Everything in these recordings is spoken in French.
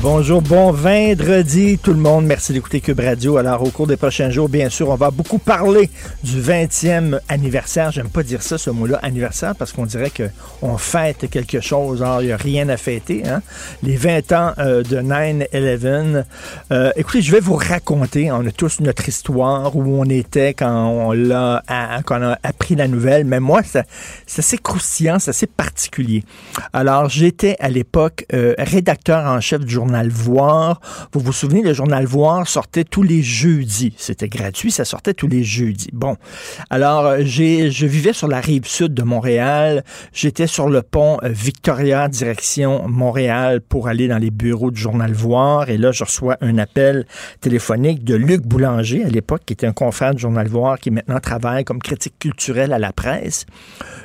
Bonjour, bon vendredi tout le monde. Merci d'écouter Cube Radio. Alors, au cours des prochains jours, bien sûr, on va beaucoup parler du 20e anniversaire. J'aime pas dire ça, ce mot-là, anniversaire, parce qu'on dirait qu'on fête quelque chose. Alors, il n'y a rien à fêter. Hein? Les 20 ans euh, de 9-11. Euh, écoutez, je vais vous raconter. On a tous notre histoire, où on était quand on a appris la nouvelle. Mais moi, c'est assez croustillant, c'est assez particulier. Alors, j'étais à l'époque euh, rédacteur en chef du journal Voir. Vous vous souvenez, le journal Voir sortait tous les jeudis. C'était gratuit, ça sortait tous les jeudis. Bon, alors j'ai, je vivais sur la rive sud de Montréal. J'étais sur le pont euh, Victoria, direction Montréal, pour aller dans les bureaux du journal Voir. Et là, je reçois un appel téléphonique de Luc Boulanger, à l'époque, qui était un confrère du journal Voir, qui maintenant travaille comme critique culturel à la presse.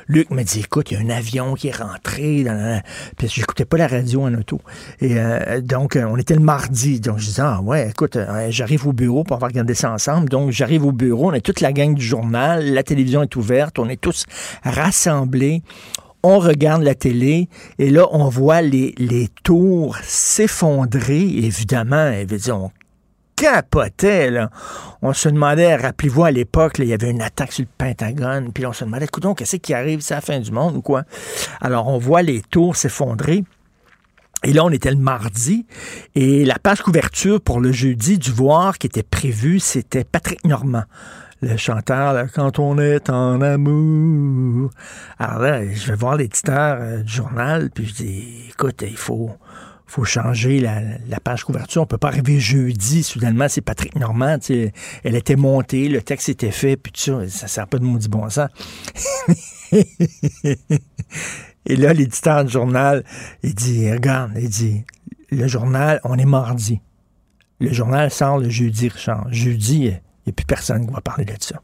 Luc me dit, écoute, il y a un avion qui est rentré dans la... Puis j'écoutais pas la radio en auto. Et euh, donc, euh, on était le mardi. Donc, je disais, ah ouais, écoute, euh, j'arrive au bureau, pour on va regarder ça ensemble. Donc, j'arrive au bureau, on est toute la gang du journal, la télévision est ouverte, on est tous rassemblés on regarde la télé et là, on voit les, tours s'effondrer. Évidemment, on capotait. Là. On se demandait, rappelez-vous, à l'époque, il y avait une attaque sur le Pentagone, puis on se demandait, écoute, qu'est-ce qui arrive, c'est la fin du monde ou quoi? Alors, on voit les tours s'effondrer. Et là, on était le mardi, et la page couverture pour le jeudi du Voir qui était prévue, c'était Patrick Normand le chanteur, quand on est en amour. Alors là, je vais voir l'éditeur euh, du journal, puis je dis, écoute, il faut, faut changer la, page couverture. On peut pas arriver jeudi, soudainement, c'est Patrick Normand. Elle était montée, le texte était fait, puis tout ça, ça sert pas de maudit bon sens. Et là, l'éditeur du journal, il dit, regarde, il dit, le journal, on est mardi. Le journal sort le jeudi, Richard. Jeudi, il n'y a plus personne qui va parler de ça.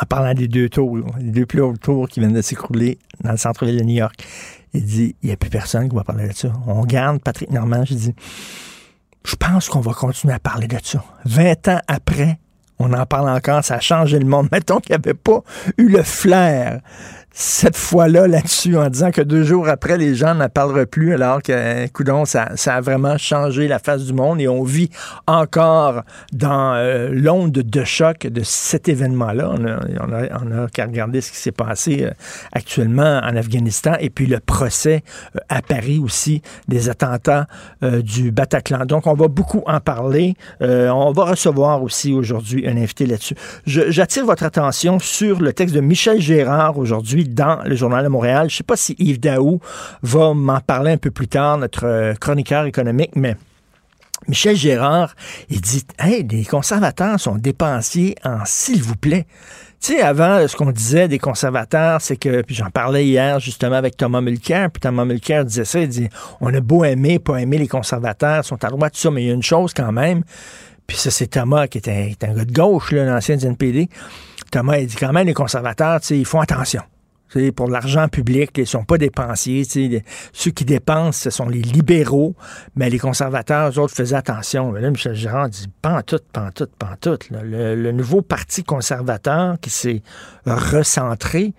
En parlant des deux tours, les deux plus hauts tours qui viennent de s'écrouler dans le centre-ville de New York. Il dit, il n'y a plus personne qui va parler de ça. On garde Patrick Normand, je dis, je pense qu'on va continuer à parler de ça. 20 ans après, on en parle encore, ça a changé le monde. Mettons qu'il n'y avait pas eu le flair cette fois-là là-dessus en disant que deux jours après, les gens n'en parleraient plus alors que, coudon, ça, ça a vraiment changé la face du monde et on vit encore dans euh, l'onde de choc de cet événement-là. On a, on, a, qu'à regarder ce qui s'est passé euh, actuellement en Afghanistan et puis le procès euh, à Paris aussi des attentats du Bataclan. Donc, on va beaucoup en parler. on va recevoir aussi aujourd'hui un invité là-dessus. J'attire votre attention sur le texte de Michel Gérard aujourd'hui dans le Journal de Montréal. Je ne sais pas si Yves Daou va m'en parler un peu plus tard, notre euh, chroniqueur économique, mais Michel Gérard, il dit Hey, les conservateurs sont dépensiers en s'il vous plaît. Tu sais, avant, ce qu'on disait des conservateurs, c'est que, puis j'en parlais hier justement avec Thomas Mulcair, puis Thomas Mulcair disait ça, il dit, on a beau aimer, pas aimer les conservateurs, sont à droite, tout ça, mais il y a une chose quand même, puis ça, c'est Thomas qui était, un gars de gauche, l'ancien du NPD. Thomas, il dit quand même, les conservateurs, tu sais, ils font attention pour l'argent public, ils ne sont pas dépensiers. Ceux qui dépensent, ce sont les libéraux, mais les conservateurs, eux autres, faisaient attention. Mais là, Michel Girard dit pas tout, pas tout, pas tout. Le, le, nouveau parti conservateur qui s'est recentré,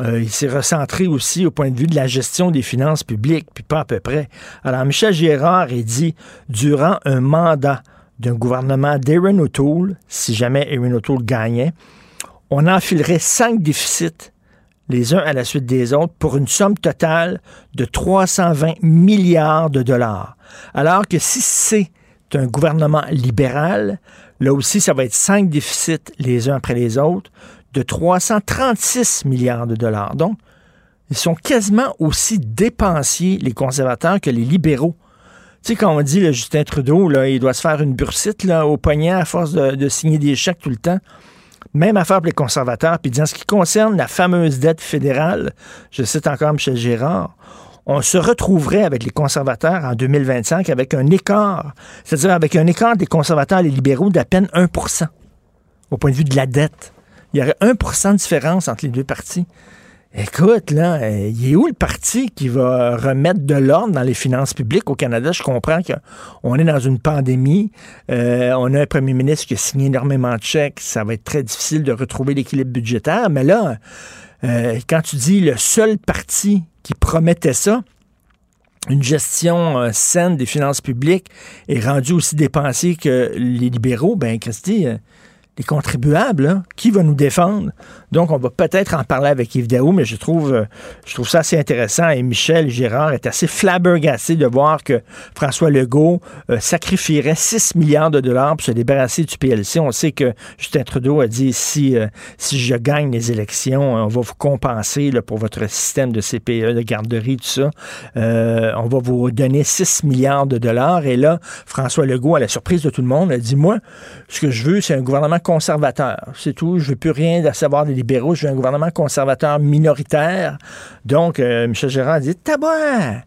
euh, il s'est recentré aussi au point de vue de la gestion des finances publiques, puis pas à peu près. Alors, Michel Girard il dit, durant un mandat d'un gouvernement d'Aaron O'Toole, si jamais Aaron O'Toole gagnait, on enfilerait cinq déficits les uns à la suite des autres, pour une somme totale de 320 milliards de dollars. Alors que si c'est un gouvernement libéral, là aussi, ça va être cinq déficits les uns après les autres de 336 milliards de dollars. Donc, ils sont quasiment aussi dépensiers, les conservateurs, que les libéraux. Tu sais, quand on dit, le Justin Trudeau, là, il doit se faire une bursite là, au poignet à force de signer des chèques tout le temps. Même affaire pour les conservateurs. Puis en ce qui concerne la fameuse dette fédérale, je cite encore Michel Gérard, on se retrouverait avec les conservateurs en 2025 avec un écart, c'est-à-dire avec un écart des conservateurs et les libéraux d'à peine 1% au point de vue de la dette. Il y aurait 1% de différence entre les deux partis. Écoute, là, euh, il est où le parti qui va remettre de l'ordre dans les finances publiques au Canada? Je comprends qu'on est dans une pandémie. Euh, on a un premier ministre qui a signé énormément de chèques. Ça va être très difficile de retrouver l'équilibre budgétaire. Mais là, euh, quand tu dis le seul parti qui promettait ça, une gestion saine des finances publiques est rendu aussi dépensier que les libéraux, ben Christy, les contribuables, qui va nous défendre? Donc, on va peut-être en parler avec Yves Daou, mais je trouve, euh, ça assez intéressant. Et Michel Gérard est assez flabbergassé de voir que François Legault euh, sacrifierait 6 milliards de dollars pour se débarrasser du PLC. On sait que Justin Trudeau a dit si, euh, je gagne les élections, on va vous compenser pour votre système de CPE, de garderie, tout ça. on va vous donner 6 milliards de dollars. Et là, François Legault, à la surprise de tout le monde, a dit Moi, ce que je veux, c'est un gouvernement conservateur. C'est tout. Je veux plus rien à savoir libéraux. Je veux un gouvernement conservateur minoritaire. Donc, euh, Michel Gérard dit Tabouin!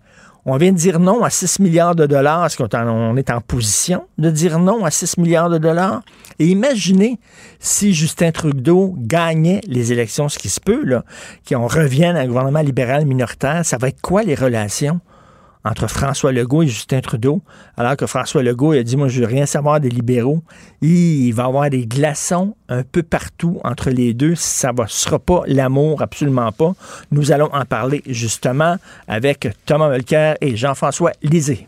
On vient de dire non à 6 milliards de dollars. Est-ce qu'on est en position de dire non à 6 milliards de dollars? Et imaginez si Justin Trudeau gagnait les élections, ce qui se peut, là, qu'on revienne à un gouvernement libéral minoritaire, ça va être quoi les relations? Entre François Legault et Justin Trudeau, alors que François Legault a dit, moi, je veux rien savoir des libéraux. Il va y avoir des glaçons un peu partout entre les deux. Ça ne sera pas l'amour, absolument pas. Nous allons en parler justement avec Thomas Mulcair et Jean-François Lisée.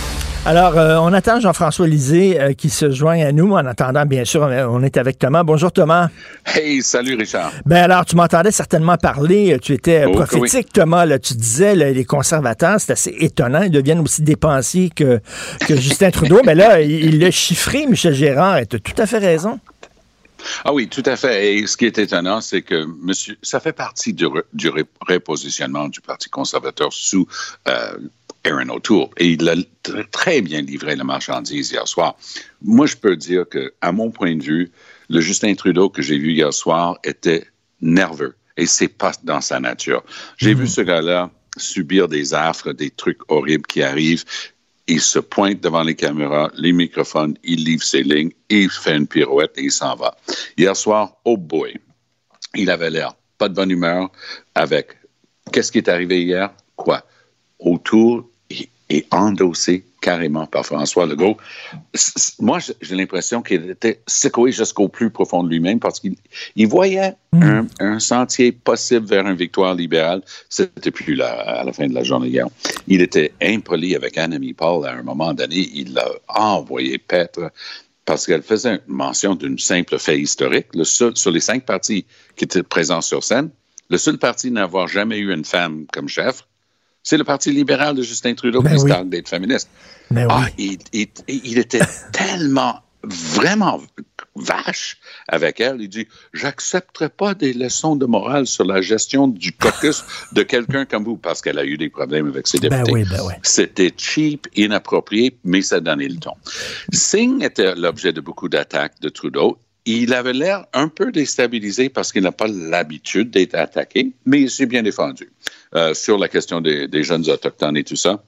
Alors, euh, on attend Jean-François Lisée euh, qui se joigne à nous. En attendant, bien sûr, on est avec Thomas. Bonjour Thomas. Hey, salut Richard. Ben alors, tu m'entendais certainement parler. Tu étais oh, prophétique, Thomas. Là, tu disais les conservateurs, c'est assez étonnant. Ils deviennent aussi dépensiers que, que Justin Trudeau. Mais là, il l'a chiffré, Michel Gérard. Et tu as tout à fait raison. Ah oui, tout à fait. Et ce qui est étonnant, c'est que monsieur, ça fait partie du, du repositionnement du Parti conservateur sous euh, Aaron O'Toole. Et il a très bien livré la marchandise hier soir. Moi, je peux dire que, à mon point de vue, le Justin Trudeau que j'ai vu hier soir était nerveux. Et c'est pas dans sa nature. J'ai vu mhm. ce gars-là subir des affres, des trucs horribles qui arrivent. Il se pointe devant les caméras, les microphones, il livre ses lignes, il fait une pirouette et il s'en va. Hier soir, oh boy, il avait l'air pas de bonne humeur avec qu'est-ce qui est arrivé hier? Quoi? Autour et endossé carrément par François Legault. Moi, j'ai l'impression qu'il était secoué jusqu'au plus profond de lui-même parce qu'il voyait hmm. un, sentier possible vers une victoire libérale. C'était plus là à la fin de la journée hier. Il était impoli avec Annemie Paul à un moment donné. Il l'a envoyé paître parce qu'elle faisait mention d'une simple fait historique. Le sur les cinq partis qui étaient présents sur scène, le seul parti n'avoir jamais eu une femme comme chef, c'est le Parti libéral de Justin Trudeau ben qui oui. d'être féministe. Ben ah, il, était tellement, vraiment vache avec elle. Il dit J'accepterai pas des leçons de morale sur la gestion du caucus de quelqu'un comme vous, parce qu'elle a eu des problèmes avec ses ben députés. Ben C'était cheap, inapproprié, mais ça donnait le ton. Singh était l'objet de beaucoup d'attaques de Trudeau il avait l'air un peu déstabilisé parce qu'il n'a pas l'habitude d'être attaqué, mais il s'est bien défendu euh, sur la question des, jeunes autochtones et tout ça.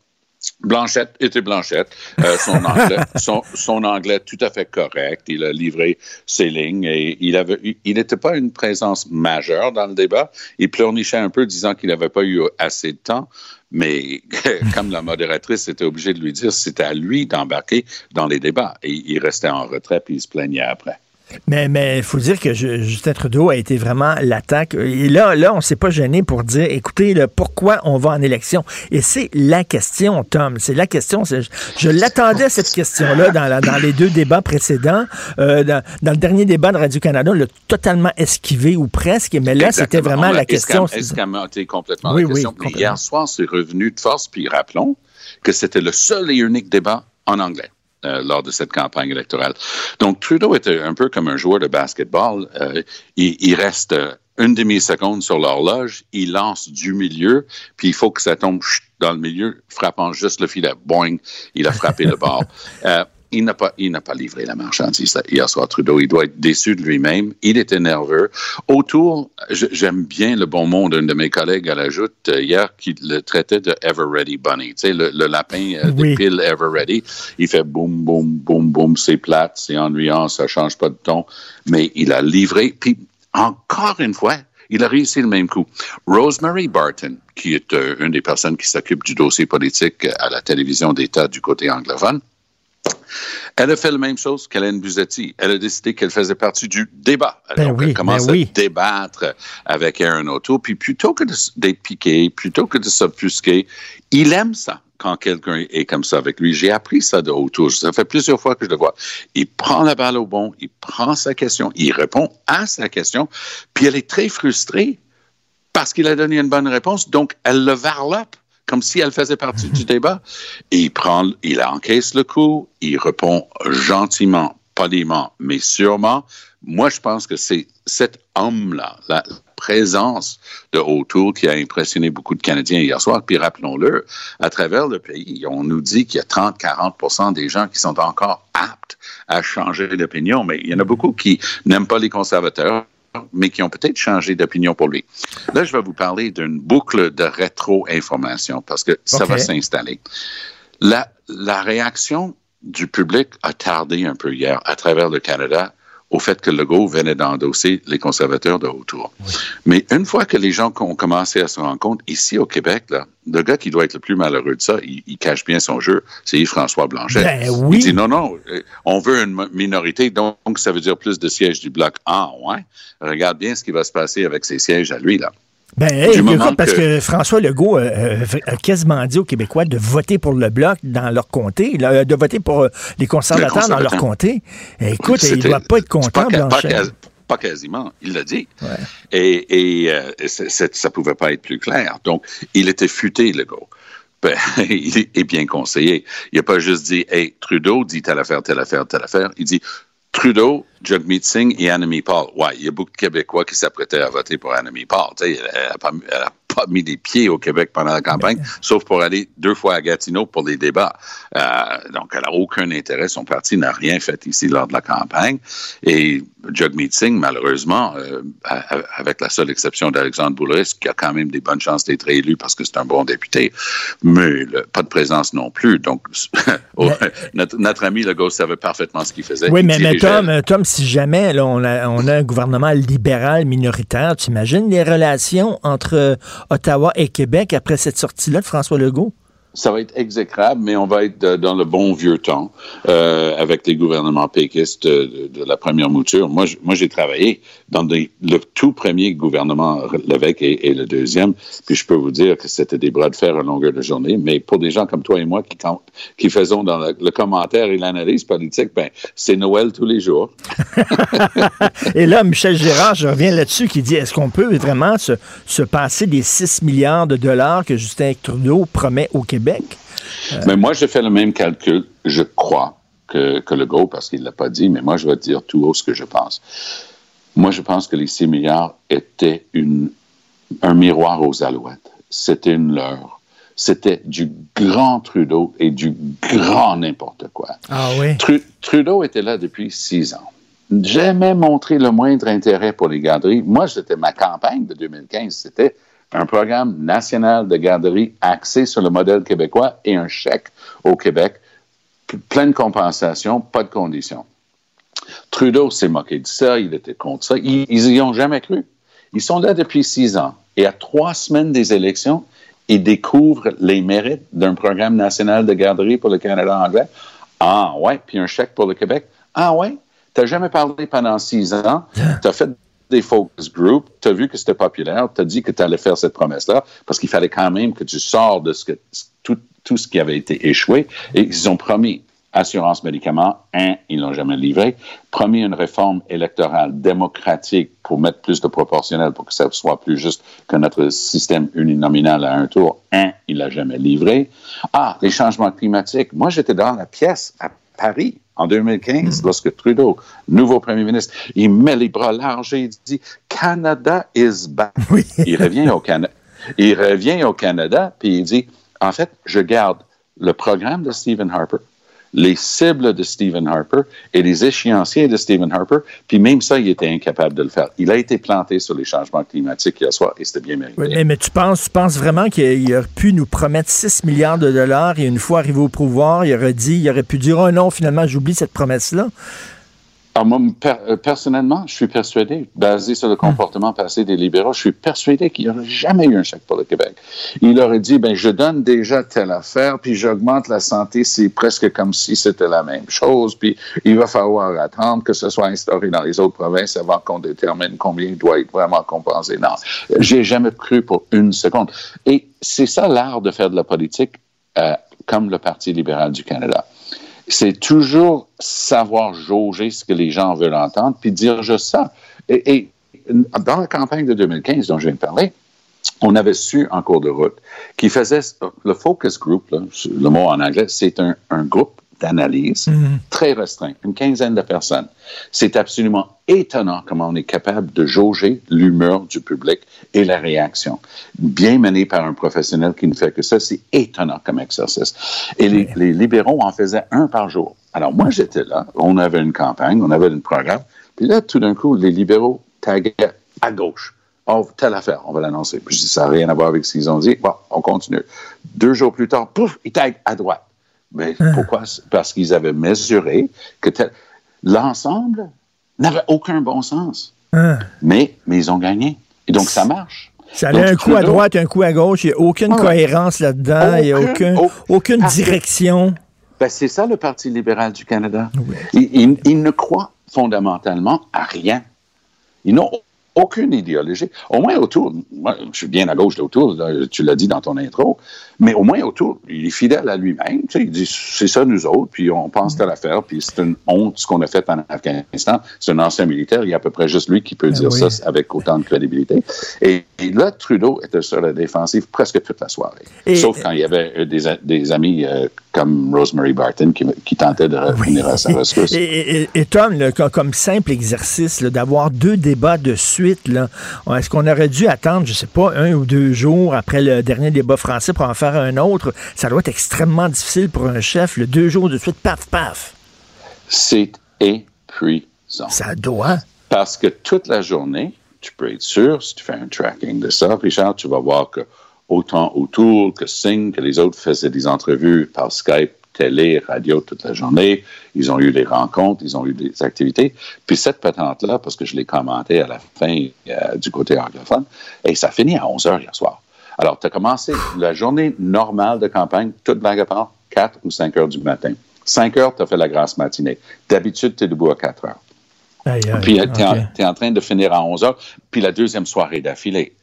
Blanchette était Blanchette. Euh, son, anglais, son, anglais tout à fait correct. Il a livré ses lignes et il avait, il n'était pas une présence majeure dans le débat. Il pleurnichait un peu, disant qu'il n'avait pas eu assez de temps. Mais comme la modératrice était obligée de lui dire, c'était à lui d'embarquer dans les débats. Et il restait en retrait puis il se plaignait après. Mais il faut dire que Justin Trudeau a été vraiment l'attaque. Et là, là on ne s'est pas gêné pour dire, écoutez, pourquoi on va en élection? Et c'est la question, Tom. C'est la question. Je, l'attendais, cette question-là, dans, dans les deux débats précédents. Euh, dans, le dernier débat de Radio-Canada, on l'a totalement esquivé ou presque. Mais là, c'était vraiment la question. Escamoté complètement oui, la question. Oui, hier soir, c'est revenu de force. Puis rappelons que c'était le seul et unique débat en anglais. Euh, lors de cette campagne électorale. Donc, Trudeau était un peu comme un joueur de basketball. Euh, il, il, reste une demi-seconde sur l'horloge, il lance du milieu, puis il faut que ça tombe dans le milieu, frappant juste le filet. Boing, il a frappé le bord. Euh, il n'a pas, il n'a pas livré la marchandise hier soir, Trudeau. Il doit être déçu de lui-même. Il était nerveux. Autour, j'aime bien le bon mot d'un de mes collègues à l'ajoute euh, hier qui le traitait de Ever Ready Bunny. Tu sais, le, lapin euh, de pile Ever Ready. Il fait boum, boum, boum, boum. C'est plate, c'est ennuyant, ça change pas de ton. Mais il a livré. Puis, encore une fois, il a réussi le même coup. Rosemary Barton, qui est euh, une des personnes qui s'occupe du dossier politique à la télévision d'État du côté anglophone, elle a fait la même chose qu'Hélène Buzetti. Elle a décidé qu'elle faisait partie du débat. Ben elle commence ben oui. à débattre avec Aaron O'Toole. Puis plutôt que d'être piqué, plutôt que de s'offusquer, il aime ça quand quelqu'un est comme ça avec lui. J'ai appris ça de O'Toole. Ça fait plusieurs fois que je le vois. Il prend la balle au bon, il prend sa question, il répond à sa question, puis elle est très frustrée parce qu'il a donné une bonne réponse. Donc, elle le varlope comme si elle faisait partie du débat. Il prend, il encaisse le coup, il répond gentiment, poliment, mais sûrement. Moi, je pense que c'est cet homme-là, la présence de O'Toole qui a impressionné beaucoup de Canadiens hier soir. Puis rappelons-le, à travers le pays, on nous dit qu'il y a 30-40% des gens qui sont encore aptes à changer d'opinion, mais il y en a beaucoup qui n'aiment pas les conservateurs, mais qui ont peut-être changé d'opinion pour lui. Là, je vais vous parler d'une boucle de rétro-information parce que ça Okay. va s'installer. La, la réaction du public a tardé un peu hier à travers le Canada au fait que Legault venait d'endosser les conservateurs de Autour. Mais une fois que les gens ont commencé à se rendre compte, ici au Québec, là, le gars qui doit être le plus malheureux de ça, il, il cache bien son jeu, c'est Yves-François Blanchet. Ben oui. Il dit non, non, euh, on veut une minorité, donc ça veut dire plus de sièges du Bloc. Ah, ouais. Regarde bien ce qui va se passer avec ces sièges à lui, là. Ben, hey, écoute, parce que, que- François Legault euh, euh, a quasiment dit aux Québécois de voter pour le Bloc dans leur comté, là, de voter pour euh, les conservateurs dans leur comté. Écoute, il ne doit pas être content, pas, pas pas quasiment, il l'a dit. Ouais. Et, euh, ça pouvait pas être plus clair. Donc, il était futé, le gars. Ben, il est- est bien conseillé. Il n'a pas juste dit, hey, Trudeau dit telle affaire, telle affaire, telle affaire. Il dit, Trudeau, Jagmeet Singh et Annemie Paul. Ouais, il y a beaucoup de Québécois qui s'apprêtaient à voter pour Annemie Paul. Elle n'a pas, pas mis les pieds au Québec pendant la campagne, sauf pour aller deux fois à Gatineau pour les débats. Euh, donc, elle n'a aucun intérêt. Son parti n'a rien fait ici lors de la campagne. Et Jagmeet Singh, malheureusement, euh, avec la seule exception d'Alexandre Boulris, qui a quand même des bonnes chances d'être élu parce que c'est un bon député, mais le- pas de présence non plus. Donc, oh, notre, notre ami Legault savait parfaitement ce qu'il faisait. Oui, Il mais, Tom, euh, Tom, si jamais là, on, a, on a un gouvernement libéral minoritaire, tu imagines les relations entre Ottawa et Québec après cette sortie-là de François Legault? Ça va être exécrable, mais on va être dans le bon vieux temps euh, avec les gouvernements péquistes de, la première mouture. Moi, moi, j'ai travaillé dans le tout premier gouvernement Lévesque et, le deuxième, puis je peux vous dire que c'était des bras de fer à longueur de journée. Mais pour des gens comme toi et moi qui, qui faisons dans le, le commentaire et l'analyse politique, ben c'est Noël tous les jours. Et là, Michel Gérard, je reviens là-dessus, qui dit est-ce qu'on peut vraiment se, se passer des 6 milliards de dollars que Justin Trudeau promet au Québec? Mais moi, j'ai fait le même calcul, je crois, que, que le GO, parce qu'il ne l'a pas dit, mais moi, je vais dire tout haut ce que je pense. Moi, je pense que les 6 milliards étaient une, un miroir aux alouettes. C'était une leurre. C'était du grand Trudeau et du grand n'importe quoi. Ah oui. Tru- Trudeau était là depuis six ans. Jamais montré le moindre intérêt pour les garderies. Moi, c'était ma campagne de 2015. C'était un programme national de garderies axé sur le modèle québécois et un chèque au Québec. Pleine compensation, pas de conditions. Trudeau s'est moqué de ça, il était contre ça. Ils, ils y ont jamais cru. Ils sont là depuis six ans. Et à trois semaines des élections, ils découvrent les mérites d'un programme national de garderie pour le Canada anglais. Ah ouais, puis un chèque pour le Québec. Ah ouais, t'as jamais parlé pendant six ans. T'as fait des focus groups, t'as vu que c'était populaire, t'as dit que tu allais faire cette promesse-là, parce qu'il fallait quand même que tu sors de tout ce qui avait été échoué. Et ils ont promis assurance médicaments, un, ils l'ont jamais livré. Promis une réforme électorale démocratique pour mettre plus de proportionnel pour que ça soit plus juste que notre système uninominal à un tour, un, il l'a jamais livré. Ah, les changements climatiques. Moi, j'étais dans la pièce à Paris en 2015, mm. lorsque Trudeau, nouveau premier ministre, il met les bras larges et il dit Canada is back. Il revient au Canada. Il revient au Canada, puis il dit En fait, je garde le programme de Stephen Harper, les cibles de Stephen Harper et les échéanciers de Stephen Harper, puis même ça, il était incapable de le faire. Il a été planté sur les changements climatiques hier soir et c'était bien mérité. mais, tu, penses, vraiment qu'il aurait pu nous promettre 6 milliards de dollars et une fois arrivé au pouvoir, il aurait dit, il aurait pu dire, oh non, finalement, j'oublie cette promesse-là? Alors moi, euh, personnellement, je suis persuadé, basé sur le comportement passé des libéraux, je suis persuadé qu'il n'y aurait jamais eu un chèque pour le Québec. Il aurait dit, ben, je donne déjà telle affaire, puis j'augmente la santé, c'est presque comme si c'était la même chose, puis il va falloir attendre que ce soit instauré dans les autres provinces avant qu'on détermine combien il doit être vraiment compensé. Non, j'ai jamais cru pour une seconde. Et c'est ça l'art de faire de la politique euh, comme le Parti libéral du Canada c'est toujours savoir jauger ce que les gens veulent entendre, puis dire juste ça. Et, dans la campagne de 2015 dont je viens de parler, on avait su en cours de route qui faisait le focus group, le mot en anglais, c'est un, un, groupe d'analyse mhm. très restreint, une quinzaine de personnes. C'est absolument étonnant comment on est capable de jauger l'humeur du public et la réaction. Bien mené par un professionnel qui ne fait que ça, c'est étonnant comme exercice. Et les, les, libéraux en faisaient un par jour. Alors moi, j'étais là, on avait une campagne, on avait un programme, puis là, tout d'un coup, les libéraux taguaient à gauche. Oh, telle affaire, on va l'annoncer. Puis je dis, ça n'a rien à voir avec ce qu'ils ont dit. Bon, on continue. Deux jours plus tard, pouf, ils taguent à droite. Mais ah. pourquoi? Parce qu'ils avaient mesuré que l'ensemble n'avait aucun bon sens. Ah. Mais, mais ils ont gagné. Et donc, ça marche. Ça allait un coup à droite, un coup à gauche. Il n'y a aucune cohérence là-dedans. Il n'y a aucun, aucune direction. Ben, c'est ça le Parti libéral du Canada. Ils il, ne croient fondamentalement à rien. Ils n'ont aucune idéologie. Au moins autour, moi, je suis bien à gauche d'autour, tu l'as dit dans ton intro, mais au moins autour, il est fidèle à lui-même. Tu sais, il dit c'est ça nous autres, puis on pense à l'affaire, puis c'est une honte ce qu'on a fait en Afghanistan. C'est un ancien militaire, il y a à peu près juste lui qui peut ben dire ça avec autant de crédibilité. Et, là, Trudeau était sur la défensive presque toute la soirée, sauf quand il y avait euh, des, des amis euh, comme Rosemary Barton qui, qui tentaient de revenir à sa rescousse. Et, Tom, comme simple exercice d'avoir deux débats de suite, est-ce qu'on aurait dû attendre, je sais pas, un ou deux jours après le dernier débat français pour en faire un autre? Ça doit être extrêmement difficile pour un chef, le deux jours de suite, paf, paf. C'est épuisant. Ça doit. Parce que toute la journée, tu peux être sûr, si tu fais un tracking de ça, Richard, tu vas voir que autant autour que Singh, que les autres faisaient des entrevues par Skype, télé, radio toute la journée. Ils ont eu des rencontres, ils ont eu des activités. Puis cette patente-là, parce que je l'ai commenté à la fin euh, du côté anglophone, et ça finit à 11 heures hier soir. Alors, tu as commencé la journée normale de campagne, toute blague à part, 4 ou 5 heures du matin. 5 heures, tu as fait la grasse matinée. D'habitude, tu es debout à 4 heures. puis tu es, en train de finir à 11 heures, puis la deuxième soirée d'affilée.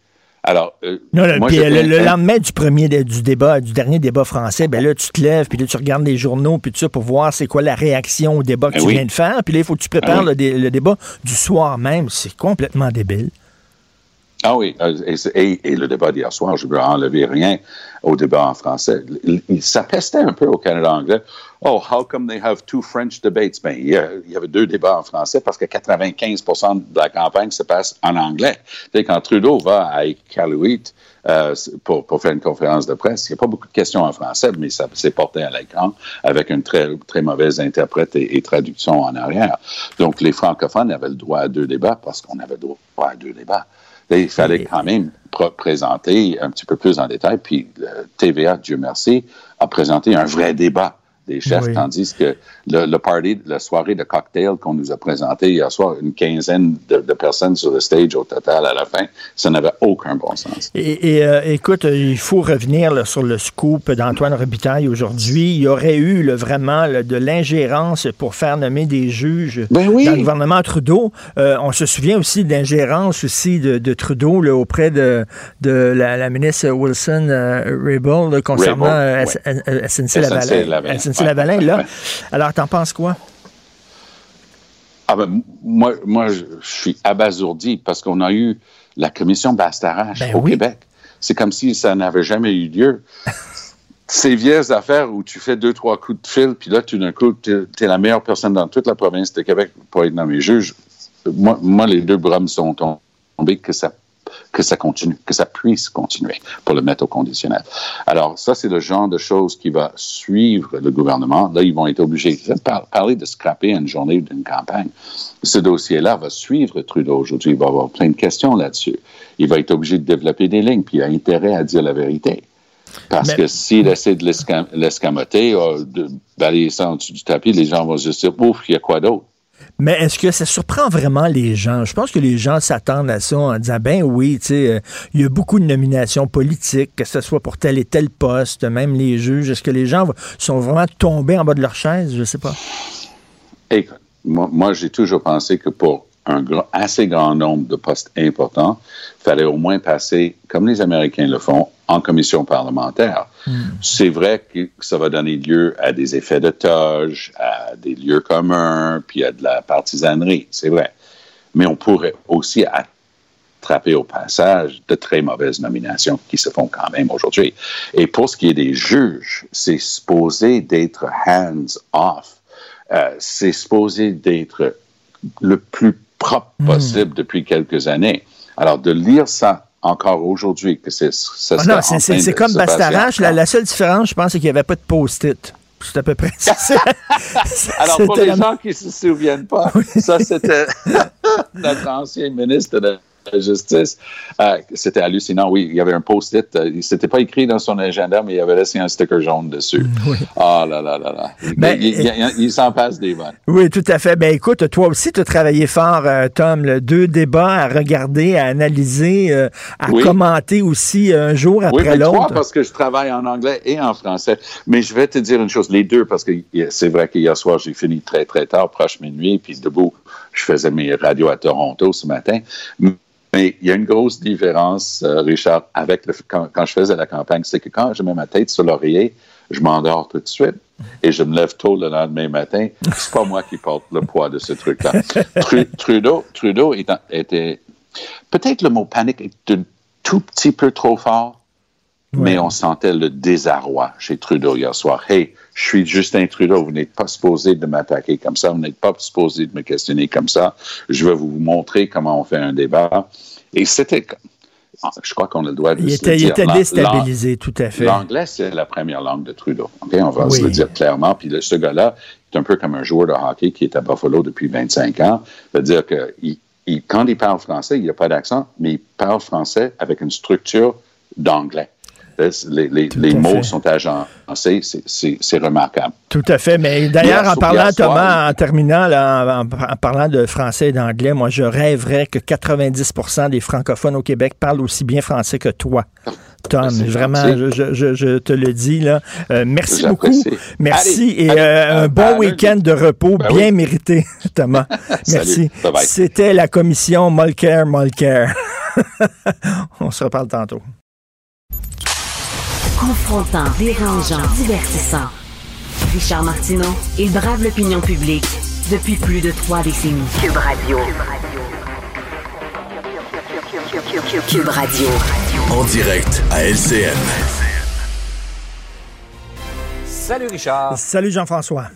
Alors, euh, le, lendemain du premier du débat, du dernier débat français, ben là, tu te lèves, puis là, tu regardes les journaux, puis tout ça pour voir c'est quoi la réaction au débat que ben tu viens de faire. Puis là, il faut que tu prépares ben le, débat du soir même. C'est complètement débile. Ah oui, euh, et, le débat d'hier soir, je ne veux enlever rien au débat en français. Ça pestait un peu au Canada anglais. Oh, how come they have two French debates? Ben, il y, avait deux débats en français parce que 95 de la campagne se passe en anglais. Et quand Trudeau va à Iqaluit euh, pour, pour, faire une conférence de presse, il n'y a pas beaucoup de questions en français, mais ça s'est porté à l'écran avec une très, très mauvaise interprète et, traduction en arrière. Donc, les francophones avaient le droit à deux débats parce qu'on avait le droit à deux débats. il fallait quand même présenter un petit peu plus en détail. Puis TVA, Dieu merci, a présenté un vrai débat des chefs, tandis que le, le, party, la soirée de cocktail qu'on nous a présenté hier soir, une quinzaine de, personnes sur le stage au total à la fin, ça n'avait aucun bon sens. Et, euh, écoute, il faut revenir sur le scoop d'Antoine Robitaille aujourd'hui. Il y aurait eu vraiment de l'ingérence pour faire nommer des juges ben dans le gouvernement Trudeau. Euh, on se souvient aussi de l'ingérence aussi de, Trudeau auprès de, de la, ministre Wilson euh, concernant SNC-Lavalin. là. Alors, t'en penses quoi? Ah ben, moi, moi, je suis abasourdi parce qu'on a eu la commission Bastarache ben au Québec. C'est comme si ça n'avait jamais eu lieu. ces vieilles affaires où tu fais deux, trois coups de fil, puis là, tout d'un coup, tu es, la meilleure personne dans toute la province de Québec pour être nommé juge. Moi, moi les deux bras me sont tombés que ça que ça continue, que ça puisse continuer pour le mettre au conditionnel. Alors, ça, c'est le genre de choses qui va suivre le gouvernement. Là, ils vont être obligés de parler de scraper une journée d'une campagne. Ce dossier-là va suivre Trudeau aujourd'hui. Il va avoir plein de questions là-dessus. Il va être obligé de développer des lignes, puis il a intérêt à dire la vérité. Parce que s'il essaie de l'escamoter, euh, de balayer ça en dessous du tapis, les gens vont se dire, ouf, il y a quoi d'autre? Mais est-ce que ça surprend vraiment les gens? Je pense que les gens s'attendent à ça en disant, ben oui, tu sais, euh, il y a beaucoup de nominations politiques, que ce soit pour tel et tel poste, même les juges. Est-ce que les gens sont vraiment tombés en bas de leur chaise? Je sais pas. Écoute, moi j'ai toujours pensé que pour un assez grand nombre de postes importants, il fallait au moins passer, comme les Américains le font, en commission parlementaire. Hmm. C'est vrai que ça va donner lieu à des effets de toge, à des lieux communs, puis à de la partisanerie, c'est vrai. Mais on pourrait aussi attraper au passage de très mauvaises nominations qui se font quand même aujourd'hui. Et pour ce qui est des juges, c'est supposé d'être hands-off. Euh, c'est supposé d'être le plus propre hmm. possible depuis quelques années. Alors, de lire ça encore aujourd'hui, que c'est ça ah c'est comme Bastarache. La, seule différence, je pense, c'est qu'il n'y avait pas de post-it. C'est à peu près ça. Alors, pour les gens qui ne se souviennent pas, ça, c'était notre ancien ministre de justice. Euh, c'était hallucinant. Oui, il y avait un post-it. Euh, il s'était pas écrit dans son agenda, mais il avait laissé un sticker jaune dessus. Mm, ah là là là là. Ben, il, s'en passe des bonnes. Oui, tout à fait. Ben écoute, toi aussi, tu as travaillé fort, euh, Tom. deux débats à regarder, à analyser, à commenter aussi un jour après l'autre. Oui, parce que je travaille en anglais et en français. Mais je vais te dire une chose, les deux, parce que c'est vrai qu'hier soir, j'ai fini très, très tard, proche minuit, puis debout, je faisais mes radios à Toronto ce matin. Mais il y a une grosse différence, euh, Richard, avec le, quand, je faisais la campagne, c'est que quand je mets ma tête sur l'oreiller, je m'endors tout de suite et je me lève tôt le lendemain matin. C'est pas moi qui porte le poids de ce truc-là. Trudeau, Trudeau était, peut-être le mot panique est un tout petit peu trop fort, mais on sentait le désarroi chez Trudeau hier soir. Hey, je suis Justin Trudeau, vous n'êtes pas supposé de m'attaquer comme ça, vous n'êtes pas supposé de me questionner comme ça. Je vais vous montrer comment on fait un débat. Et c'était, ah, je crois qu'on a le droit de il était, Il était déstabilisé, tout à fait. L'anglais, c'est la première langue de Trudeau. On va se le dire clairement. Puis ce gars-là est un peu comme un joueur de hockey qui est à Buffalo depuis 25 ans. C'est-à-dire que quand il parle français, il n'y a pas d'accent, mais il parle français avec une structure d'anglais les, mots sont agencés, c'est remarquable. Tout à fait. Mais d'ailleurs, en parlant, Thomas, en terminant, en, parlant de français et d'anglais, moi, je rêverais que 90% des francophones au Québec parlent aussi bien français que toi. Tom, vraiment, je, te le dis là. Euh, merci beaucoup. Merci et euh, un bon week-end de repos ben bien mérité, Thomas. merci. C'était la commission Molker Molker. On se reparle tantôt. Confrontant, dérangeant, divertissant. Richard Martineau, il brave l'opinion publique depuis plus de trois décennies. Cube Radio. Cube Radio. En direct à LCN. Salut Richard. Salut Jean-François.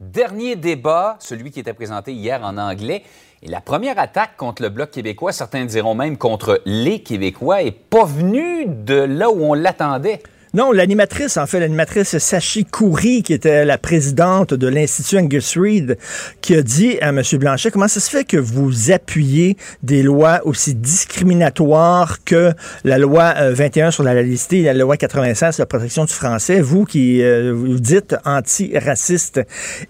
Dernier débat, celui qui était présenté hier en anglais. Et la première attaque contre le Bloc québécois, certains diront même contre les Québécois, est pas venue de là où on l'attendait. Non, l'animatrice, en fait, l'animatrice Sachi Coury, qui était la présidente de l'Institut Angus Reid, qui a dit à M. Blanchet, comment ça se fait que vous appuyez des lois aussi discriminatoires que la loi 21 euh, sur la laïcité la loi 96 sur la protection du français, vous qui euh, vous dites anti-raciste.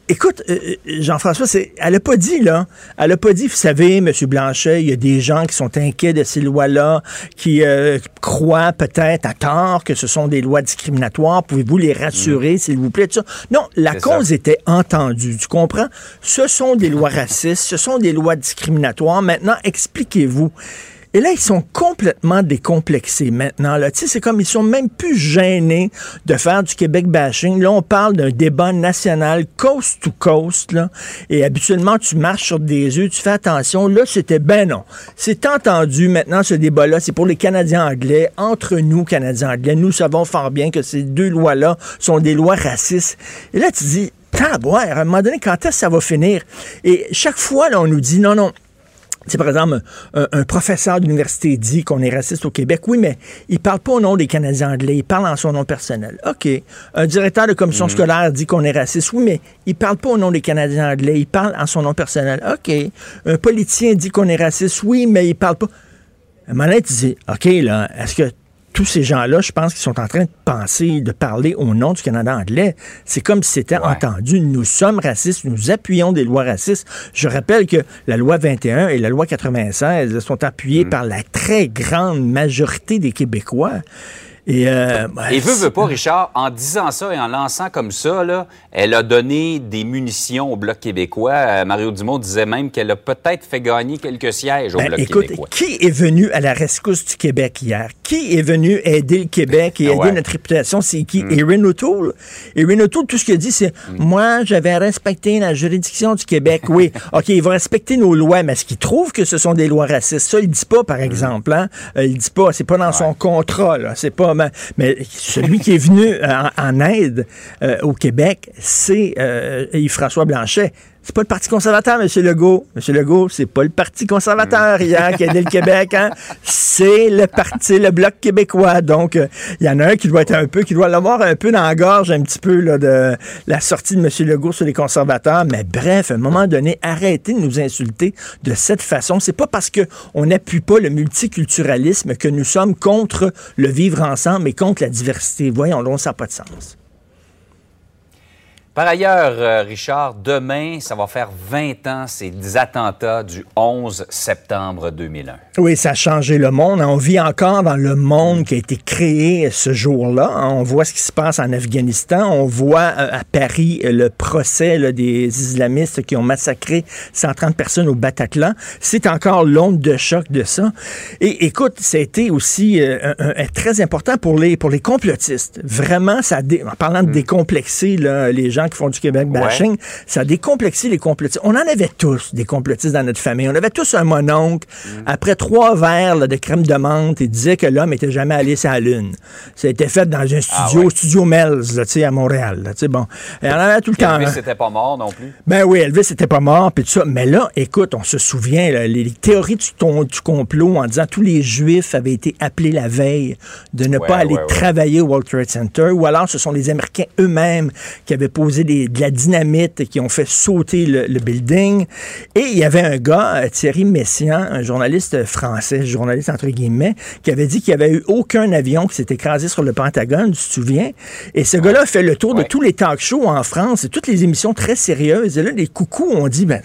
Écoute, euh, Jean-François, elle a pas dit, là, elle a pas dit, vous savez, M. Blanchet, il y a des gens qui sont inquiets de ces lois-là, qui croient peut-être à tort que ce sont des lois discriminatoires. Pouvez-vous les rassurer, s'il vous plaît? Non, la cause était entendue. Tu comprends? Ce sont des lois racistes, ce sont des lois discriminatoires. Maintenant, expliquez-vous. Et là, ils sont complètement décomplexés maintenant. Là. C'est comme ils sont même plus gênés de faire du Québec bashing. Là, on parle d'un débat national coast to coast. Là, et habituellement, tu marches sur des œufs, tu fais attention. Là, c'était ben non. C'est entendu maintenant, ce débat-là, c'est pour les Canadiens anglais. Entre nous, Canadiens anglais, nous savons fort bien que ces deux lois-là sont des lois racistes. Et là, tu dis, tabouère, à un moment donné, quand est-ce que ça va finir? Et chaque fois, là, on nous dit, non, non, c'est par exemple, un, professeur d'université dit qu'on est raciste au Québec. Oui, mais il parle pas au nom des Canadiens anglais, il parle en son nom personnel. OK. Un directeur de commission mhm. scolaire dit qu'on est raciste. Oui, mais il parle pas au nom des Canadiens anglais, il parle en son nom personnel. OK. Un politicien dit qu'on est raciste. Oui, mais il parle pas. À un moment donné, tu dis, OK, là, est-ce que tous ces gens-là, je pense qu'ils sont en train de penser, de parler au nom du Canada anglais. C'est comme si c'était entendu. Nous sommes racistes, nous appuyons des lois racistes. Je rappelle que la loi 21 et la loi 96 sont appuyées mm. par la très grande majorité des Québécois. Et, euh, et veut, veut pas, Richard, en disant ça et en lançant comme ça, là, elle a donné des munitions au Bloc québécois. Euh, Mario Dumont disait même qu'elle a peut-être fait gagner quelques sièges au ben, Bloc écoute, québécois. Qui est venu à la rescousse du Québec hier? Qui est venu aider le Québec et ah aider notre réputation? C'est qui? Mm. Erin O'Toole. Erin O'Toole, tout ce qu'il dit, c'est mm. Moi, j'avais respecté la juridiction du Québec. Oui, OK, il va respecter nos lois, mais est-ce qu'il trouve que ce sont des lois racistes? Ça, il dit pas, par mm. exemple. Hein? Euh, il dit pas, c'est pas dans son contrat. Là. C'est pas mais celui qui est venu euh, en, aide euh, au Québec, c'est euh, Yves-François Blanchet. C'est pas le Parti conservateur, M. Legault. M. Legault, c'est pas le Parti conservateur hier qui a aidé le Québec. Hein? C'est le parti, le Bloc québécois. Donc, il y en a un qui doit être un peu, qui doit l'avoir un peu dans la gorge un petit peu là, de la sortie de M. Legault sur les conservateurs. Mais bref, à un moment donné, arrêtez de nous insulter de cette façon. C'est pas parce qu'on n'appuie pas le multiculturalisme que nous sommes contre le vivre ensemble et contre la diversité. Voyons donc, ça n'a pas de sens. Par ailleurs, euh, Richard, demain, ça va faire 20 ans, ces attentats du 11 septembre 2001. Oui, ça a changé le monde. On vit encore dans le monde qui a été créé ce jour-là. On voit ce qui se passe en Afghanistan. On voit euh, à Paris le procès des islamistes qui ont massacré 130 personnes au Bataclan. C'est encore l'onde de choc de ça. Et écoute, ça a été aussi euh, très important pour les, pour les complotistes. Vraiment, ça en parlant de mm. décomplexer les gens qui font du Québec bashing, ça a décomplexé les complotistes. On en avait tous des complotistes dans notre famille. On avait tous un mononcle. Mm. Après trois verres de crème de menthe, il disait que l'homme était jamais allé sur la Lune. Ça a été fait dans un ah studio, Studio Melz, là, à Montréal. Là, bon. Et on en avait tout le temps. Elvis n'était pas mort non plus. Ben oui, Elvis n'était pas mort, puis tout ça. Mais là, écoute, on se souvient, les, théories du, du, complot en disant tous les Juifs avaient été appelés la veille de ne pas aller travailler au World Trade Center, ou alors ce sont les Américains eux-mêmes qui avaient posé de la dynamite qui ont fait sauter le, building. Et il y avait un gars, euh, Thierry Messiaen, un journaliste français, journaliste entre guillemets, qui avait dit qu'il n'y avait eu aucun avion qui s'est écrasé sur le Pentagone, tu te souviens? Et ce gars-là a fait le tour de tous les talk shows en France et toutes les émissions très sérieuses. Et là, les coucous ont dit, ben,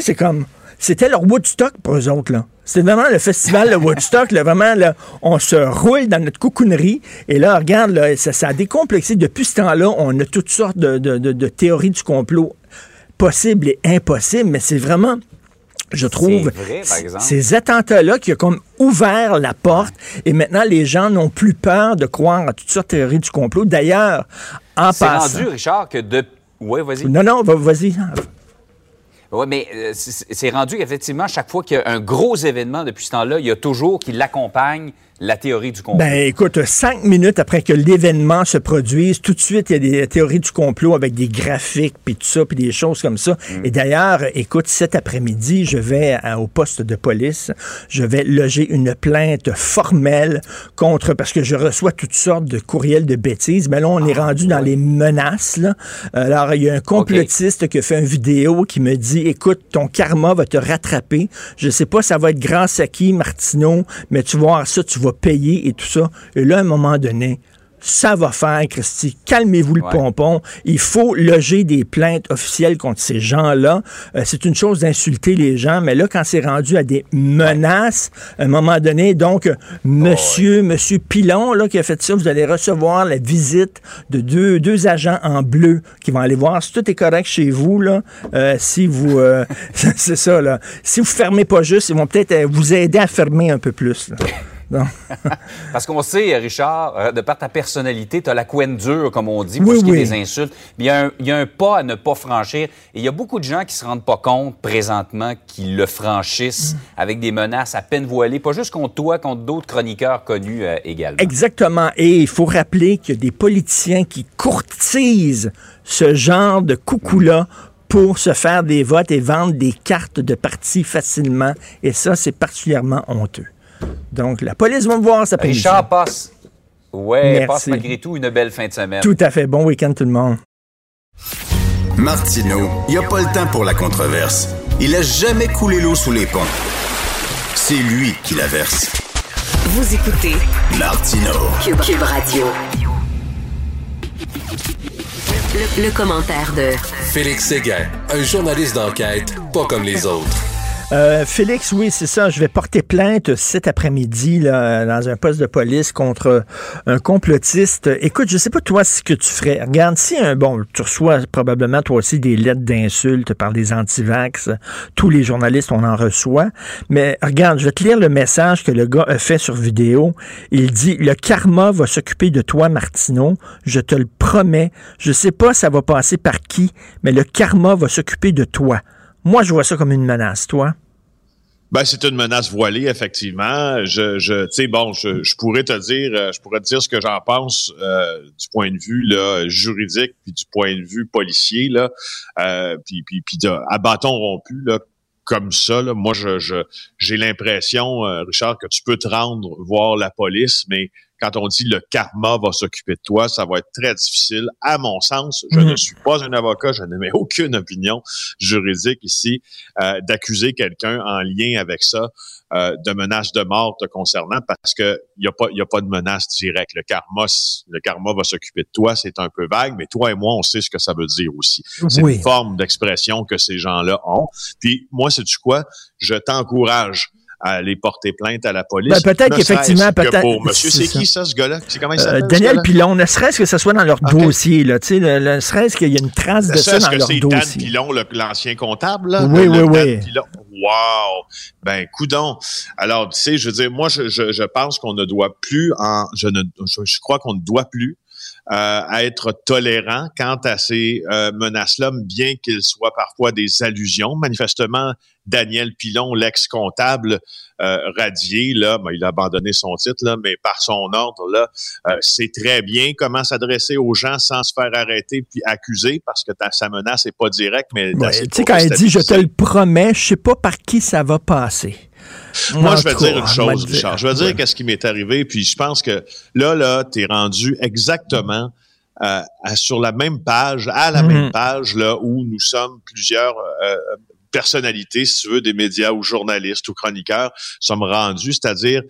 c'est comme, c'était leur Woodstock pour eux autres, là. C'est vraiment le festival de Woodstock. Là, vraiment, là, on se roule dans notre coucounerie. Et là, regarde, là, ça, ça a décomplexé. Depuis ce temps-là, on a toutes sortes de, de, théories du complot possibles et impossibles. Mais c'est vraiment je trouve, ces attentats-là qui ont comme ouvert la porte et maintenant les gens n'ont plus peur de croire à toutes sortes de théories du complot. D'ailleurs, en passant... C'est rendu, Richard, que de... Oui, vas-y. Non, non, vas-y. Oui, mais euh, c'est rendu effectivement, chaque fois qu'il y a un gros événement depuis ce temps-là, il y a toujours qui l'accompagne la théorie du complot? Ben, écoute, cinq minutes après que l'événement se produise, tout de suite, il y a des théories du complot avec des graphiques, puis tout ça, puis des choses comme ça. Mm. Et d'ailleurs, écoute, cet après-midi, je vais au poste de police, je vais loger une plainte formelle contre, parce que je reçois toutes sortes de courriels de bêtises, mais là, on est ah, rendu dans les menaces. Là. Alors, il y a un complotiste qui a fait une vidéo qui me dit, écoute, ton karma va te rattraper. Je sais pas, ça va être grâce à qui, Martineau, mais tu vois ça, tu payer et tout ça. Et là, à un moment donné, ça va faire, Christy. Calmez-vous le pompon. Il faut loger des plaintes officielles contre ces gens-là. Euh, c'est une chose d'insulter les gens, mais là, quand c'est rendu à des menaces, à un moment donné, donc, monsieur, monsieur Pilon, là, qui a fait ça, vous allez recevoir la visite de deux, deux agents en bleu qui vont aller voir si tout est correct chez vous, là. Euh, si vous, euh, c'est ça, là. Si vous fermez pas juste, ils vont peut-être vous aider à fermer un peu plus, là. Parce qu'on sait, Richard, euh, de par ta personnalité, tu as la couenne dure, comme on dit, pour ce qui est des insultes. Il y, a un, il y, a un, pas à ne pas franchir. Et il y a beaucoup de gens qui se rendent pas compte présentement qu'ils le franchissent avec des menaces à peine voilées, pas juste contre toi, contre d'autres chroniqueurs connus euh, également. Exactement. Et il faut rappeler qu'il y a des politiciens qui courtisent ce genre de coucou-là pour se faire des votes et vendre des cartes de parti facilement. Et ça, c'est particulièrement honteux. Donc, la police va me voir ça Richard passe. Ouais, passe malgré tout une belle fin de semaine. Tout à fait. Bon week-end, tout le monde. Martineau, il n'y a pas le temps pour la controverse. Il a jamais coulé l'eau sous les ponts. C'est lui qui la verse. Vous écoutez Martino Cube, Radio. le, commentaire de Félix Séguin, un journaliste d'enquête pas comme les autres. Euh, Félix, oui, c'est ça. Je vais porter plainte cet après-midi dans un poste de police contre un complotiste. Écoute, je sais pas toi ce que tu ferais. Regarde, si un bon, tu reçois probablement toi aussi des lettres d'insultes par des antivax. Tous les journalistes, on en reçoit. Mais regarde, je vais te lire le message que le gars a fait sur vidéo. Il dit Le karma va s'occuper de toi, Martineau. Je te le promets. Je sais pas ça va passer par qui, mais le karma va s'occuper de toi. Moi, je vois ça comme une menace, toi? Ben, c'est une menace voilée, effectivement. Je, tu sais, bon, je, je, pourrais te dire, euh, je pourrais dire ce que j'en pense euh, du point de vue là, juridique, puis du point de vue policier, là, euh, puis, puis, puis à bâton rompu, là, comme ça, là, moi, je, j'ai l'impression, Richard, que tu peux te rendre voir la police, mais quand on dit le karma va s'occuper de toi, ça va être très difficile. À mon sens, je ne mhm. suis pas un avocat, je n'ai aucune opinion juridique ici, euh, d'accuser quelqu'un en lien avec ça euh, de menace de mort te concernant parce que il y a pas il y a pas de menace directe. Le karma le karma va s'occuper de toi, c'est un peu vague, mais toi et moi on sait ce que ça veut dire aussi. C'est une forme d'expression que ces gens-là ont. Puis moi c'est du quoi? Je t'encourage à aller porter plainte à la police. Ben, peut-être qu'effectivement, peut-être. Pour monsieur, c'est qui ça, ce gars-là? C'est comment il euh, Daniel Pilon, ne serait-ce que ce soit dans leur dossier, là, tu sais, ne serait-ce qu'il y a une trace de ça dans leur dossier. Est-ce que c'est Dan Pilon, l'ancien comptable, là? Oui, oui, oui. Wow! Ben, coudon. Alors, tu sais, je veux dire, moi, je, je, je pense qu'on ne doit plus en, je ne, je crois qu'on ne doit plus à être tolérant quant à ces euh, menaces-là, bien qu'ils soient parfois des allusions. Manifestement, Daniel Pilon, l'ex-comptable euh, radié, là, ben, il a abandonné son titre, là, mais par son ordre, là, euh, c'est très bien comment s'adresser aux gens sans se faire arrêter puis accuser, parce que sa menace n'est pas directe, mais... tu sais, quand elle dit « je te le promets », je sais pas par qui ça va passer. Moi, je vais dire une chose, Richard. Je vais dire qu'est-ce qui m'est arrivé, puis je pense que là, là, tu es rendu exactement euh, sur la même page, à la même mhm. page, là, où nous sommes plusieurs euh, personnalités, si tu veux, des médias ou journalistes ou chroniqueurs, sommes rendus, c'est-à-dire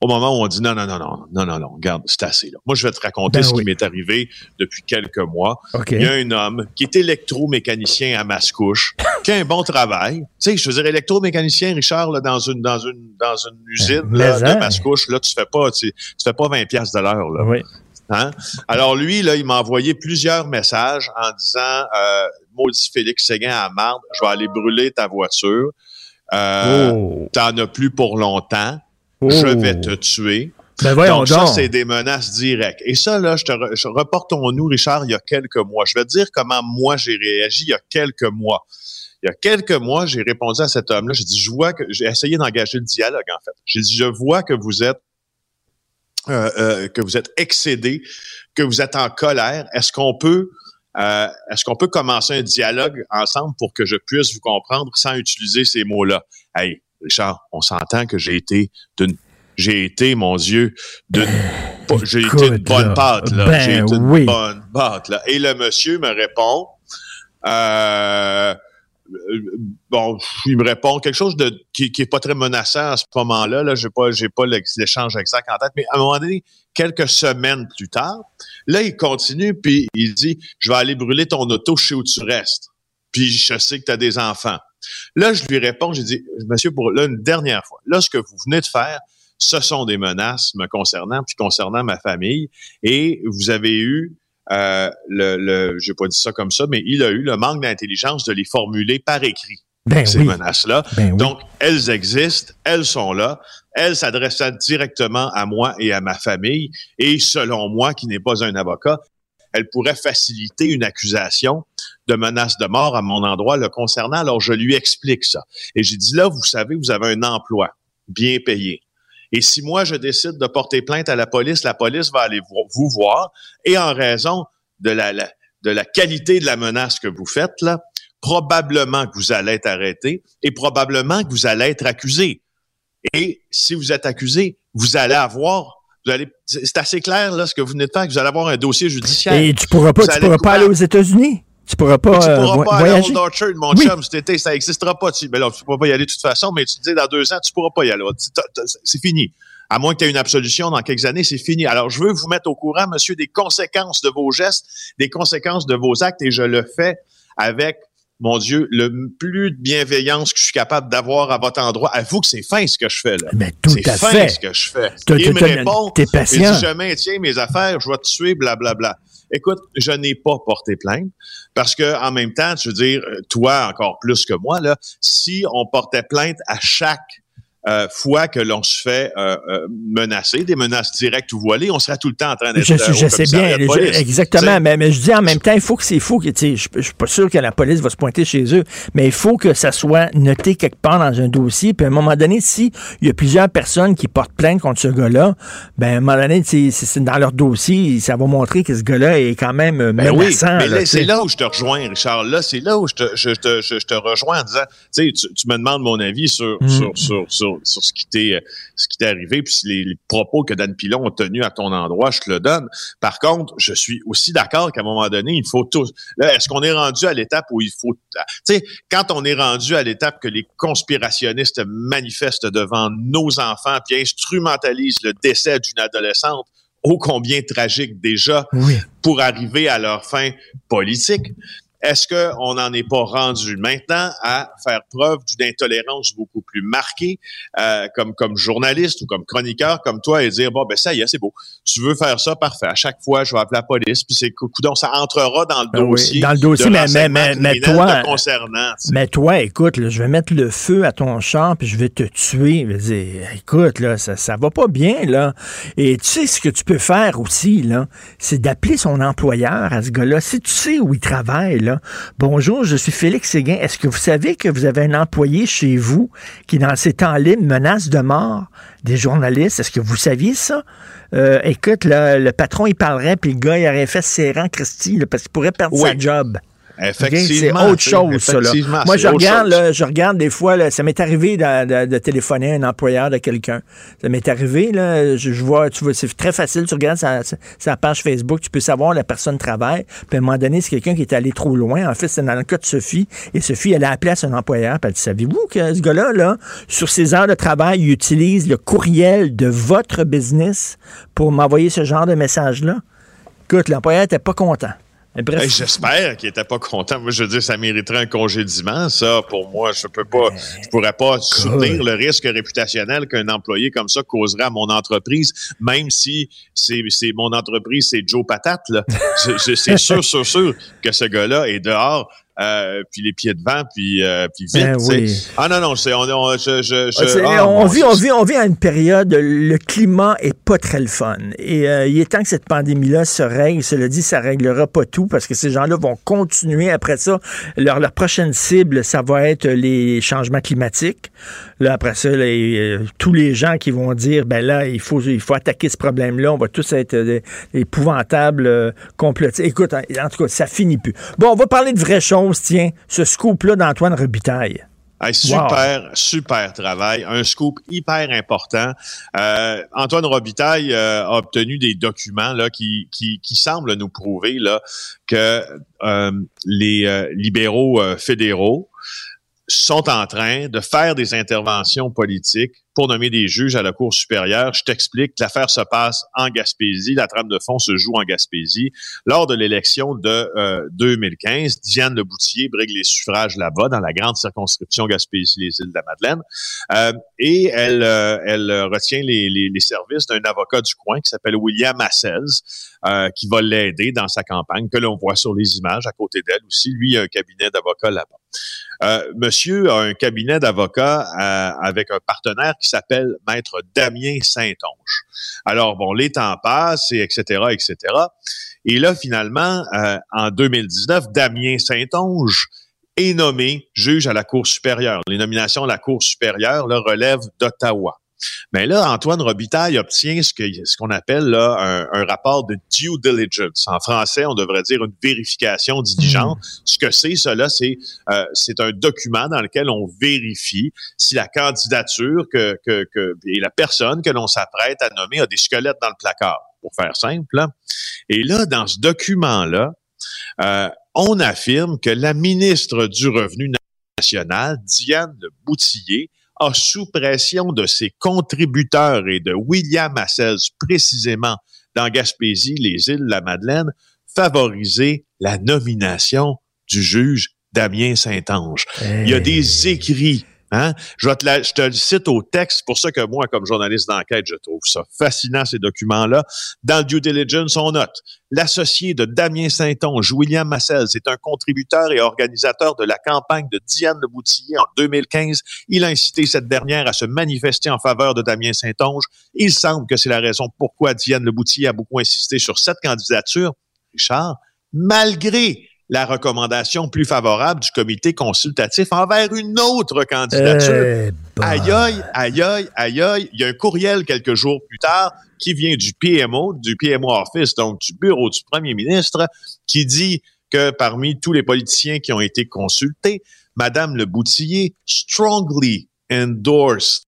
au moment où on dit non, non, non, non, non, non, non, regarde, c'est assez là. Moi, je vais te raconter ben ce qui m'est arrivé depuis quelques mois. Il y a un homme qui est électromécanicien à Mascouche, qui a un bon travail. Tu sais, je veux dire, électromécanicien, Richard, là, dans une, dans une, dans une usine là, de Mascouche, là, tu fais pas, tu, fais pas 20 piastres de l'heure, là. Oui. Hein? Alors lui, là, il m'a envoyé plusieurs messages en disant euh, Maudit Félix Séguin à Marde, je vais aller brûler ta voiture. Euh, oh. T'en as plus pour longtemps je oh. vais te tuer. Ben donc, ça, c'est des menaces directes. Et ça, là, je te reportons-nous, Richard, il y a quelques mois. Je vais te dire comment moi j'ai réagi il y a quelques mois. Il y a quelques mois, j'ai répondu à cet homme-là. J'ai dit, je vois que j'ai essayé d'engager le dialogue, en fait. J'ai dit, je vois que vous êtes euh, euh, que vous êtes excédé, que vous êtes en colère. Est-ce qu'on peut euh, est-ce qu'on peut commencer un dialogue ensemble pour que je puisse vous comprendre sans utiliser ces mots-là? Hey, Richard, on s'entend que j'ai été d'une j'ai été, mon Dieu, d'une j'ai été une bonne pâte, là. Ben j'ai été une bonne pâte, là. Et le monsieur me répond, euh, bon, il me répond quelque chose de qui, qui est pas très menaçant à ce moment-là. Là, j'ai pas, j'ai pas l'échange exact en tête, mais à un moment donné, quelques semaines plus tard, là, il continue puis il dit, je vais aller brûler ton auto, je sais où tu restes. Puis je sais que tu as des enfants. Là, je lui réponds, j'ai dit, monsieur, pour là, une dernière fois, là, ce que vous venez de faire, ce sont des menaces me concernant, puis concernant ma famille, et vous avez eu euh, le, le j'ai pas dit ça comme ça, mais il a eu le manque d'intelligence de les formuler par écrit. Ben ces menaces-là. Ben Donc, elles existent, elles sont là, elles s'adressent directement à moi et à ma famille, et selon moi, qui n'est pas un avocat, elles pourraient faciliter une accusation de menace de mort à mon endroit le concernant. Alors, je lui explique ça. Et j'ai dit, là, vous savez, vous avez un emploi bien payé. Et si moi, je décide de porter plainte à la police, la police va aller vous voir. Et en raison de la, de la qualité de la menace que vous faites, là, probablement que vous allez être arrêté et probablement que vous allez être accusé. Et si vous êtes accusé, vous allez avoir vous allez, c'est assez clair là ce que vous venez de faire, que vous allez avoir un dossier judiciaire. Et tu pourras pas, tu pourras pas aller aux États-Unis? Tu pourras pas, tu pourras euh, pas voyager? aller au Orchard, mon chum, cet été, ça n'existera pas. Tu, mais là, tu pourras pas y aller de toute façon, mais tu te dis dans deux ans, tu pourras pas y aller. C'est fini. À moins que tu aies une absolution dans quelques années, c'est fini. Alors, je veux vous mettre au courant, monsieur, des conséquences de vos gestes, des conséquences de vos actes, et je le fais avec mon Dieu, le plus de bienveillance que je suis capable d'avoir à votre endroit. Avoue que c'est fin ce que je fais, là. Mais tout c'est à fin fait. ce que je fais. Il me répond, t'es patient. dit, je maintiens mes affaires, je vais te tuer, blablabla. Écoute, je n'ai pas porté plainte parce que en même temps, je veux dire, euh, toi encore plus que moi, là, si on portait plainte à chaque euh, fois que l'on se fait euh, euh, menacer, des menaces directes ou voilées, on serait tout le temps en train d'être Je, je sais bien, je- exactement, mais, mais je dis en même temps, il faut que c'est fou que, tu sais, je, je suis pas sûr que la police va se pointer chez eux, mais il faut que ça soit noté quelque part dans un dossier, puis à un moment donné, si il y a plusieurs personnes qui portent plainte contre ce gars-là, ben à un moment donné, c'est dans leur dossier, ça va montrer que ce gars-là est quand même Ben oui, menaçant. mais là, c'est là où je te rejoins, Richard. Là, c'est là où je te, je, te- je- te rejoins en disant, tu, tu me demandes mon avis sur, Mm. sur, sur, sur, sur ce qui t'est, ce qui t'est arrivé, puis les, les propos que Dan Pilon a tenus à ton endroit, je te le donne. Par contre, je suis aussi d'accord qu'à un moment donné, il faut tous. Là, est-ce qu'on est rendu à l'étape où il faut, tu sais, quand on est rendu à l'étape que les conspirationnistes manifestent devant nos enfants, puis instrumentalisent le décès d'une adolescente, ô combien tragique déjà Oui. pour arriver à leur fin politique. Est-ce qu'on n'en est pas rendu maintenant à faire preuve d'une intolérance beaucoup plus marquée euh, comme, comme journaliste ou comme chroniqueur comme toi et dire, bon, ben ça y est, c'est beau. Tu veux faire ça, parfait. À chaque fois, je vais appeler la police, puis c'est coudon, ça entrera dans le Ben oui, dossier. dans le dossier, de mais- mais- mais criminel toi- concernant. tu sais. Mais toi, écoute, là, je vais mettre le feu à ton champ puis je vais te tuer. Je vais dire, écoute, là, ça, ça va pas bien, là. Et tu sais ce que tu peux faire aussi, là, c'est d'appeler son employeur à ce gars-là. Si tu sais où il travaille, là, bonjour, je suis Félix Séguin. Est-ce que vous savez que vous avez un employé chez vous qui, dans ses temps libres, menace de mort des journalistes? Est-ce que vous saviez ça? Euh, écoute, là, le patron, il parlerait, puis le gars, il aurait fait serrant Christy, là, parce qu'il pourrait perdre sa job. OK? C'est Effectivement. autre chose, ça. Là. effectivement, Moi, je regarde, là, je regarde des fois, là, ça m'est arrivé de, de- de téléphoner à un employeur de quelqu'un. Ça m'est arrivé, là, je, je vois, tu vois, c'est très facile, tu regardes sa, sa- page Facebook, tu peux savoir où la personne travaille. Puis à un moment donné, c'est quelqu'un qui est allé trop loin. En fait, c'est dans le cas de Sophie. Et Sophie, elle a appelé à son employeur, puis elle dit, savez-vous que ce gars-là, là, sur ses heures de travail, il utilise le courriel de votre business pour m'envoyer ce genre de message-là? Écoute, l'employeur n'était pas content. Hey, J'espère qu'il était pas content. Moi, je veux dire, ça mériterait un congédiement. Ça, pour moi, je peux pas, je pourrais pas soutenir le risque réputationnel qu'un employé comme ça causerait à mon entreprise, même si c'est c'est mon entreprise, c'est Joe Patate. C'est sûr, sûr, sûr que ce gars-là est dehors. Euh, puis les pieds devant, puis, euh, puis vite. Ben oui. Ah non, non, c'est, on, on- je, je, je- Ah, on, vit, on, vit, on vit à une période, le climat est pas très le fun. Et euh, il est temps que cette pandémie-là se règle. Cela dit, ça réglera pas tout parce que ces gens-là vont continuer après ça. Leur, leur prochaine cible, ça va être les changements climatiques. Là, après ça, les, tous les gens qui vont dire, ben là, il faut, il faut attaquer ce problème-là. On va tous être des, épouvantables complotistes. Écoute, en, en tout cas, ça finit plus. Bon, on va parler de vraies choses, tiens. Ce scoop-là d'Antoine Robitaille. Hey, super, super travail. Un scoop hyper important. Euh, Antoine Robitaille euh, a obtenu des documents là, qui, qui, qui semblent nous prouver là, que euh, les libéraux fédéraux sont en train de faire des interventions politiques pour nommer des juges à la Cour supérieure. Je t'explique, l'affaire se passe en Gaspésie, la trame de fond se joue en Gaspésie. Lors de l'élection de 2015, euh, Diane Leboutillier brigue les suffrages là-bas, dans la grande circonscription Gaspésie-les-Îles de la Madeleine, euh, et elle, euh, elle retient les, les, les services d'un avocat du coin qui s'appelle William Massez, qui va l'aider dans sa campagne, que l'on voit sur les images à côté d'elle aussi. Lui, a un cabinet d'avocats là-bas. Euh, monsieur a un cabinet d'avocats euh, avec un partenaire s'appelle Maître Damien Saint-Onge. Alors, bon, les temps passent, et etc., etc. Et là, finalement, euh, en 2019, Damien Saint-Onge est nommé juge à la Cour supérieure. Les nominations à la Cour supérieure le relèvent d'Ottawa. Mais là, Antoine Robitaille obtient ce qu'on ce qu'on appelle là, un, rapport de due diligence. En français, on devrait dire une vérification diligente. Hmm. Ce que c'est, cela, c'est euh, c'est un document dans lequel on vérifie si la candidature que, que, que et la personne que l'on s'apprête à nommer a des squelettes dans le placard, pour faire simple. Et là, dans ce document-là, euh, on affirme que la ministre du Revenu national, Diane Boutillier, a, sous pression de ses contributeurs et de William Hassels précisément dans Gaspésie, les îles de la Madeleine, favorisé la nomination du juge Damien Saint-Ange. Il y a des écrits Hein? Je, te le cite au texte, pour ça que moi, comme journaliste d'enquête, je trouve ça fascinant, ces documents-là. Dans le due diligence, on note l'associé de Damien Saint-Onge, William Massel, c'est un contributeur et organisateur de la campagne de Diane Leboutillier en 2015. Il a incité cette dernière à se manifester en faveur de Damien Saint-Onge. Il semble que c'est la raison pourquoi Diane Leboutillier a beaucoup insisté sur cette candidature. Richard, malgré la recommandation plus favorable du comité consultatif envers une autre candidature. Eh aïe, aïe, aïe, aïe, aïe, aïe. Il y a un courriel quelques jours plus tard qui vient du PMO, du PMO Office, donc du bureau du premier ministre, qui dit que parmi tous les politiciens qui ont été consultés, Madame Le Boutillier strongly endorsed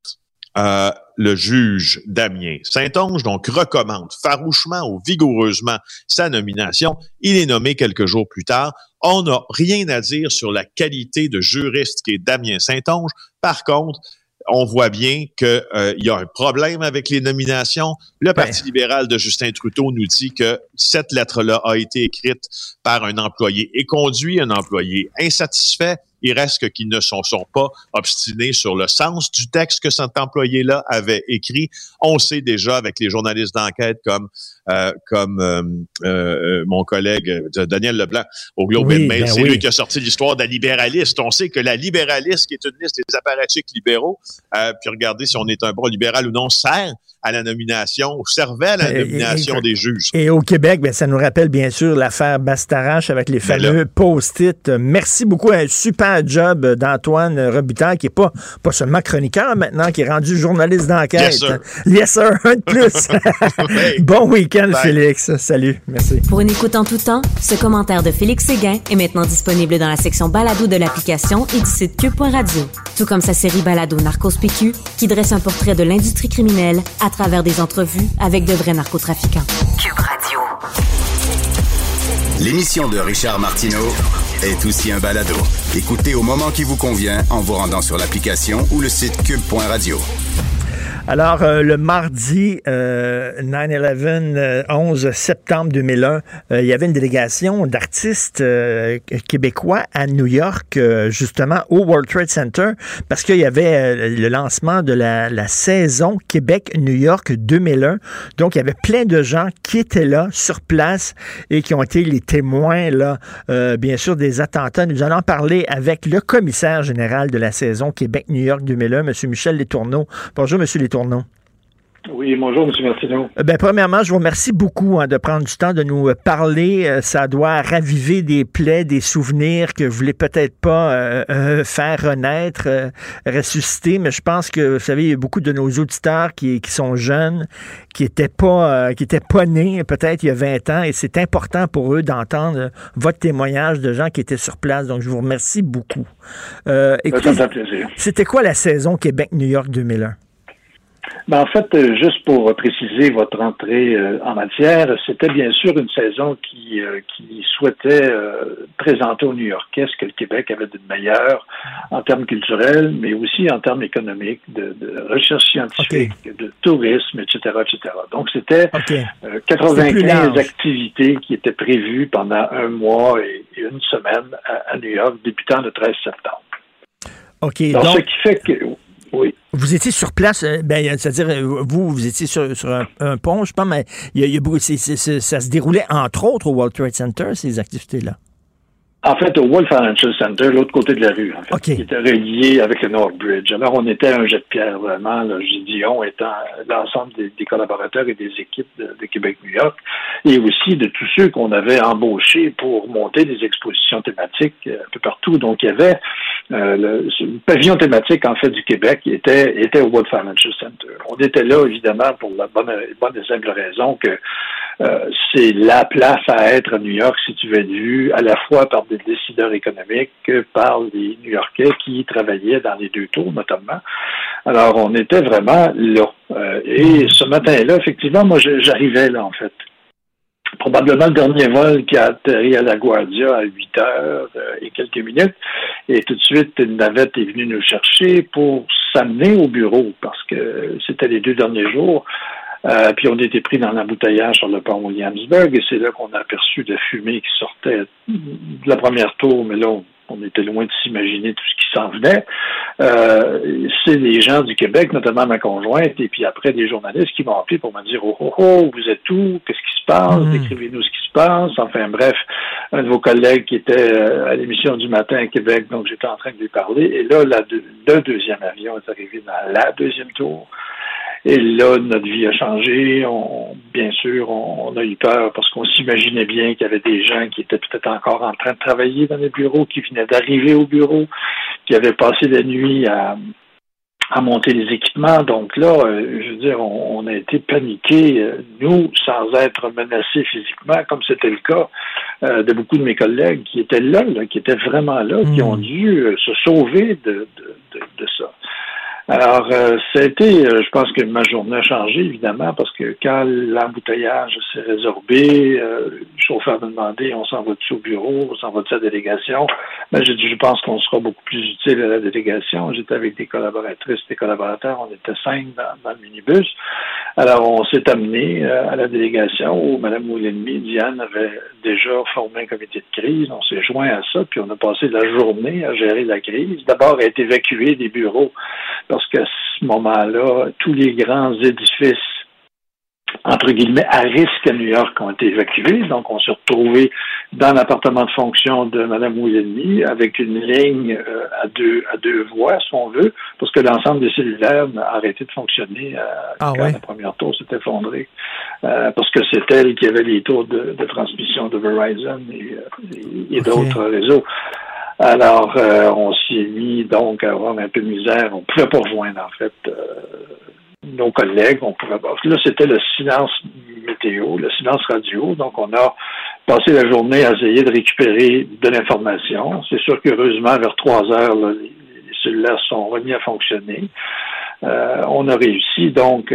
euh, le juge Damien Saint-Onge, donc recommande farouchement ou vigoureusement sa nomination. Il est nommé quelques jours plus tard. On n'a rien à dire sur la qualité de juriste qui est Damien Saint-Onge. Par contre, on voit bien qu'il euh, y a un problème avec les nominations. Le ben. Parti libéral de Justin Trudeau nous dit que cette lettre-là a été écrite par un employé et conduit un employé insatisfait il reste qu'ils ne sont, sont pas obstinés sur le sens du texte que cet employé-là avait écrit. On sait déjà avec les journalistes d'enquête comme euh, comme euh, euh, mon collègue Daniel Leblanc au Globe and Mail, ben c'est lui qui a sorti l'histoire de la libéraliste. On sait que la libéraliste, qui est une liste des apparatchiks libéraux, puis regardez si on est un bon libéral ou non, sert à la nomination, servait à la nomination des juges. Et au Québec, ben, ça nous rappelle bien sûr l'affaire Bastarache avec les ben fameux post-it. Merci beaucoup. Un super job d'Antoine Robitaille, qui n'est pas, pas seulement chroniqueur maintenant, qui est rendu journaliste d'enquête. Yes, sir. Yes, sir. Un de plus. bon week-end, Félix. Salut. Merci. Pour une écoute en tout temps, ce commentaire de Félix Séguin est maintenant disponible dans la section balado de l'application et du site cube.radio. Tout comme sa série balado Narcos PQ, qui dresse un portrait de l'industrie criminelle à travers des entrevues avec de vrais narcotrafiquants. Cube Radio. L'émission de Richard Martineau est aussi un balado. Écoutez au moment qui vous convient en vous rendant sur l'application ou le site cube.radio. Alors, euh, le mardi 9-11, 11 euh, septembre 2001, euh, il y avait une délégation d'artistes québécois à New York, justement au World Trade Center, parce qu'il y avait le lancement de la, la saison Québec-New York 2001. Donc, il y avait plein de gens qui étaient là, sur place, et qui ont été les témoins, là, bien sûr, des attentats. Nous allons parler avec le commissaire général de la saison Québec-New York 2001, M. Michel Letourneau. Bonjour, M. Letourneau. Oui, bonjour, M. Martineau. Euh, ben, premièrement, je vous remercie beaucoup hein, de prendre du temps de nous euh, parler. Euh, ça doit raviver des plaies, des souvenirs que vous voulez peut-être pas faire renaître, ressusciter, mais je pense que, vous savez, il y a beaucoup de nos auditeurs qui, sont jeunes, qui n'étaient pas, qui étaient pas nés peut-être il y a 20 ans, et c'est important pour eux d'entendre votre témoignage de gens qui étaient sur place. Donc, je vous remercie beaucoup. écoutez, c'était quoi la saison Québec-New York 2001? Ben, en fait, euh, juste pour préciser votre entrée euh, en matière, c'était bien sûr une saison qui, euh, qui souhaitait présenter aux New-Yorkais ce que le Québec avait de meilleur en termes culturels, mais aussi en termes économiques, de, recherche scientifique, de tourisme, etc., etc. Donc, c'était 95 activités qui étaient prévues pendant un mois et, une semaine à, New York, débutant le 13 septembre. OK. donc... Ce qui fait que oui. Vous étiez sur place, euh, ben, c'est-à-dire, euh, vous, vous étiez sur, un, pont, je pense, mais il y a, ça se déroulait entre autres au World Trade Center, ces activités-là. En fait, au World Financial Center, l'autre côté de la rue, en fait, qui était relié avec le North Bridge. Alors, on était un jet de pierre, vraiment. Là, je dis on étant l'ensemble des, collaborateurs et des équipes de, Québec-New York, et aussi de tous ceux qu'on avait embauchés pour monter des expositions thématiques euh, un peu partout. Donc, il y avait euh, le, pavillon thématique, en fait, du Québec qui était, était au World Financial Center. On était là, évidemment, pour la bonne, bonne et simple raison que euh, c'est la place à être à New York si tu veux être vu à la fois par des décideurs économiques que par les New-Yorkais qui travaillaient dans les deux tours notamment. Alors on était vraiment là. Euh, et ce matin-là, effectivement, moi j'arrivais là en fait. Probablement le dernier vol qui a atterri à la Guardia à 8 heures euh, et quelques minutes. Et tout de suite, une navette est venue nous chercher pour s'amener au bureau parce que c'était les deux derniers jours euh, puis on était pris dans l'embouteillage sur le pont Williamsburg et c'est là qu'on a aperçu de fumée qui sortait de la première tour, mais là, on, était loin de s'imaginer tout ce qui s'en venait. Euh, c'est des gens du Québec, notamment ma conjointe, et puis après des journalistes qui m'ont appelé pour me dire Oh, oh, oh, vous êtes où? Qu'est-ce qui se passe? Mm. Décrivez-nous ce qui se passe. Enfin, bref, un de vos collègues qui était euh, à l'émission du matin à Québec, donc j'étais en train de lui parler, et là, le deuxième avion est arrivé dans la deuxième tour. Et là, notre vie a changé. On, bien sûr, on, a eu peur parce qu'on s'imaginait bien qu'il y avait des gens qui étaient peut-être encore en train de travailler dans les bureaux, qui venaient d'arriver au bureau, qui avaient passé la nuit à, à monter les équipements. Donc là, euh, je veux dire, on, a été paniqués, euh, nous, sans être menacés physiquement, comme c'était le cas euh, de beaucoup de mes collègues qui étaient là, qui étaient vraiment là, qui hmm. ont dû se sauver de, de, de ça. Alors, euh, ça a été, euh, je pense que ma journée a changé, évidemment, parce que quand l'embouteillage s'est résorbé, euh, le chauffeur m'a demandé on s'en va-tu au bureau, on s'en va-tu à la délégation? Ben, j'ai dit, je pense qu'on sera beaucoup plus utile à la délégation. J'étais avec des collaboratrices, des collaborateurs, on était cinq dans, le minibus. Alors, on s'est amené euh, à la délégation où Mme Moulinmi, Diane, avait déjà formé un comité de crise. On s'est joint à ça, puis on a passé la journée à gérer la crise. D'abord, à être évacué des bureaux parce qu'à ce moment-là, tous les grands édifices entre guillemets, à risque à New York ont été évacués. Donc, on s'est retrouvé dans l'appartement de fonction de Mme Williamy avec une ligne euh, à deux à deux voies, si on veut, parce que l'ensemble des cellulaires a arrêté de fonctionner euh, ah quand la première tour s'est effondrée. Euh, parce que c'est elle qui avait les tours de, transmission de Verizon et, d'autres réseaux. Alors, euh, on s'y est mis donc à avoir un peu de misère. On ne pouvait pas rejoindre, en fait, euh, nos collègues. On pouvait pas. Là, c'était le silence météo, le silence radio. Donc, on a passé la journée à essayer de récupérer de l'information. C'est sûr qu'heureusement, vers trois heures, les, cellulaires sont remis à fonctionner. Euh, on a réussi donc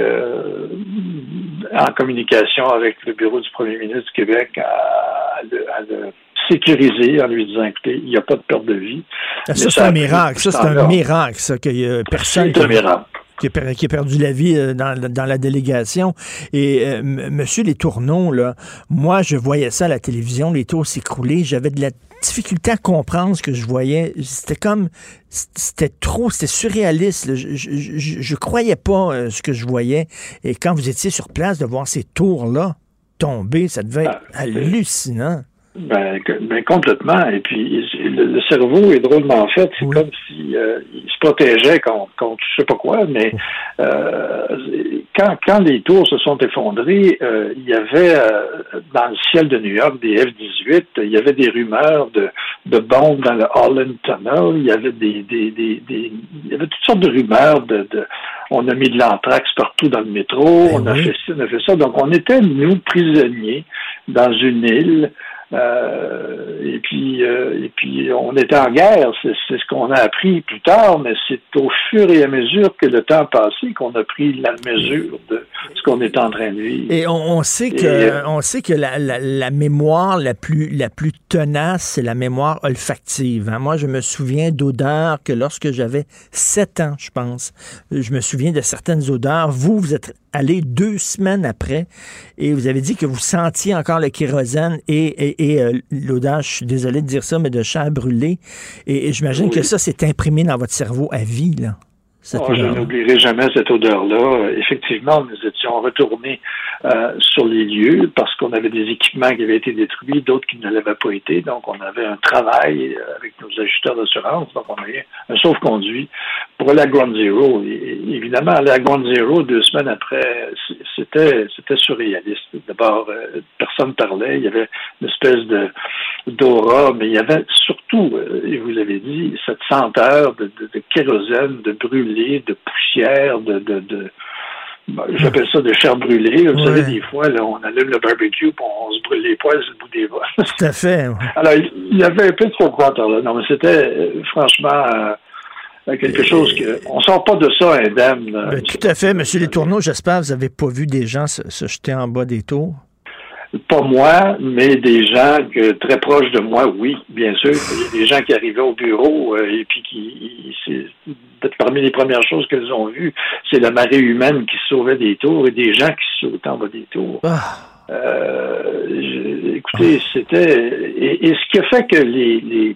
en communication avec le bureau du premier ministre du Québec à, à le sécurisé en lui disant, écoutez, il n'y a pas de perte de vie. Ça, c'est un miracle. Ça, c'est un miracle, ça, qu'il y a personne qui, a, perdu la vie euh, dans, la délégation. Et euh, Monsieur Les Tourneaux, là, moi, je voyais ça à la télévision, les tours s'écrouler. J'avais de la difficulté à comprendre ce que je voyais. C'était comme, c'était trop, c'était surréaliste. Je, je, croyais pas euh, ce que je voyais. Et quand vous étiez sur place, de voir ces tours-là tomber, ça devait être ah, hallucinant. Ben, ben, complètement. Et puis le, cerveau est drôlement fait. C'est comme si euh, il se protégeait contre, contre je sais pas quoi, mais euh, quand, quand les tours se sont effondrées, euh, il y avait dans le ciel de New York des F-18, il y avait des rumeurs de, de bombes dans le Holland Tunnel, il y avait des, des, des, il y avait toutes sortes de rumeurs de, de on a mis de l'anthrax partout dans le métro, ben on a fait ci, on a fait ça. Donc on était, nous, prisonniers dans une île Euh, et puis, euh, et puis, on était en guerre. C'est ce qu'on a appris plus tard, mais c'est au fur et à mesure que le temps passé qu'on a pris la mesure de ce qu'on est en train de vivre. Et on, sait que, euh, on sait que la, la, mémoire la plus, la plus tenace, c'est la mémoire olfactive. Hein. Moi, je me souviens d'odeurs que lorsque j'avais sept ans, je pense, je me souviens de certaines odeurs. Vous, vous êtes allé deux semaines après et vous avez dit que vous sentiez encore le kérosène et, et, et euh, l'odeur, je suis désolé de dire ça, mais de chair brûlée. Et, j'imagine que ça, c'est imprimé dans votre cerveau à vie, là. Oh, je n'oublierai jamais cette odeur-là. Effectivement, nous étions retournés euh, sur les lieux parce qu'on avait des équipements qui avaient été détruits, d'autres qui ne l'avaient pas été. Donc, on avait un travail euh, avec nos ajusteurs d'assurance. Donc, on avait un sauf-conduit pour la Ground Zero. Et, évidemment, la Ground Zero, deux semaines après, c'était c'était surréaliste. D'abord, euh, personne parlait. Il y avait une espèce de d'aura, mais il y avait surtout, et vous l'avez dit, cette senteur de, de, de kérosène, de brûlure de poussière, de, de, de ben, j'appelle ça de chair brûlée. Vous savez, des fois, là, on allume le barbecue et on se brûle les poils sur le bout des bras. Tout à fait. Alors, il y avait un peu de trop là. Non, mais c'était euh, franchement euh, quelque chose que. On sort pas de ça indemne. Ben, tout à fait. Monsieur Les Tourneaux, j'espère que vous n'avez pas vu des gens se, se jeter en bas des tours pas moi, mais des gens très proches de moi, oui, bien sûr. Il y a des gens qui arrivaient au bureau euh, et puis qui, c'est parmi les premières choses qu'elles ont vues, c'est la marée humaine qui sauvait des tours et des gens qui sautaient en bas des tours. Ah. Euh, écoutez, c'était et, ce qui a fait que les, les,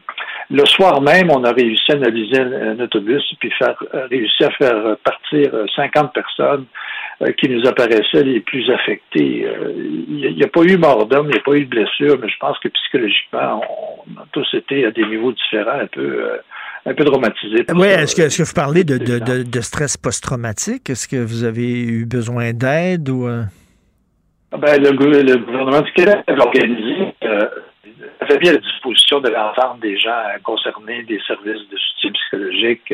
le soir même, on a réussi à analyser un, autobus puis faire réussi à faire partir 50 personnes euh, qui nous apparaissaient les plus affectés. Euh, il n'y a, pas eu mort d'homme, il n'y a pas eu de blessure, mais je pense que psychologiquement, on, a tous été à des niveaux différents, un peu, euh, un peu traumatisés. Oui, est-ce que, est que, vous parlez de, de, de, stress post-traumatique? Est-ce que vous avez eu besoin d'aide ou... Ah ben, le, le, gouvernement du Québec avait organisé, euh, avait mis à la disposition de l'ensemble des gens concernés des services de soutien psychologique,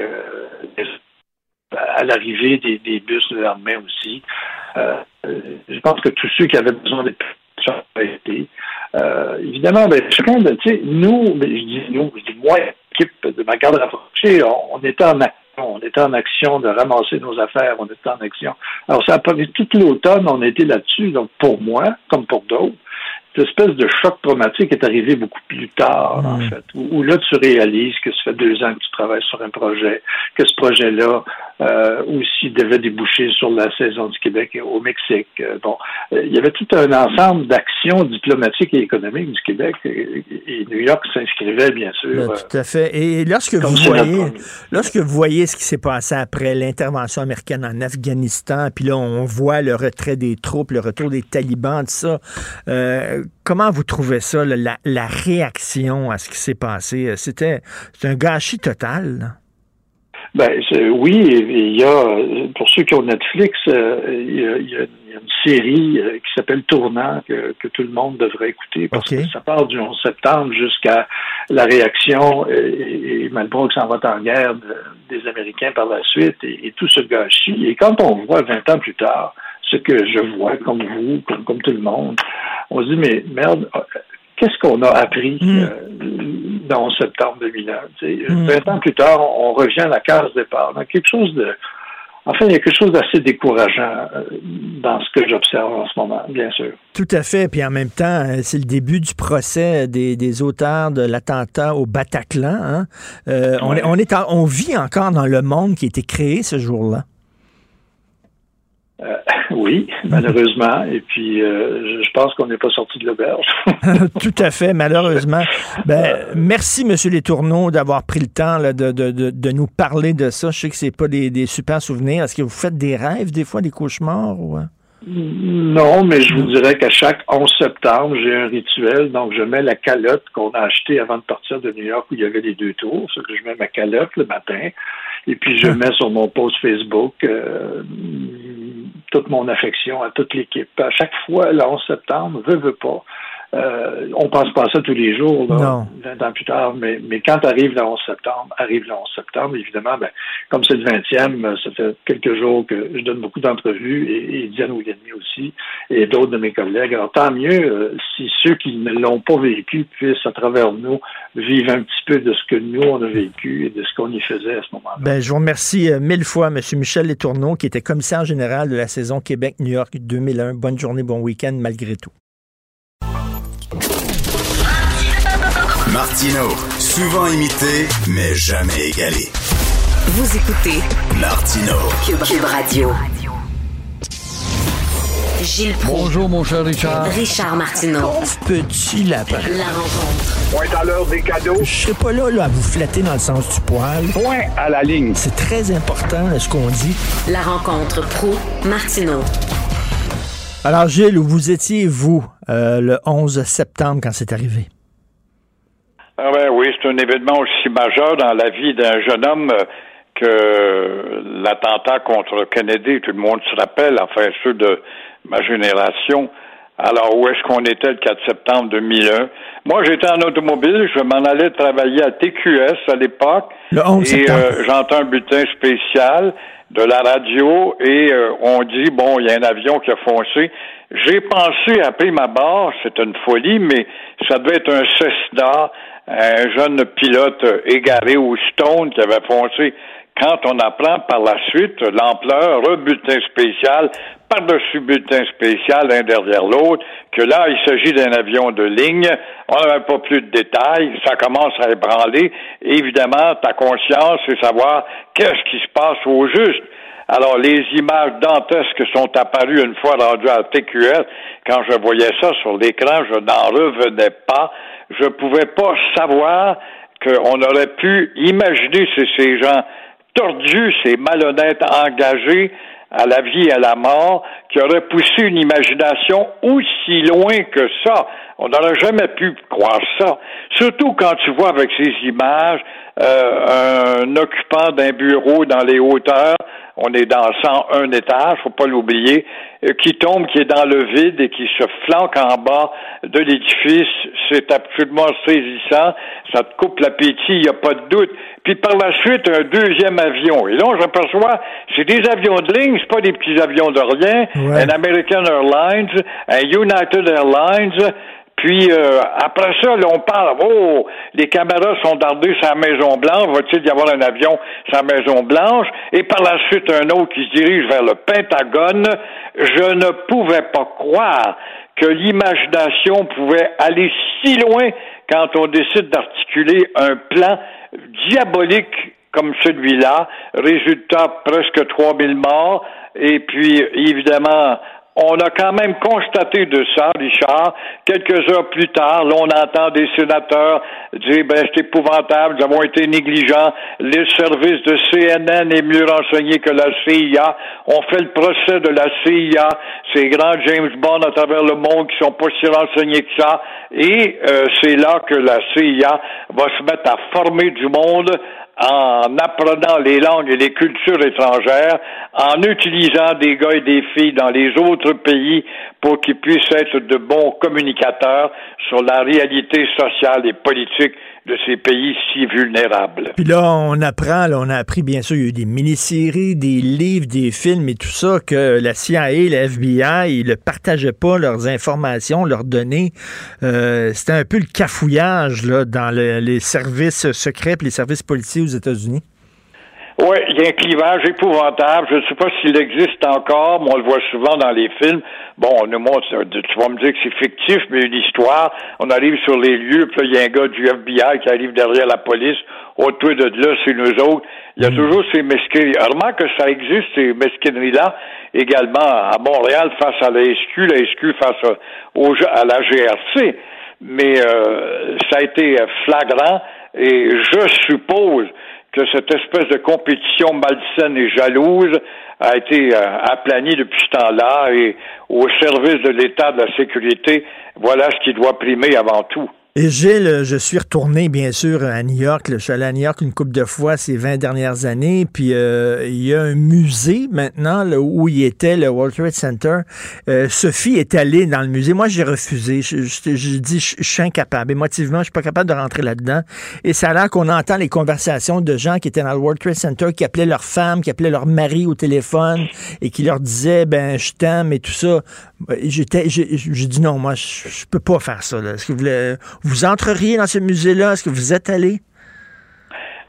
à l'arrivée des, bus le lendemain aussi. Euh, je pense que tous ceux qui avaient besoin ont été. Euh, évidemment, ben, chacun, tu sais, nous, je dis nous, je dis moi, l'équipe de ma garde rapprochée, on, on, était en action. On était en action de ramasser nos affaires, on était en action. Alors, ça a tout l'automne, on était là-dessus. Donc, pour moi, comme pour d'autres, cette espèce de choc traumatique est arrivé beaucoup plus tard, en fait, où, là, tu réalises que ça fait deux ans que tu travailles sur un projet, que ce projet-là euh, aussi devait déboucher sur la saison du Québec au Mexique. Euh, bon, euh, il y avait tout un ensemble d'actions diplomatiques et économiques du Québec et, New York s'inscrivait, bien sûr. Ben, tout à fait. Et lorsque vous voyez, lorsque vous voyez ce qui s'est passé après l'intervention américaine en Afghanistan, puis là, on voit le retrait des troupes, le retour des talibans, tout ça, comment vous trouvez ça, la, réaction à ce qui s'est passé? C'était un gâchis total. Ben oui, il y a pour ceux qui ont Netflix, euh, il, y a, une série euh, qui s'appelle Tournant que, tout le monde devrait écouter parce que ça part du 11 septembre jusqu'à la réaction et, et Malbrook s'en va en guerre des Américains par la suite et, tout ce gâchis. Et quand on voit 20 ans plus tard ce que je vois comme vous, comme, comme tout le monde, on se dit mais merde, qu'est-ce qu'on a appris hmm. euh, dans septembre 2001? 20 hmm. ans plus tard, on revient à la case départ. Donc, quelque chose de. Enfin, il y a quelque chose d'assez décourageant euh, dans ce que j'observe en ce moment, bien sûr. Tout à fait. Puis en même temps, euh, c'est le début du procès des, auteurs de l'attentat au Bataclan. Hein. on, est, on, est on vit encore dans le monde qui a été créé ce jour-là. Euh, oui, malheureusement. Et puis, euh, je pense qu'on n'est pas sorti de l'auberge. Tout à fait, malheureusement. Ben, merci, M. Letourneau, d'avoir pris le temps de, de, de, nous parler de ça. Je sais que c'est pas des, des, super souvenirs. Est-ce que vous faites des rêves, des fois, des cauchemars? Ou... Hein? Non, mais je vous dirais qu'à chaque 11 septembre, j'ai un rituel. Donc, je mets la calotte qu'on a achetée avant de partir de New York où il y avait les deux tours. C'est que je mets ma calotte le matin. Et puis, je ah. mets sur mon post Facebook euh, toute mon affection à toute l'équipe. À chaque fois, le 11 septembre, veut, veut pas, euh, on pense pas à ça tous les jours, là, 20 ans plus tard, mais, mais quand arrive le 11 septembre, arrive le 11 septembre, évidemment, ben, comme c'est le 20e, euh, ça fait quelques jours que je donne beaucoup d'entrevues, et, et Diane Ouliani aussi, et d'autres de mes collègues. Alors, tant mieux euh, si ceux qui ne l'ont pas vécu puissent, à travers nous, vivre un petit peu de ce que nous, on a vécu et de ce qu'on y faisait à ce moment-là. Ben, je vous remercie mille fois, M. Michel Letourneau, qui était commissaire général de la saison Québec-New York 2001. Bonne journée, bon week-end, malgré tout. Martino, souvent imité, mais jamais égalé. Vous écoutez Martino, Cube, Radio. Gilles Bonjour, mon cher Richard. Richard Martineau. petit lapin. La rencontre. Point à l'heure des cadeaux. Je serai pas là, là à vous flatter dans le sens du poil. Point à la ligne. C'est très important, ce qu'on dit. La rencontre pro martineau Alors, Gilles, où vous étiez, vous, euh, le 11 septembre, quand c'est arrivé? Ah ben oui, c'est un événement aussi majeur dans la vie d'un jeune homme euh, que l'attentat contre Kennedy. Tout le monde se rappelle, enfin ceux de ma génération. Alors, où est-ce qu'on était le 4 septembre 2001? Moi, j'étais en automobile, je m'en allais travailler à TQS à l'époque. Le 11 Et euh, j'entends un bulletin spécial de la radio et euh, on dit, bon, il y a un avion qui a foncé. J'ai pensé appeler ma barre, c'est une folie, mais ça devait être un Cessna un jeune pilote égaré au Stone qui avait foncé. Quand on apprend par la suite l'ampleur, un bulletin spécial, par-dessus bulletin spécial, l'un derrière l'autre, que là, il s'agit d'un avion de ligne, on n'avait pas plus de détails, ça commence à ébranler. Évidemment, ta conscience, c'est savoir qu'est-ce qui se passe au juste. Alors, les images dantesques sont apparues une fois rendues à TQS. Quand je voyais ça sur l'écran, je n'en revenais pas je ne pouvais pas savoir qu'on aurait pu imaginer ces gens tordus, ces malhonnêtes engagés à la vie et à la mort, qui auraient poussé une imagination aussi loin que ça. On n'aurait jamais pu croire ça. Surtout quand tu vois avec ces images euh, un occupant d'un bureau dans les hauteurs on est dans 101 étages, faut pas l'oublier, euh, qui tombe, qui est dans le vide et qui se flanque en bas de l'édifice. C'est absolument saisissant. Ça te coupe l'appétit, il n'y a pas de doute. Puis par la suite, un deuxième avion. Et là, on s'aperçoit, c'est des avions de ligne, c'est pas des petits avions de rien. Un American Airlines, un United Airlines, puis euh, après ça, là, on parle, oh, les caméras sont dardées sur la Maison Blanche, va-t-il y avoir un avion sur la Maison Blanche? Et par la suite, un autre qui se dirige vers le Pentagone. Je ne pouvais pas croire que l'imagination pouvait aller si loin quand on décide d'articuler un plan diabolique comme celui-là. Résultat, presque 3000 morts. Et puis, évidemment, on a quand même constaté de ça, Richard. Quelques heures plus tard, là, on entend des sénateurs dire, ben, c'est épouvantable, nous avons été négligents. Les services de CNN est mieux renseigné que la CIA. On fait le procès de la CIA. Ces grands James Bond à travers le monde qui sont pas si renseignés que ça. Et euh, c'est là que la CIA va se mettre à former du monde en apprenant les langues et les cultures étrangères, en utilisant des gars et des filles dans les autres pays pour qu'ils puissent être de bons communicateurs sur la réalité sociale et politique de ces pays si vulnérables. Puis là, on apprend, là, on a appris, bien sûr, il y a eu des mini-séries, des livres, des films et tout ça, que la CIA, la FBI, ils ne partageaient pas leurs informations, leurs données. Euh, c'était un peu le cafouillage là, dans les services secrets et les services policiers aux États-Unis. Oui, il y a un clivage épouvantable. Je ne sais pas s'il existe encore, mais on le voit souvent dans les films. Bon, on nous montre, tu vas me dire que c'est fictif, mais une histoire. On arrive sur les lieux, puis il y a un gars du FBI qui arrive derrière la police. Autour de là, c'est nous autres. Il y a mm. toujours ces mesquineries. Remarque que ça existe, ces mesquineries-là, également à Montréal face à la SQ, la SQ face à, à la GRC. Mais euh, ça a été flagrant et je suppose que cette espèce de compétition malsaine et jalouse a été euh, aplanie depuis ce temps-là et au service de l'état de la sécurité, voilà ce qui doit primer avant tout. Et Gilles, je suis retourné, bien sûr, à New York. Je suis allé à New York une couple de fois ces 20 dernières années. Puis euh, il y a un musée maintenant là, où il était, le World Trade Center. Euh, Sophie est allée dans le musée. Moi, j'ai refusé. Je, je, dis, je, suis incapable. Émotivement, je suis pas capable de rentrer là-dedans. Et ça a l'air qu'on entend les conversations de gens qui étaient dans le World Trade Center, qui appelaient leur femme, qui appelaient leur mari au téléphone et qui leur disaient, ben, je t'aime et tout ça. J'étais, j'ai dit non, moi, je, je peux pas faire ça. Est-ce que vous vous entreriez dans ce musée-là? Est-ce que vous êtes allé?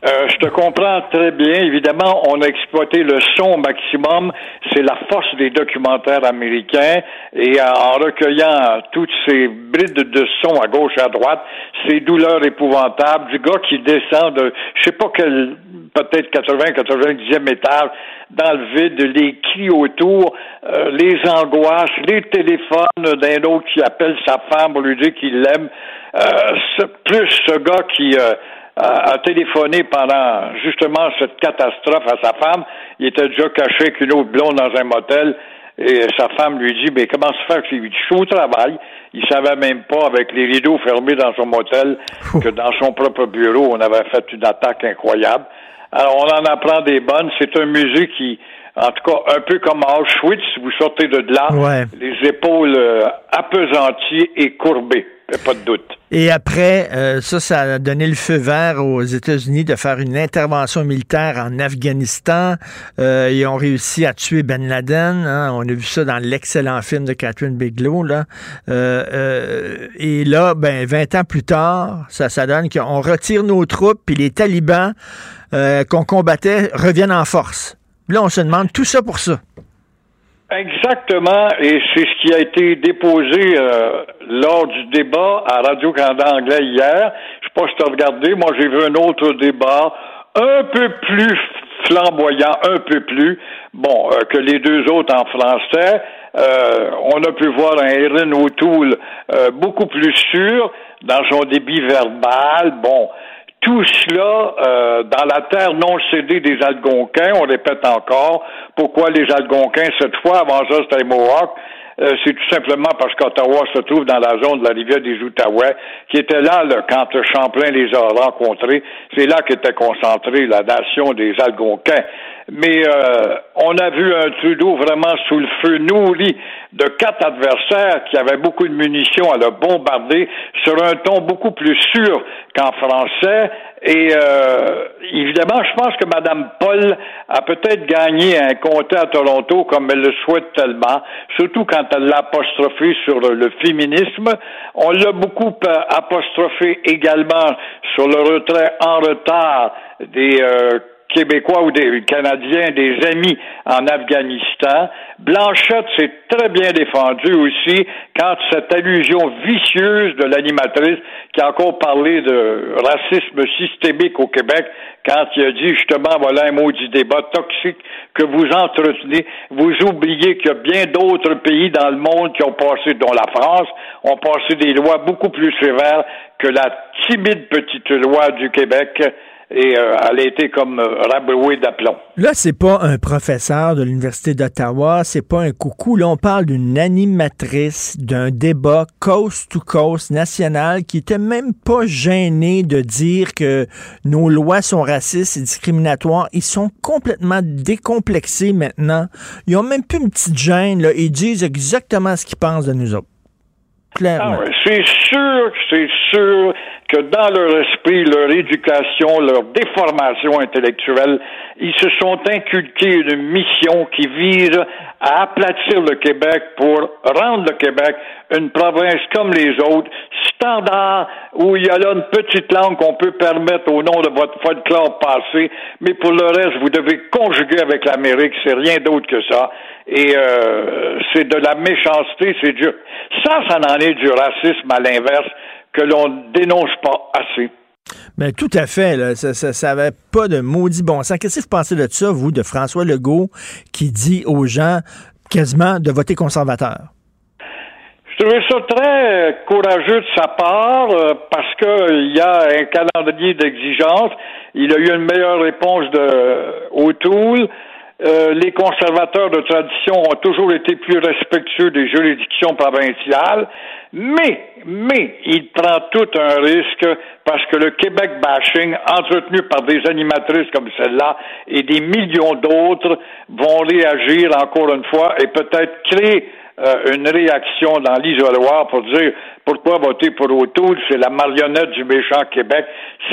Euh, je te comprends très bien. Évidemment, on a exploité le son au maximum. C'est la force des documentaires américains. Et en recueillant toutes ces brides de son à gauche et à droite, ces douleurs épouvantables du gars qui descend de, je sais pas quel, peut-être 80, 90e étage, dans le vide, les cris autour, euh, les angoisses, les téléphones d'un autre qui appelle sa femme pour lui dire qu'il l'aime. Euh, plus ce gars qui euh, a, téléphoné pendant justement cette catastrophe à sa femme, il était déjà caché avec une autre blonde dans un motel. Et sa femme lui dit, mais comment se fait qu'il est au travail? Il savait même pas, avec les rideaux fermés dans son motel, que dans son propre bureau, on avait fait une attaque incroyable. Alors, on en apprend des bonnes. C'est un musée qui, en tout cas, un peu comme Auschwitz, vous sortez de là, les épaules euh, apesanties et courbées pas de doute. Et après, euh, ça, ça a donné le feu vert aux États-Unis de faire une intervention militaire en Afghanistan. Euh, ils ont réussi à tuer Ben Laden. Hein. On a vu ça dans l'excellent film de Catherine Bigelow. Là. Euh, et là, ben, 20 ans plus tard, ça, ça donne qu'on retire nos troupes, puis les talibans qu'on combattait reviennent en force. Là, on se demande tout ça pour ça. Exactement, et c'est ce qui a été déposé euh, lors du débat à Radio-Canada anglais hier. Je sais pas si tu as regardé, moi j'ai vu un autre débat un peu plus flamboyant, un peu plus, bon, euh, que les deux autres en français. Euh, on a pu voir un Erin O'Toole beaucoup plus sûr dans son débit verbal. Bon, tout cela euh, dans la terre non cédée des Algonquins, on répète encore, pourquoi les Algonquins cette fois, avant ça c'était les c'est tout simplement parce qu'Ottawa se trouve dans la zone de la rivière des Outaouais, qui était là, quand Champlain les a rencontrés. C'est là qu'était concentrée la nation des Algonquins. Mais euh, on a vu un Trudeau vraiment sous le feu nourri de quatre adversaires qui avaient beaucoup de munitions à le bombarder sur un ton beaucoup plus sûr qu'en français. Et euh, évidemment, je pense que Mme Paul a peut-être gagné un comté à Toronto comme elle le souhaite tellement, surtout quand elle l'a apostrophé sur le féminisme. On l'a beaucoup euh, apostrophé également sur le retrait en retard des euh, Québécois ou des Canadiens, des amis en Afghanistan. Blanchette s'est très bien défendue aussi quand cette allusion vicieuse de l'animatrice qui a encore parlé de racisme systémique au Québec, quand il a dit justement, voilà un maudit débat toxique que vous entretenez, vous oubliez qu'il y a bien d'autres pays dans le monde qui ont passé, dont la France, ont passé des lois beaucoup plus sévères que la timide petite loi du Québec et euh, elle a été comme euh, rabouée d'aplomb. Là, c'est pas un professeur de l'Université d'Ottawa, c'est pas un coucou. Là, on parle d'une animatrice d'un débat coast to coast national qui était même pas gênée de dire que nos lois sont racistes et discriminatoires. Ils sont complètement décomplexés maintenant. Ils ont même plus une petite gêne. Là. Ils disent exactement ce qu'ils pensent de nous autres. Ah c'est sûr, c'est sûr que dans leur esprit, leur éducation, leur déformation intellectuelle, ils se sont inculqués une mission qui vise à aplatir le Québec pour rendre le Québec une province comme les autres, standard, où il y a là une petite langue qu'on peut permettre au nom de votre folklore passé, mais pour le reste, vous devez conjuguer avec l'Amérique, c'est rien d'autre que ça. Et euh, c'est de la méchanceté, c'est dur. Ça, ça en est du racisme à l'inverse que l'on dénonce pas assez. Mais ben, tout à fait. Ça n'avait pas de maudit bon sens. Qu'est-ce que vous pensez de ça, vous, de François Legault, qui dit aux gens quasiment de voter conservateur? Je trouvais ça très courageux de sa part euh, parce qu'il y a un calendrier d'exigence. Il a eu une meilleure réponse de O'Toole. Euh, les conservateurs de tradition ont toujours été plus respectueux des juridictions provinciales, mais, mais, il prend tout un risque parce que le Québec bashing, entretenu par des animatrices comme celle-là et des millions d'autres, vont réagir encore une fois et peut-être créer euh, une réaction dans l'isoloir pour dire pourquoi voter pour O'Toole, c'est la marionnette du méchant Québec,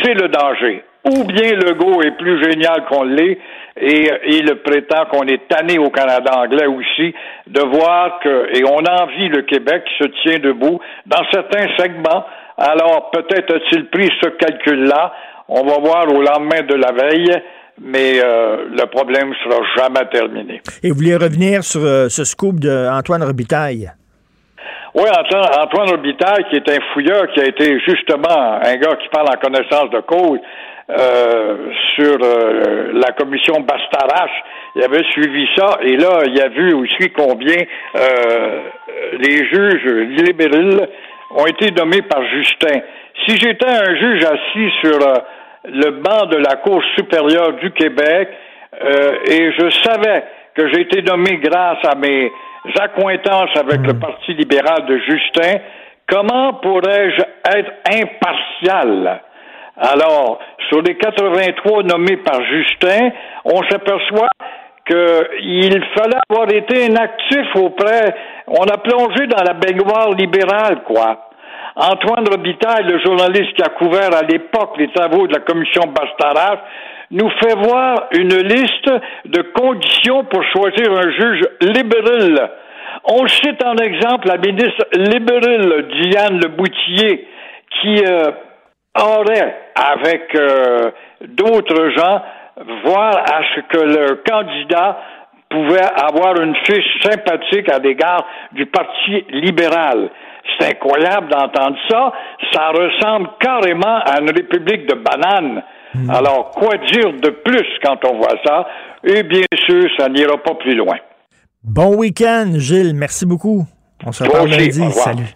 c'est le danger. Ou bien Legault est plus génial qu'on l'est, et il prétend qu'on est tanné au Canada anglais aussi de voir que, et on envie le Québec qui se tient debout dans certains segments. Alors peut-être a-t-il pris ce calcul-là. On va voir au lendemain de la veille mais euh, le problème sera jamais terminé. Et vous vouliez revenir sur euh, ce scoop d'Antoine Robitaille? Oui, Antoine Robitaille, qui est un fouilleur, qui a été justement un gars qui parle en connaissance de cause euh, sur la commission Bastarache, il avait suivi ça, et là, il a vu aussi combien les juges libéraux ont été nommés par Justin. Si j'étais un juge assis sur le banc de la Cour supérieure du Québec euh, et je savais que j'ai été nommé grâce à mes accointances avec le hmm. Parti libéral de Justin. Comment pourrais-je être impartial? Alors, sur les 83 nommés par Justin, on s'aperçoit qu'il fallait avoir été inactif auprès. On a plongé dans la baignoire libérale, quoi. Antoine Robitaille, le journaliste qui a couvert à l'époque les travaux de la commission Bastarache, nous fait voir une liste de conditions pour choisir un juge libéral. On cite en exemple la ministre libérale Diane Leboutillier qui euh, aurait, avec euh, d'autres gens, voir à ce que le candidat pouvait avoir une fiche sympathique à l'égard du Parti libéral. C'est incroyable d'entendre ça. Ça ressemble carrément à une république de bananes. Hmm. Alors, quoi dire de plus quand on voit ça? Et bien sûr, ça n'ira pas plus loin. Bon week-end, Gilles. Merci beaucoup. On se reparle lundi. Salut.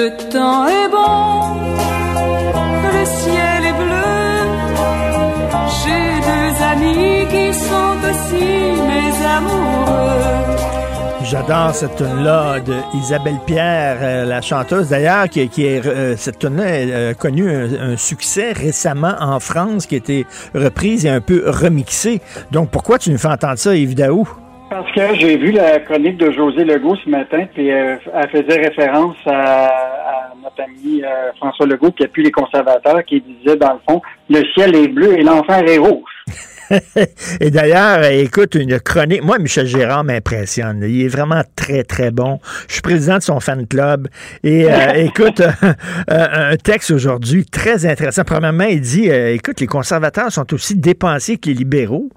Le temps est bon, le ciel est bleu. J'ai deux amis qui sont aussi mes amoureux. J'adore cette tune-là d'Isabelle Pierre, euh, la chanteuse d'ailleurs, qui, est euh, cette tune-là a euh, connu un, succès récemment en France, qui a été reprise et un peu remixée. Donc pourquoi tu nous fais entendre ça, Yves Daou? Parce que j'ai vu la chronique de José Legault ce matin, puis elle faisait référence à, notre ami François Legault, qui appuie les conservateurs, qui disait dans le fond, le ciel est bleu et l'enfer est rouge. et d'ailleurs, écoute, une chronique. Moi, Michel Gérard m'impressionne. Il est vraiment très, très bon. Je suis président de son fan club. Et euh, écoute, un texte aujourd'hui très intéressant. Premièrement, il dit écoute, les conservateurs sont aussi dépensiers que les libéraux.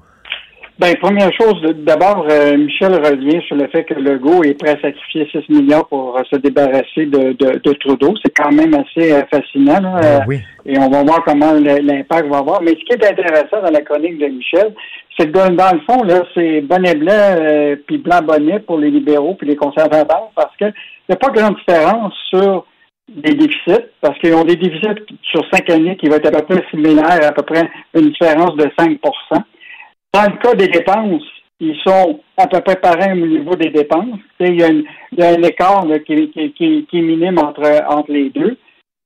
Ben, première chose, d'abord, euh, Michel revient sur le fait que Legault est prêt à sacrifier 6 millions pour euh, se débarrasser de, de, Trudeau. C'est quand même assez euh, fascinant. Ben oui. Et on va voir comment l'impact va avoir. Mais ce qui est intéressant dans la chronique de Michel, c'est que dans, le fond, là, c'est bonnet blanc puis blanc bonnet pour les libéraux puis les conservateurs parce que il n'y a pas grande différence sur des déficits, parce qu'ils ont des déficits sur cinq années qui vont être à peu près similaires, à peu près une différence de 5 dans le cas des dépenses, ils sont à peu près pareils au niveau des dépenses. Il y, a un écart qui, est minime entre, les deux.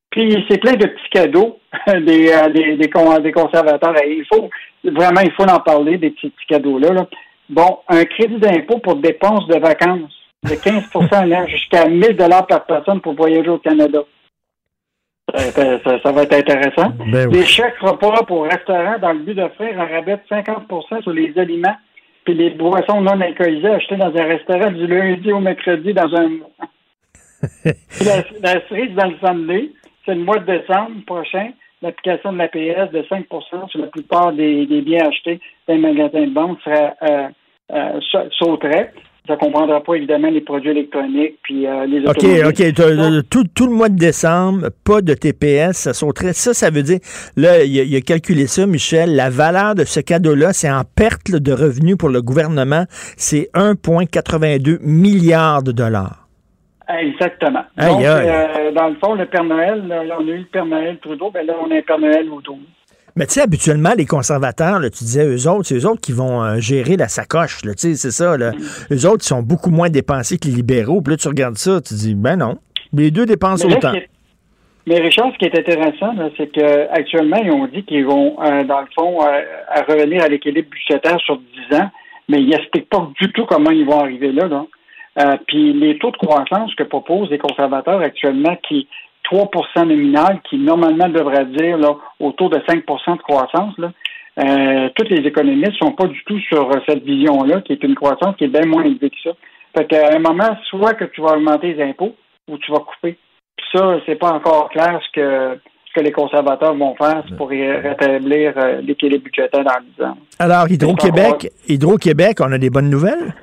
Puis c'est plein de petits cadeaux des, euh, des, conservateurs. il faut vraiment il faut en parler, des petits, cadeaux-là. Bon, un crédit d'impôt pour dépenses de vacances de 15% jusqu'à 1000 dollars par personne pour voyager au Canada. Ça, va être intéressant. Ben les chèques repas pour restaurants dans le but d'offrir un rabais de 50% sur les aliments puis les boissons non alcoolisées achetées dans un restaurant du lundi au mercredi dans un mois. la, cerise dans le samedi, c'est le mois de décembre prochain, l'application de l'APS de 5% sur la plupart des, biens achetés dans les magasins de vente serait euh, euh, sauterait. Ça ne comprendra pas évidemment les produits électroniques puis euh, les OK, OK. Tout, tout, le mois de décembre, pas de TPS, ça sauterait. Ça, ça veut dire, là, il a, calculé ça, Michel, la valeur de ce cadeau-là, c'est en perte de revenus pour le gouvernement, c'est 1,82 milliards de dollars. Exactement. Donc, euh, dans le fond, le Père Noël, on a eu le Père Noël Trudeau, ben là, on a un Père Noël Trudeau. Mais tu sais, habituellement, les conservateurs, là, tu disais, eux autres, c'est eux autres qui vont euh, gérer la sacoche, tu sais, c'est ça, là. Mm. Eux autres, ils sont beaucoup moins dépensés que les libéraux. Puis là, tu regardes ça, tu dis, ben non, les deux dépensent autant. mais Richard, ce qui est intéressant, c'est qu'actuellement, ils ont dit qu'ils vont, euh, dans le fond, revenir à l'équilibre budgétaire sur 10 ans, mais ils n'expliquent pas du tout comment ils vont arriver là. là. Euh, puis les taux de croissance que proposent les conservateurs actuellement, qui 3% nominal, qui normalement devrait dire là, autour de 5% de croissance, là, euh, tous les économistes ne sont pas du tout sur cette vision-là, qui est une croissance qui est bien moins élevée que ça. Fait qu'à un moment, soit que tu vas augmenter les impôts ou tu vas couper. Puis ça, c'est pas encore clair ce que ce que les conservateurs vont faire pour rétablir euh, l'équilibre budgétaire dans 10 ans. Alors, Hydro-Québec, Hydro-Québec, on a des bonnes nouvelles?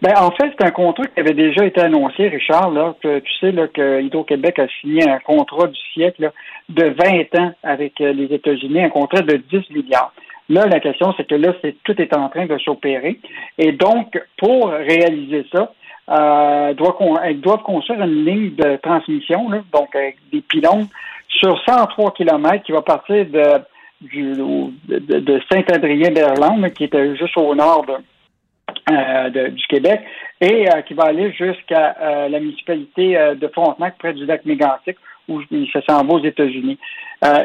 Ben, en fait, c'est un contrat qui avait déjà été annoncé, Richard. Là, que, tu sais là, que Hydro-Québec a signé un contrat du siècle de 20 ans avec euh, les États-Unis, un contrat de 10 milliards. Là, la question, c'est que là, c'est, tout est en train de s'opérer. Et donc, pour réaliser ça, euh, doivent construire une ligne de transmission, là, donc avec des pylônes, sur 103 km qui va partir de, du, de, de Saint-Adrien-d'Irlande, qui était juste au nord de, euh, du Québec et euh, qui va aller jusqu'à euh, la municipalité de Frontenac, près du lac Mégantic, où ça s'en va aux États-Unis.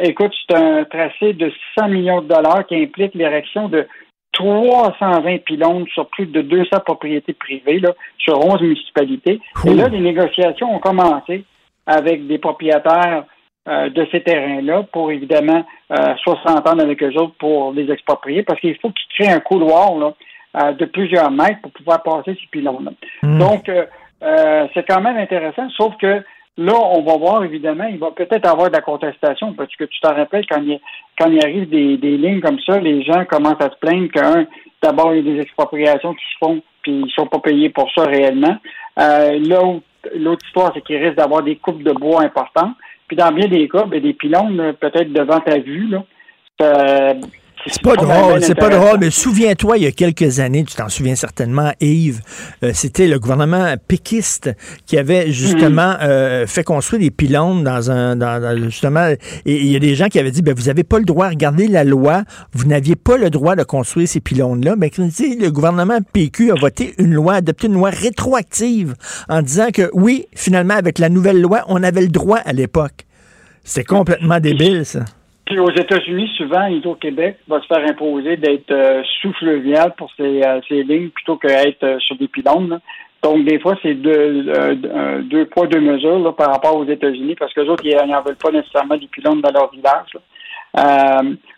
écoute, c'est un tracé de 100 millions de dollars qui implique l'érection de 320 pylônes sur plus de 200 propriétés privées, là, sur 11 municipalités. Et là, les négociations ont commencé avec des propriétaires de ces terrains-là pour évidemment soit s'entendre avec eux autres pour les exproprier parce qu'il faut qu'ils créent un couloir là, euh, de plusieurs mètres pour pouvoir passer ces pylônes-là. Hmm. Donc, euh, euh, c'est quand même intéressant, sauf que là, on va voir, évidemment, il va peut-être avoir de la contestation, parce que tu t'en rappelles, quand il, quand il arrive des, des lignes comme ça, les gens commencent à se plaindre qu'un, d'abord, il y a des expropriations qui se font, puis ils sont pas payés pour ça réellement. Euh, l'autre histoire, c'est qu'il risque d'avoir des coupes de bois importantes. Puis dans bien des cas, ben, des pylônes, peut-être devant ta vue, là, c'est pas drôle, c'est pas drôle, mais souviens-toi, il y a quelques années, tu t'en souviens certainement, Yves, euh, c'était le gouvernement péquiste qui avait justement mm. euh, fait construire des pylônes dans un, dans, justement, et il y a des gens qui avaient dit, ben vous n'avez pas le droit, regardez la loi, vous n'aviez pas le droit de construire ces pylônes-là. Mais le gouvernement PQ a voté une loi, adopté une loi rétroactive en disant que oui, finalement, avec la nouvelle loi, on avait le droit à l'époque. C'est complètement débile, ça. Puis aux États-Unis, souvent, Hydro-Québec va se faire imposer d'être euh, sous-fluvial pour ses, euh, lignes plutôt qu'être euh, sur des pylônes. Donc, des fois, c'est deux, deux poids, deux mesures par rapport aux États-Unis parce que les autres, ils n'en veulent pas nécessairement des pylônes dans leur village.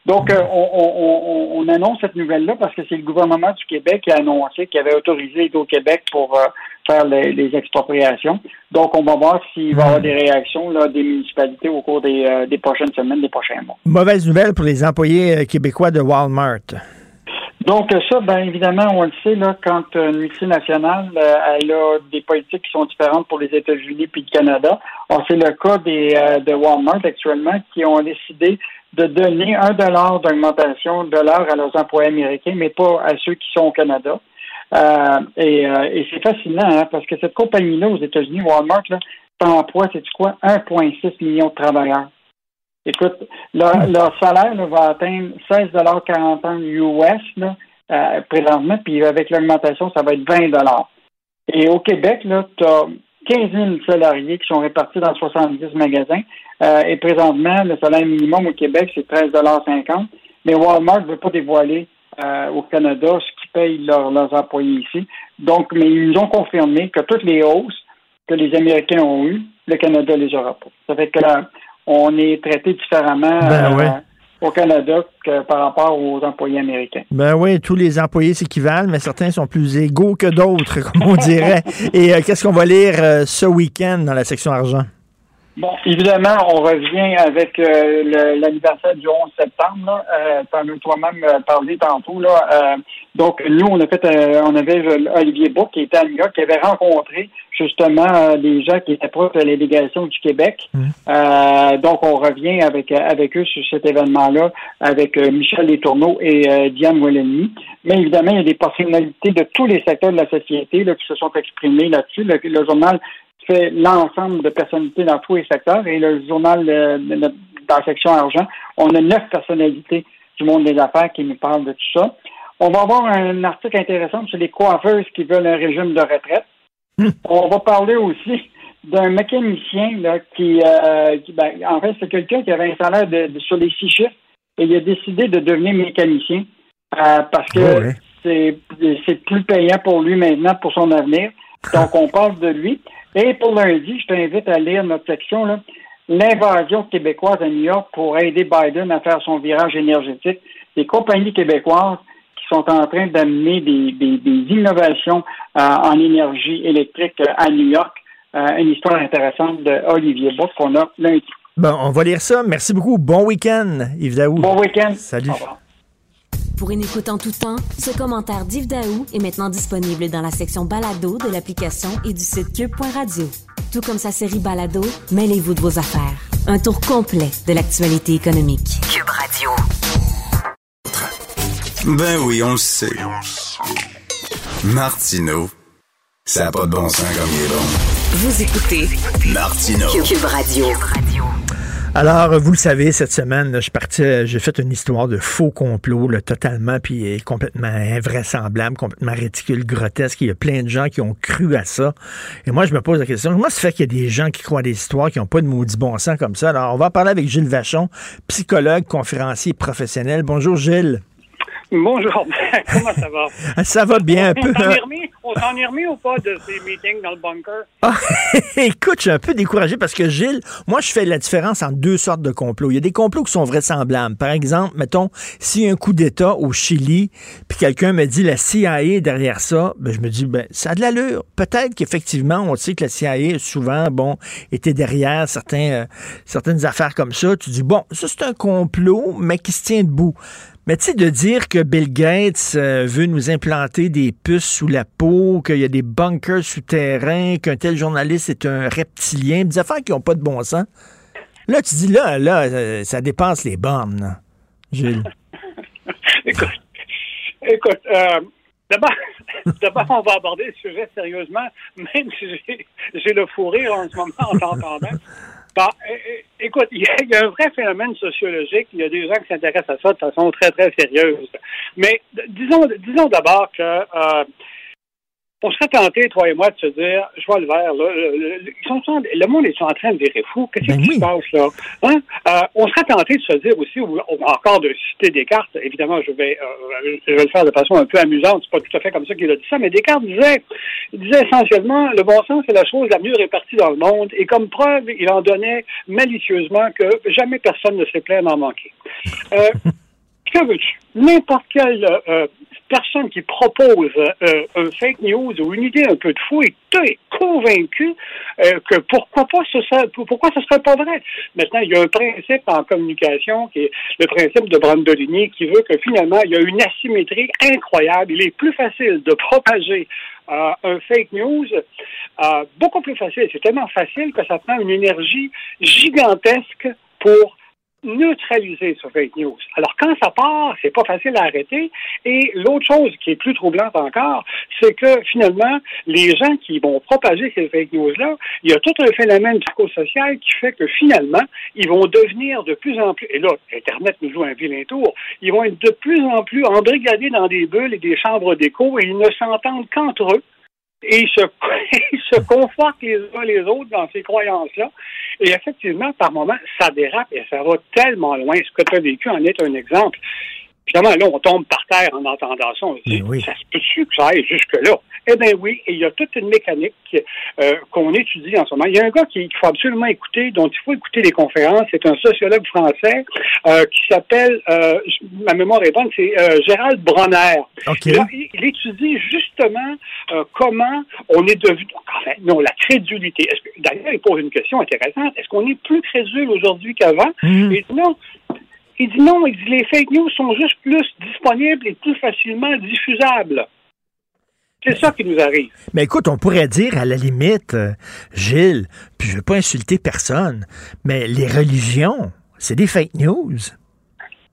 Donc, on, on, annonce cette nouvelle-là parce que c'est le gouvernement du Québec qui a annoncé qu'il avait autorisé Hydro-Québec pour faire les, expropriations. Donc, on va voir s'il va y avoir des réactions là, des municipalités au cours des, euh, des, prochaines semaines, des prochains mois. Mauvaise nouvelle pour les employés euh, québécois de Walmart. Donc ça, bien évidemment, on le sait, là, quand une multinationale euh, elle a des politiques qui sont différentes pour les États-Unis puis le Canada. C'est le cas des, de Walmart actuellement qui ont décidé de donner un dollar d'augmentation de l'heure à leurs employés américains, mais pas à ceux qui sont au Canada. Euh, et, euh, et c'est fascinant hein, parce que cette compagnie-là aux États-Unis, Walmart, là, emploie, c'est quoi, 1,6 million de travailleurs. Écoute, leur, hmm. leur salaire va atteindre 16,40 US là, euh, présentement, puis avec l'augmentation, ça va être 20 Et au Québec, là, tu as 15 000 salariés qui sont répartis dans 70 magasins. Euh, et présentement, le salaire minimum au Québec, c'est 13,50 Mais Walmart ne veut pas dévoiler euh, au Canada ce qui payent leurs employés ici. Donc, mais ils nous ont confirmé que toutes les hausses que les Américains ont eues, le Canada les aura pas. Ça fait que on est traité différemment ben euh, au Canada que par rapport aux employés américains. Ben oui, tous les employés s'équivalent, mais certains sont plus égaux que d'autres, comme on dirait. Et euh, qu'est-ce qu'on va lire ce week-end dans la section argent? Bon, évidemment, on revient avec euh, l'anniversaire du 11 septembre. Euh, tu en as toi-même euh, parlé tantôt. Là. Euh, donc, nous, on a fait, on avait Olivier Bourg qui était à New York, qui avait rencontré justement des gens qui étaient proches de la délégation du Québec. Mmh. donc, on revient avec avec eux sur cet événement-là, avec Michel Letourneau et Diane Molenny. Mais évidemment, il y a des personnalités de tous les secteurs de la société là, qui se sont exprimées là-dessus. le journal fait l'ensemble de personnalités dans tous les secteurs. Et le journal de, dans la section argent, on a neuf personnalités du monde des affaires qui nous parlent de tout ça. On va avoir un article intéressant sur les coiffeuses qui veulent un régime de retraite. Hmm. On va parler aussi d'un mécanicien là, qui, euh, ben, en fait, c'est quelqu'un qui avait un salaire de, sur les six chiffres et il a décidé de devenir mécanicien euh, parce que c'est plus payant pour lui maintenant, pour son avenir. Donc, on parle de lui. Et pour lundi, je t'invite à lire notre section, l'invasion québécoise à New York pour aider Biden à faire son virage énergétique. Les compagnies québécoises qui sont en train d'amener des, innovations euh, en énergie électrique euh, à New York. Euh, une histoire intéressante de Olivier Bourg qu'on a lundi. Bon, on va lire ça. Merci beaucoup. Bon week-end, Yves Daou. Bon week-end. Salut. Pour une écoute en tout temps, ce commentaire d'Yves Daou est maintenant disponible dans la section balado de l'application et du site cube.radio. Tout comme sa série balado, mêlez-vous de vos affaires. Un tour complet de l'actualité économique. Cube Radio. Ben oui, on le sait. Martineau, ça n'a pas de bon sens comme il est bon. Vous écoutez Martineau. Cube Radio. Alors, vous le savez, cette semaine, je partais, j'ai fait une histoire de faux complot, là, totalement, puis complètement invraisemblable, complètement ridicule, grotesque. Il y a plein de gens qui ont cru à ça. Et moi, je me pose la question, comment se fait qu'il y a des gens qui croient des histoires qui n'ont pas de maudit bon sens comme ça? Alors, on va parler avec Gilles Vachon, psychologue, conférencier professionnel. Bonjour, Gilles. Bonjour, comment ça va? Ça va bien un peu. On s'en est remis ou pas de ces meetings dans le bunker? Ah, écoute, je suis un peu découragé parce que Gilles, moi, je fais la différence entre deux sortes de complots. Il y a des complots qui sont vraisemblables. Par exemple, mettons, s'il y a un coup d'État au Chili, puis quelqu'un me dit la CIA est derrière ça, ben, je me dis, ben, ça a de l'allure. Peut-être qu'effectivement, on sait que la CIA, souvent, bon, était derrière certains, euh, certaines affaires comme ça. Tu dis, bon, ça, c'est un complot, mais qui se tient debout. Mais tu sais, de dire que Bill Gates euh, veut nous implanter des puces sous la peau, qu'il y a des bunkers souterrains, qu'un tel journaliste est un reptilien, des affaires qui n'ont pas de bon sens. Là, tu dis, là, là, euh, ça dépasse les bornes, Gilles. écoute, écoute euh, d'abord, on va aborder le sujet sérieusement, même si j'ai le fou en ce moment en t'entendant. Bah, écoute, il y, a un vrai phénomène sociologique. Il y a des gens qui s'intéressent à ça de façon très, très sérieuse. Mais disons, disons d'abord que euh, on serait tenté, toi et moi, de se dire, je vois le verre, là, le, ils sont, le monde est en train de virer fou. Qu'est-ce ben qui se passe, là? Hein? Euh, on serait tenté de se dire aussi, ou, encore de citer Descartes, évidemment, je vais, euh, je vais le faire de façon un peu amusante, c'est pas tout à fait comme ça qu'il a dit ça, mais Descartes disait, il disait essentiellement, le bon sens, c'est la chose la mieux répartie dans le monde, et comme preuve, il en donnait malicieusement que jamais personne ne s'est plaint d'en manquer. Euh, que veux-tu? N'importe quel euh, personne qui propose euh, un fake news ou une idée un peu de fou est, convaincu euh, que pourquoi pas ce serait, pourquoi ce serait pas vrai? Maintenant, il y a un principe en communication qui est le principe de Brandolini qui veut que finalement il y a une asymétrie incroyable. Il est plus facile de propager euh, un fake news, beaucoup plus facile. C'est tellement facile que ça prend une énergie gigantesque pour neutraliser ce fake news. Alors, quand ça part, c'est pas facile à arrêter. Et l'autre chose qui est plus troublante encore, c'est que finalement, les gens qui vont propager ces fake news-là, il y a tout un phénomène psychosocial qui fait que finalement, ils vont devenir de plus en plus, et là, Internet nous joue un vilain tour, ils vont être de plus en plus embrigadés dans des bulles et des chambres d'écho et ils ne s'entendent qu'entre eux et se, se confortent les uns les autres dans ces croyances-là. Et effectivement, par moments, ça dérape et ça va tellement loin. Ce que tu as vécu en est un exemple. Évidemment, là, on tombe par terre en entendant ça. On se dit, Ça se peut-tu que ça aille jusque-là? Eh bien oui, et il y a toute une mécanique euh, qu'on étudie en ce moment. Il y a un gars qu'il faut absolument écouter, dont il faut écouter les conférences. C'est un sociologue français euh, qui s'appelle, euh, ma mémoire est bonne, c'est Gérald Bronner. il, il, étudie justement comment on est devenu, enfin, non, la crédulité. D'ailleurs, il pose une question intéressante. Est-ce qu'on est plus crédule aujourd'hui qu'avant? Mm. Et non, il dit non, il dit les fake news sont juste plus disponibles et plus facilement diffusables. C'est ça qui nous arrive. Mais écoute, on pourrait dire à la limite, euh, Gilles, puis je ne veux pas insulter personne, mais les religions, c'est des fake news.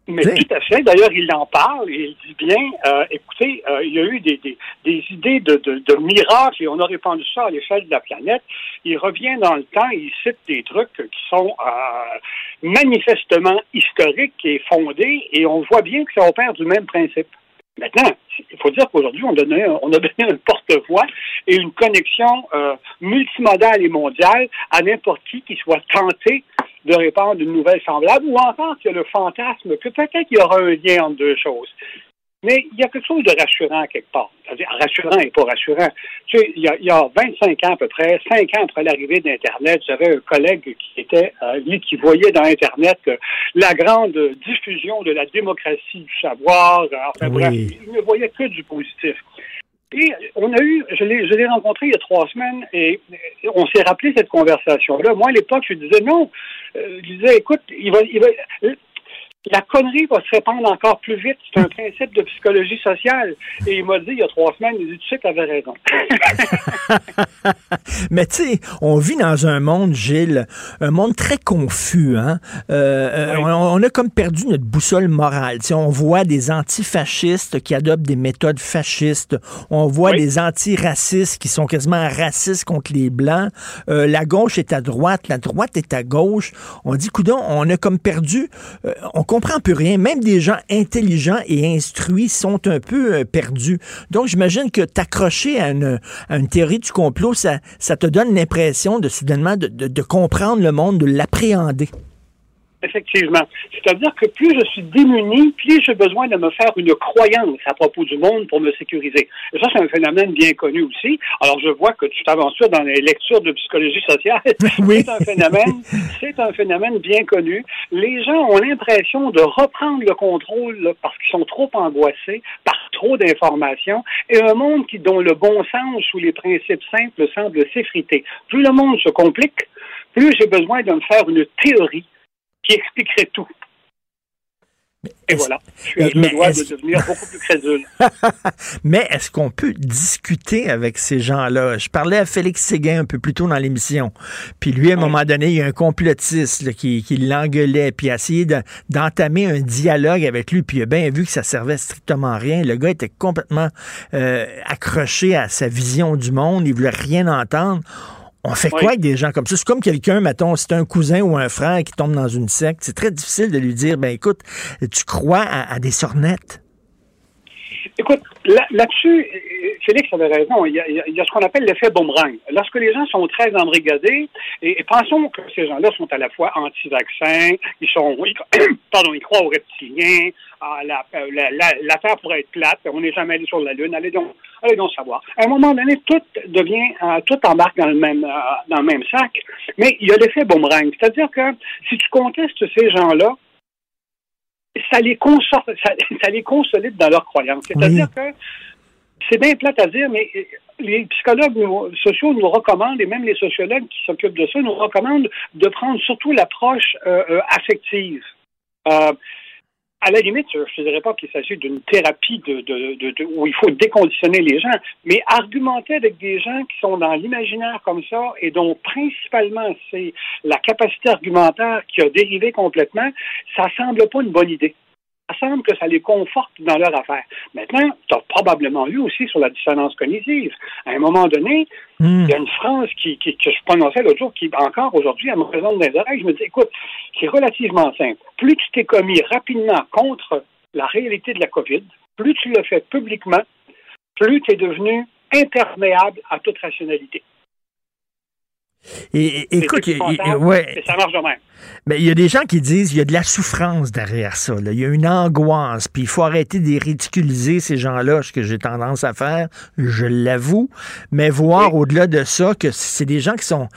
Mais tout à fait. D'ailleurs, il en parle et il dit bien, euh, écoutez, euh, il y a eu des, idées de, de, miracles et on a répandu ça à l'échelle de la planète. Il revient dans le temps et il cite des trucs qui sont manifestement historiques et fondés et on voit bien que ça opère du même principe. Maintenant, il faut dire qu'aujourd'hui, on, on a donné un porte-voix et une connexion euh, multimodale et mondiale à n'importe qui qui soit tenté de répandre une nouvelle semblable ou encore qu'il y a le fantasme que peut-être il y aura un lien entre deux choses. Mais il y a quelque chose de rassurant quelque part. C'est-à-dire rassurant et pas rassurant. Tu sais, il y, a, 25 ans à peu près, 5 ans après l'arrivée d'Internet, j'avais un collègue qui était, euh, lui, qui voyait dans Internet la grande diffusion de la démocratie du savoir. Enfin bref, il ne voyait que du positif. Et on a eu, je l'ai rencontré il y a trois semaines et on s'est rappelé cette conversation-là. Moi, à l'époque, je disais non. Euh, je disais, écoute, il va, il va, la connerie va se répandre encore plus vite. C'est un principe de psychologie sociale. Et il m'a dit il y a trois semaines, il dit, tu sais, tu avais raison. Mais tu sais, on vit dans un monde, Gilles, un monde très confus. Hein? Euh, euh, on, a comme perdu notre boussole morale. on voit des antifascistes qui adoptent des méthodes fascistes. On voit des antiracistes qui sont quasiment racistes contre les Blancs. Euh, la gauche est à droite, la droite est à gauche. On dit, coudon, on a comme perdu... on comprend plus rien. Même des gens intelligents et instruits sont un peu euh, perdus. Donc, j'imagine que t'accrocher à une, théorie du complot, ça, ça te donne l'impression de soudainement de comprendre le monde, de l'appréhender. Effectivement. C'est-à-dire que plus je suis démuni, plus j'ai besoin de me faire une croyance à propos du monde pour me sécuriser. Et ça, c'est un phénomène bien connu aussi. Alors, je vois que tu t'aventures dans les lectures de psychologie sociale. C'est un phénomène, c'est un phénomène bien connu. Les gens ont l'impression de reprendre le contrôle parce qu'ils sont trop angoissés par trop d'informations et un monde qui, dont le bon sens ou les principes simples semblent s'effriter. Plus le monde se complique, plus j'ai besoin de me faire une théorie qui expliquerait tout. Et voilà, je suis à deux de devenir beaucoup plus crédule. mais est-ce qu'on peut discuter avec ces gens-là? Je parlais à Félix Séguin un peu plus tôt dans l'émission. Puis lui, à un moment donné, il y a un complotiste qui, qui l'engueulait, puis a essayé d'entamer un dialogue avec lui, puis il a bien vu que ça servait strictement à rien. Le gars était complètement euh, accroché à sa vision du monde, il voulait rien entendre. On fait quoi avec des gens comme ça? C'est comme quelqu'un, mettons, c'est un cousin ou un frère qui tombe dans une secte. C'est très difficile de lui dire, ben écoute, tu crois à, des sornettes? Écoute, là-dessus, Félix avait raison. Il y a, ce qu'on appelle l'effet boomerang. Lorsque les gens sont très embrigadés, et, pensons que ces gens-là sont à la fois anti-vaccins, ils sont, pardon, ils croient aux reptiliens, à la, la, Terre pourrait être plate, on n'est jamais allé sur la Lune, allez donc, allez donc savoir. À un moment donné, tout devient, euh, tout embarque dans le même, euh, dans le même sac, mais il y a l'effet boomerang. C'est-à-dire que si tu contestes ces gens-là, ça les, ça, les consolide dans leurs croyances. C'est-à-dire que c'est bien plate à dire, mais les psychologues sociaux nous recommandent, et même les sociologues qui s'occupent de ça, nous recommandent de prendre surtout l'approche euh, affective à la limite, je ne dirais pas qu'il s'agit d'une thérapie de, où il faut déconditionner les gens, mais argumenter avec des gens qui sont dans l'imaginaire comme ça et dont principalement c'est la capacité argumentaire qui a dérivé complètement, ça semble pas une bonne idée semble que ça les conforte dans leur affaire. Maintenant, tu as probablement lu aussi sur la dissonance cognitive. À un moment donné, hmm. il y a une phrase qui, que je prononçais l'autre jour qui, encore aujourd'hui, elle me présente dans les oreilles. Je me dis, écoute, c'est relativement simple. Plus tu t'es commis rapidement contre la réalité de la COVID, plus tu le fais publiquement, plus tu es devenu imperméable à toute rationalité. Et, écoute, ouais. ça marche de même. Mais il y a des gens qui disent qu'il y a de la souffrance derrière ça. Il y a une angoisse, puis il faut arrêter de ridiculiser ces gens-là, ce que j'ai tendance à faire, je l'avoue. Mais voir au-delà de ça que c'est des gens qui sont,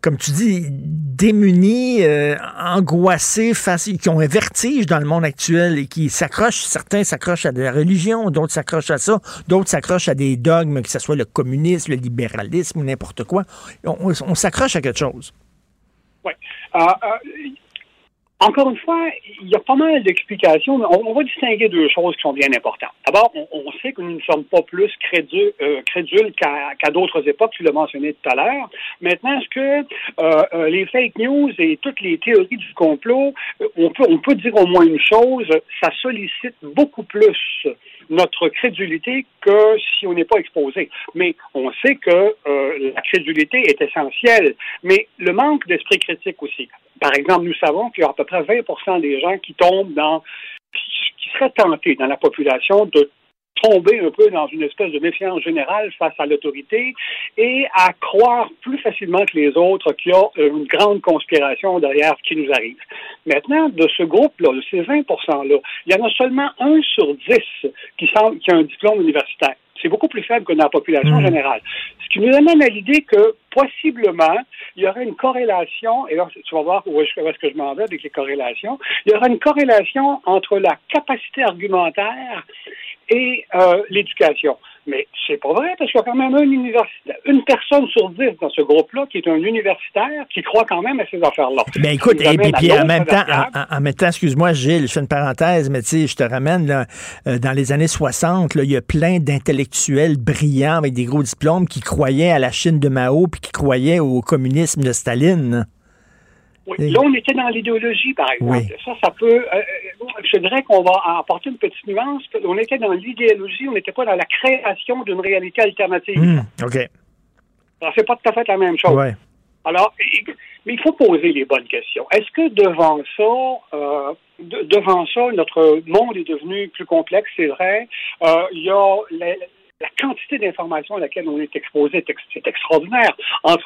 comme tu dis, démunis, euh, angoissés, face, qui ont un vertige dans le monde actuel et qui s'accrochent, certains s'accrochent à de la religion, d'autres s'accrochent à ça, d'autres s'accrochent à des dogmes, que ce soit le communisme, le libéralisme ou n'importe quoi. On, s'accroche à quelque chose. Oui. Euh, euh, encore une fois, il y a pas mal d'explications. On, on, va distinguer deux choses qui sont bien importantes. D'abord, on, sait que nous ne sommes pas plus crédules, euh, qu'à d'autres époques, tu l'as mentionné tout à l'heure. Maintenant, est-ce que les fake news et toutes les théories du complot, on peut, on peut dire au moins une chose, ça sollicite beaucoup plus notre crédulité que si on n'est pas exposé. Mais on sait que euh, la crédulité est essentielle, mais le manque d'esprit critique aussi. Par exemple, nous savons qu'il y a à peu près 20 des gens qui tombent dans, qui seraient tentés dans la population de tomber un peu dans une espèce de méfiance générale face à l'autorité et à croire plus facilement que les autres qu'il y a une grande conspiration derrière ce qui nous arrive. Maintenant, de ce groupe-là, de ces 20 %-là, il y en a seulement un sur dix qui, qui a un diplôme universitaire. C'est beaucoup plus faible que dans la population mmh. générale. Ce qui nous amène à l'idée que, possiblement, il y aurait une corrélation, et là, tu vas voir où est-ce que je m'en vais avec les corrélations, il y aura une corrélation entre la capacité argumentaire et euh, l'éducation. Mais c'est pas vrai, parce qu'il y a quand même un une personne sur dix dans ce groupe-là qui est un universitaire qui croit quand même à ces affaires-là. Ben écoute, et puis, en même temps, en, même temps, excuse-moi, Gilles, je fais une parenthèse, mais tu sais, je te ramène là, euh, dans les années 60, il y a plein d'intellectuels brillants avec des gros diplômes qui croyaient à la Chine de Mao puis qui croyaient au communisme de Staline. Oui. Là, on était dans l'idéologie, par exemple. Ça, ça peut. Euh, euh, je dirais qu'on va apporter une petite nuance. On était dans l'idéologie, on n'était pas dans la création d'une réalité alternative. Hmm, OK. Alors, c'est pas tout à fait la même chose. Ouais. Alors, mais il faut poser les bonnes questions. Est-ce que devant ça, euh, devant ça, notre monde est devenu plus complexe, c'est vrai. il y a la quantité d'informations à laquelle on est exposé, c'est extraordinaire. En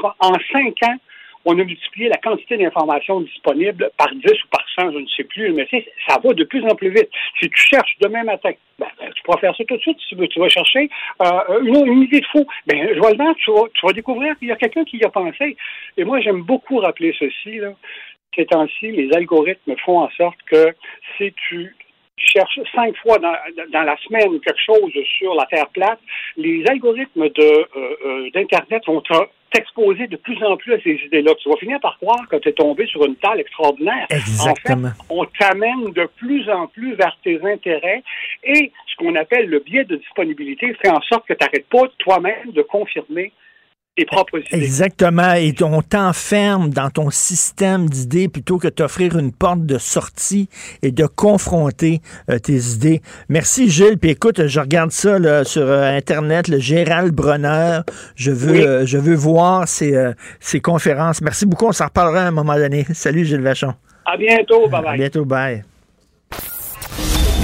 cinq ans, on a multiplié la quantité d'informations disponibles par 10 ou par 100, je ne sais plus, mais ça va de plus en plus vite. Si tu cherches demain matin, ben, ben, tu pourras faire ça tout de suite si tu vas chercher euh, une, idée de fou. Ben, je vois le tu vas, tu vas découvrir qu'il y a quelqu'un qui y a pensé. Et moi, j'aime beaucoup rappeler ceci. Là. Ces temps-ci, les algorithmes font en sorte que si tu cherches cinq fois dans, la semaine quelque chose sur la Terre plate, les algorithmes euh, euh, d'Internet vont te t'exposer de plus en plus à ces idées-là. Tu vas finir par croire que tu es tombé sur une table extraordinaire. Exactement. En fait, on t'amène de plus en plus vers tes intérêts et ce qu'on appelle le biais de disponibilité fait en sorte que tu n'arrêtes pas toi-même de confirmer Exactement. Et on t'enferme dans ton système d'idées plutôt que d'offrir une porte de sortie et de confronter euh, tes idées. Merci, Gilles. Puis écoute, je regarde ça là, sur euh, Internet, le Gérald Bronner. Je veux, euh, je veux voir ces, ces conférences. Merci beaucoup. On s'en reparlera à un moment donné. Salut, Gilles Vachon. À bientôt. Bye bye. À bientôt. Bye.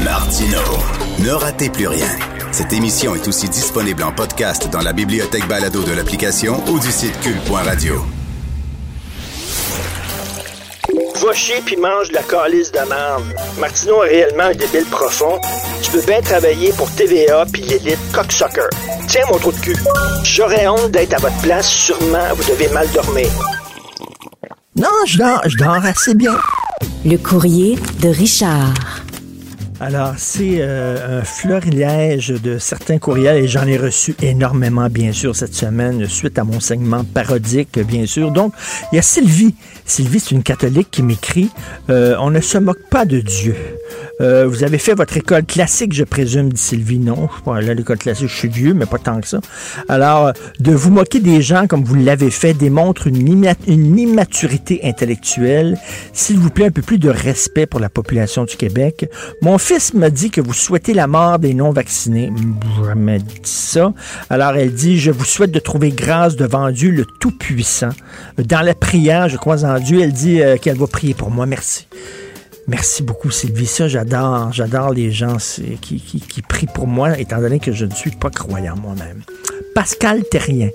Martino. Ne ratez plus rien. Cette émission est aussi disponible en podcast dans la bibliothèque balado de l'application ou du site cul.radio. Va chier puis mange de la calice de merde. Martineau est réellement un débile profond. Tu peux bien travailler pour TVA puis l'élite cocksucker. Tiens mon trou de cul. J'aurais honte d'être à votre place. Sûrement, vous devez mal dormir. Non, je dors, je dors assez bien. Le courrier de Richard. Alors, c'est euh, un florilège de certains courriels et j'en ai reçu énormément, bien sûr, cette semaine, suite à mon segment parodique, bien sûr. Donc, il y a Sylvie. Sylvie, c'est une catholique qui m'écrit euh, On ne se moque pas de Dieu. Euh, vous avez fait votre école classique, je présume, dit Sylvie. Non, là, l'école classique, je suis vieux, mais pas tant que ça. Alors, de vous moquer des gens comme vous l'avez fait démontre une, immaturité intellectuelle. S'il vous plaît, un peu plus de respect pour la population du Québec. Mon fils m'a dit que vous souhaitez la mort des non-vaccinés. Je dit ça. Alors, elle dit, je vous souhaite de trouver grâce devant Dieu, le Tout-Puissant. Dans la prière, je crois en Dieu, elle dit euh, qu'elle va prier pour moi. Merci. Merci beaucoup, Sylvie. Ça, j'adore. J'adore les gens qui, qui, prient pour moi, étant donné que je ne suis pas croyant moi-même. Pascal Terrien.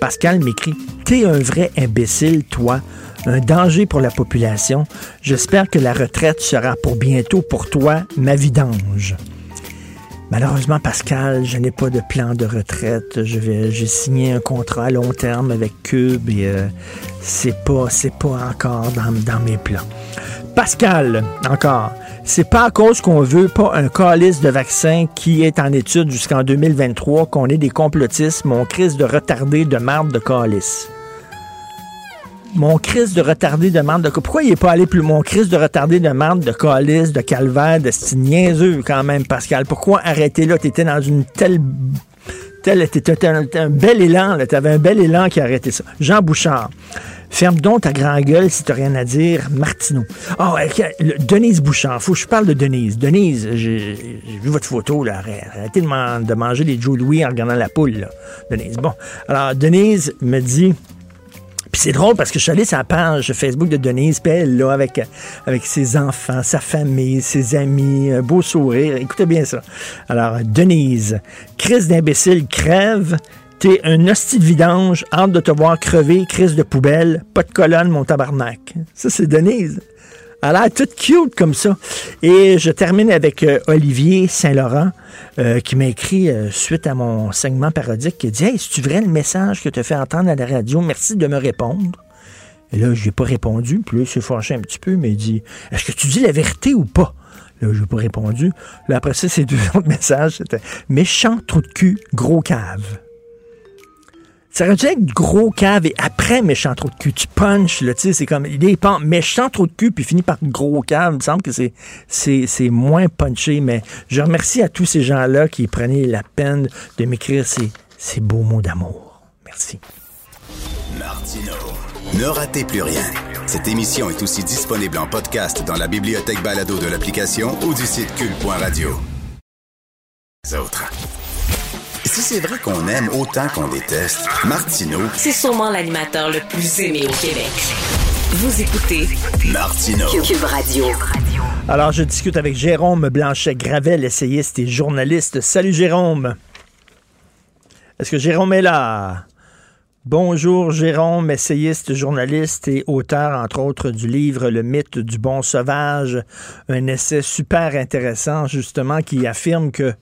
Pascal m'écrit T'es un vrai imbécile, toi. un danger pour la population. J'espère que la retraite sera pour bientôt pour toi ma vidange. Malheureusement, Pascal, je n'ai pas de plan de retraite. Je vais, j'ai signé un contrat à long terme avec Cube et euh, c'est pas, c'est pas encore dans, dans mes plans. Pascal, encore. C'est pas à cause qu'on veut pas un calice de vaccin qui est en étude jusqu'en 2023 qu'on est des complotistes, mon crise de retardé de marde de calice mon crise de retardé de de... Pourquoi il n'est pas allé plus... Mon crise de retardé de marde de calice, de calvaire, de niaiseux quand même, Pascal? Pourquoi arrêter là? T'étais dans une telle... telle T'étais un, un bel élan, T'avais un bel élan qui a arrêté ça. Jean Bouchard. Ferme donc ta grande gueule si t'as rien à dire. Martineau. Oh, Denise Bouchard. Faut que je parle de Denise. Denise, j'ai vu votre photo, là. Arrêtez de, de manger des Joe Louis en regardant la poule, là. Denise. Bon. Alors, Denise me dit puis c'est drôle parce que je suis allé sur la page Facebook de Denise, puis elle, là, avec, avec ses enfants, sa famille, ses amis, beau sourire. Écoutez bien ça. Alors, Denise, crise d'imbécile crève. T'es un hostie de vidange, hâte de te voir crever, crise de poubelle, pas de colonne, mon tabarnak. Ça, c'est Denise. A toute cute comme ça. Et je termine avec euh, Olivier Saint-Laurent euh, qui m'a écrit euh, suite à mon segment parodique qui dit Hey, c'est-tu vrai le message que tu fait entendre à la radio? Merci de me répondre. Et là, je n'ai pas répondu. Puis là, il s'est fâché un petit peu, mais il dit Est-ce que tu dis la vérité ou pas? Là, je n'ai pas répondu. Là, après ça, ces deux autres messages, c'était Méchant trou de cul, gros cave. Ça aurait dû être gros cave et après méchant trou de cul. Tu punches, là, tu sais, c'est comme, il est méchant trou de cul puis finit par gros cave. Il me semble que c'est, c'est, c'est moins punché, mais je remercie à tous ces gens-là qui prenaient la peine de m'écrire ces, ces beaux mots d'amour. Merci. Martino. Ne ratez plus rien. Cette émission est aussi disponible en podcast dans la bibliothèque balado de l'application ou du site cul.radio. Autres. Si c'est vrai qu'on aime autant qu'on déteste, Martineau. C'est sûrement l'animateur le plus aimé au Québec. Vous écoutez Martineau. Cube Radio. Alors, je discute avec Jérôme Blanchet-Gravel, essayiste et journaliste. Salut Jérôme. Est-ce que Jérôme est là? Bonjour Jérôme, essayiste, journaliste et auteur entre autres du livre Le mythe du bon sauvage, un essai super intéressant justement qui affirme que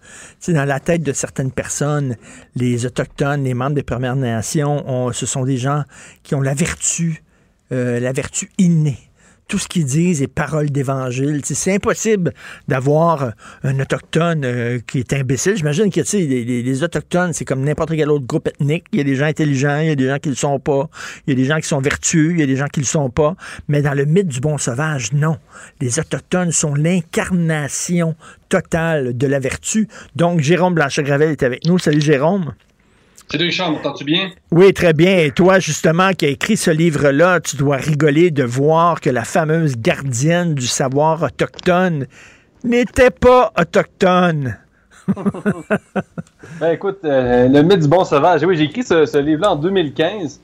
dans la tête de certaines personnes, les autochtones, les membres des Premières Nations, ce sont des gens qui ont la vertu, euh, la vertu innée tout ce qu'ils disent est parole d'évangile. C'est impossible d'avoir un autochtone euh, qui est imbécile. J'imagine que les, les, autochtones, c'est comme n'importe quel autre groupe ethnique. Il y a des gens intelligents, il y a des gens qui ne le sont pas, il y a des gens qui sont vertueux, il y a des gens qui ne le sont pas. Mais dans le mythe du bon sauvage, non. Les autochtones sont l'incarnation totale de la vertu. Donc, Jérôme Blanchet-Gravel est avec nous. Salut Jérôme. Salut Richard, m'entends-tu bien? Oui, très bien. Et toi, justement, qui as écrit ce livre-là, tu dois rigoler de voir que la fameuse gardienne du savoir autochtone n'était pas autochtone. ben écoute, euh, le mythe du bon sauvage. Oui, j'ai écrit ce, livre-là en 2015.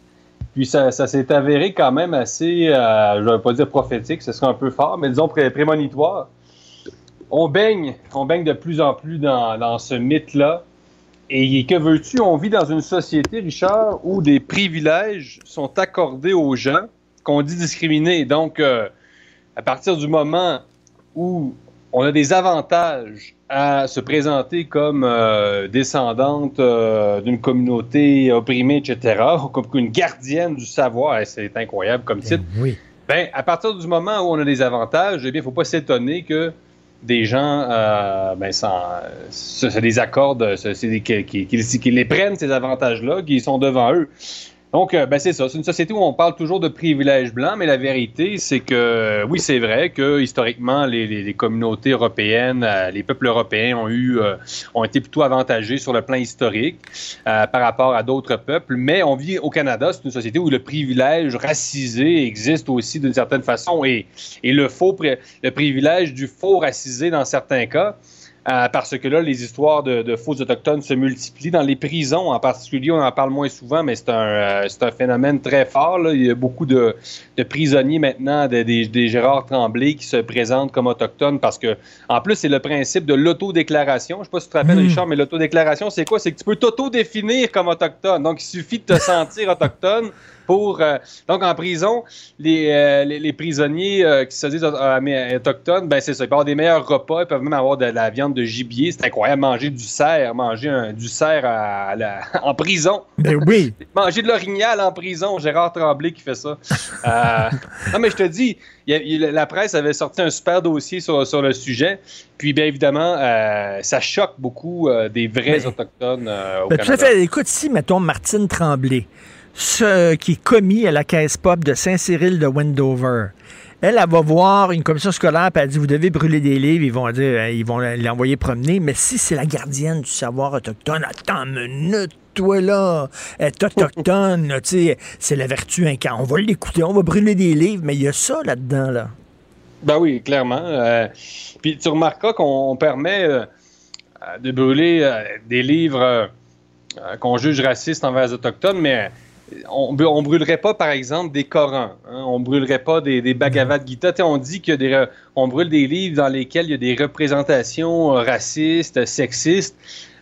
Puis ça, s'est avéré quand même assez, euh, je ne vais pas dire prophétique, ce serait un peu fort, mais disons prémonitoire. On baigne, on baigne de plus en plus dans, dans ce mythe-là. Et que veux-tu? On vit dans une société, Richard, où des privilèges sont accordés aux gens qu'on dit discriminés. Donc, euh, à partir du moment où on a des avantages à se présenter comme euh, descendante euh, d'une communauté opprimée, etc., comme une gardienne du savoir, c'est incroyable comme titre. Oui. Ben, à partir du moment où on a des avantages, eh bien, il ne faut pas s'étonner que des gens, euh, ben, c'est des accords, qui, les prennent, ces avantages-là, qui sont devant eux. Donc, euh, ben, c'est ça. C'est une société où on parle toujours de privilèges blancs, mais la vérité, c'est que oui, c'est vrai que historiquement, les, communautés européennes, euh, les peuples européens ont eu, euh, ont été plutôt avantagés sur le plan historique par rapport à d'autres peuples. Mais on vit au Canada, c'est une société où le privilège racisé existe aussi d'une certaine façon, et, et le faux, le privilège du faux racisé dans certains cas. Euh, parce que là, les histoires de, faux autochtones se multiplient. Dans les prisons, en particulier, on en parle moins souvent, mais c'est un, euh, un phénomène très fort. Il y a beaucoup de, prisonniers maintenant, des, Gérard Tremblay, qui se présentent comme autochtones parce que, en plus, c'est le principe de l'autodéclaration. Je ne sais pas si tu te rappelles, hmm. Richard, mais l'autodéclaration, c'est quoi? C'est que tu peux t'autodéfinir comme autochtone. Donc, il suffit de te sentir autochtone pour. Euh, donc, en prison, les, les, prisonniers qui se disent autochtones, ben c'est ça. Ils peuvent avoir des meilleurs repas, ils peuvent même avoir de, la viande de gibier. C'est incroyable, manger du cerf, manger un, du cerf à, en prison. Ben oui. manger de l'orignal en prison. Gérard Tremblay qui fait ça. non, mais je te dis, la presse avait sorti un super dossier sur, sur le sujet. Puis, bien évidemment, ça choque beaucoup des vrais Autochtones au ben, Tout à fait. Écoute, si, mettons, Martine Tremblay ce qui est commis à la caisse pop de Saint-Cyril de Wendover. Elle, elle va voir une commission scolaire, puis elle dit, vous devez brûler des livres, ils vont dire, hein, ils vont l'envoyer promener. Mais si c'est la gardienne du savoir autochtone, attends une minute, toi là, est autochtone, c'est la vertu incarnée. On va l'écouter, on va brûler des livres, mais il y a ça là-dedans, là. Ben oui, clairement. Euh, puis tu remarqueras qu'on permet euh, de brûler euh, des livres qu'on juge racistes envers les Autochtones, mais on, on brûlerait pas, par exemple, des Corans. Hein? On brûlerait pas des, des Bhagavad Gita. on dit qu'on brûle des livres dans lesquels il y a des représentations racistes, sexistes.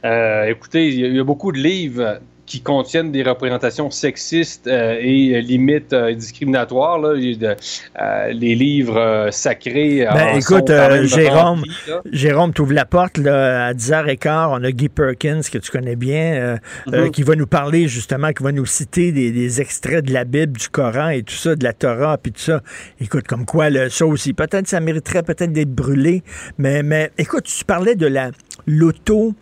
Euh, écoutez, il y, a beaucoup de livres qui contiennent des représentations sexistes euh, et euh, limites euh, discriminatoires. Là. les livres sacrés. Ben, écoute, Jérôme, Jérôme, tu ouvres la porte là, à 10h15. On a Guy Perkins, que tu connais bien, mm-hmm. qui va nous parler justement, qui va nous citer des, extraits de la Bible, du Coran et tout ça, de la Torah, puis tout ça. Écoute, comme quoi, le, ça aussi, peut-être ça mériterait peut-être d'être brûlé. Mais, mais écoute, tu parlais de la l'auto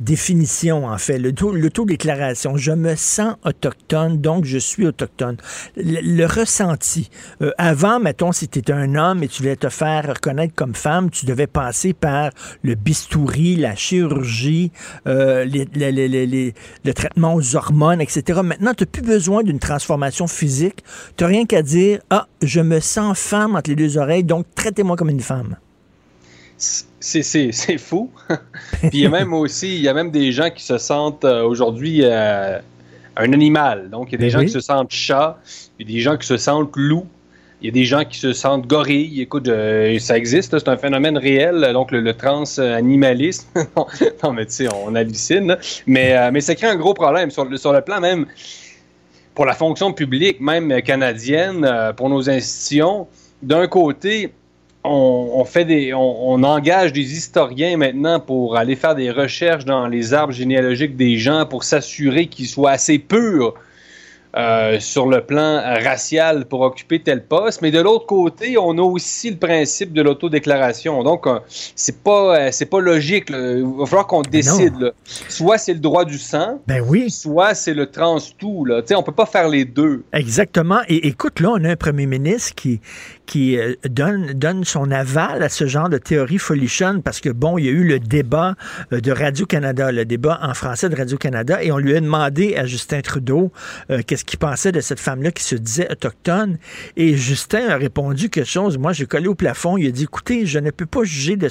définition, en fait, l'auto-déclaration. Je me sens autochtone, donc je suis autochtone. Le, ressenti. Euh, avant, mettons, si tu étais un homme et tu voulais te faire reconnaître comme femme, tu devais passer par le bistouri, la chirurgie, euh, le traitement aux hormones, etc. Maintenant, tu n'as plus besoin d'une transformation physique. Tu n'as rien qu'à dire, ah, je me sens femme entre les deux oreilles, donc traitez-moi comme une femme c'est fou. Puis il y a même aussi, il y a même des gens qui se sentent euh, aujourd'hui euh, un animal. Donc il y a des ben gens qui se sentent chat, il y a des gens qui se sentent loup, il y a des gens qui se sentent gorille. Écoute, euh, ça existe, c'est un phénomène réel. Donc le, transanimalisme, non mais tu sais, on hallucine. Mais, mais ça crée un gros problème sur le, sur le plan même pour la fonction publique, même canadienne, pour nos institutions. D'un côté, on, fait des, on, engage des historiens maintenant pour aller faire des recherches dans les arbres généalogiques des gens pour s'assurer qu'ils soient assez purs euh, sur le plan racial pour occuper tel poste, mais de l'autre côté, on a aussi le principe de l'autodéclaration. Donc, euh, c'est pas euh, c'est pas logique. Il va falloir qu'on décide. Soit c'est le droit du sang, ben oui. soit c'est le trans-tout. Là. On peut pas faire les deux. Exactement. Et écoute, là, on a un premier ministre qui, qui donne, donne son aval à ce genre de théorie folichonne parce que, bon, il y a eu le débat de Radio-Canada, le débat en français de Radio-Canada, et on lui a demandé à Justin Trudeau qu'est-ce ce qu'il pensait de cette femme-là qui se disait autochtone. Et Justin a répondu quelque chose. Moi, j'ai collé au plafond. Il a dit, écoutez, je ne peux pas juger de,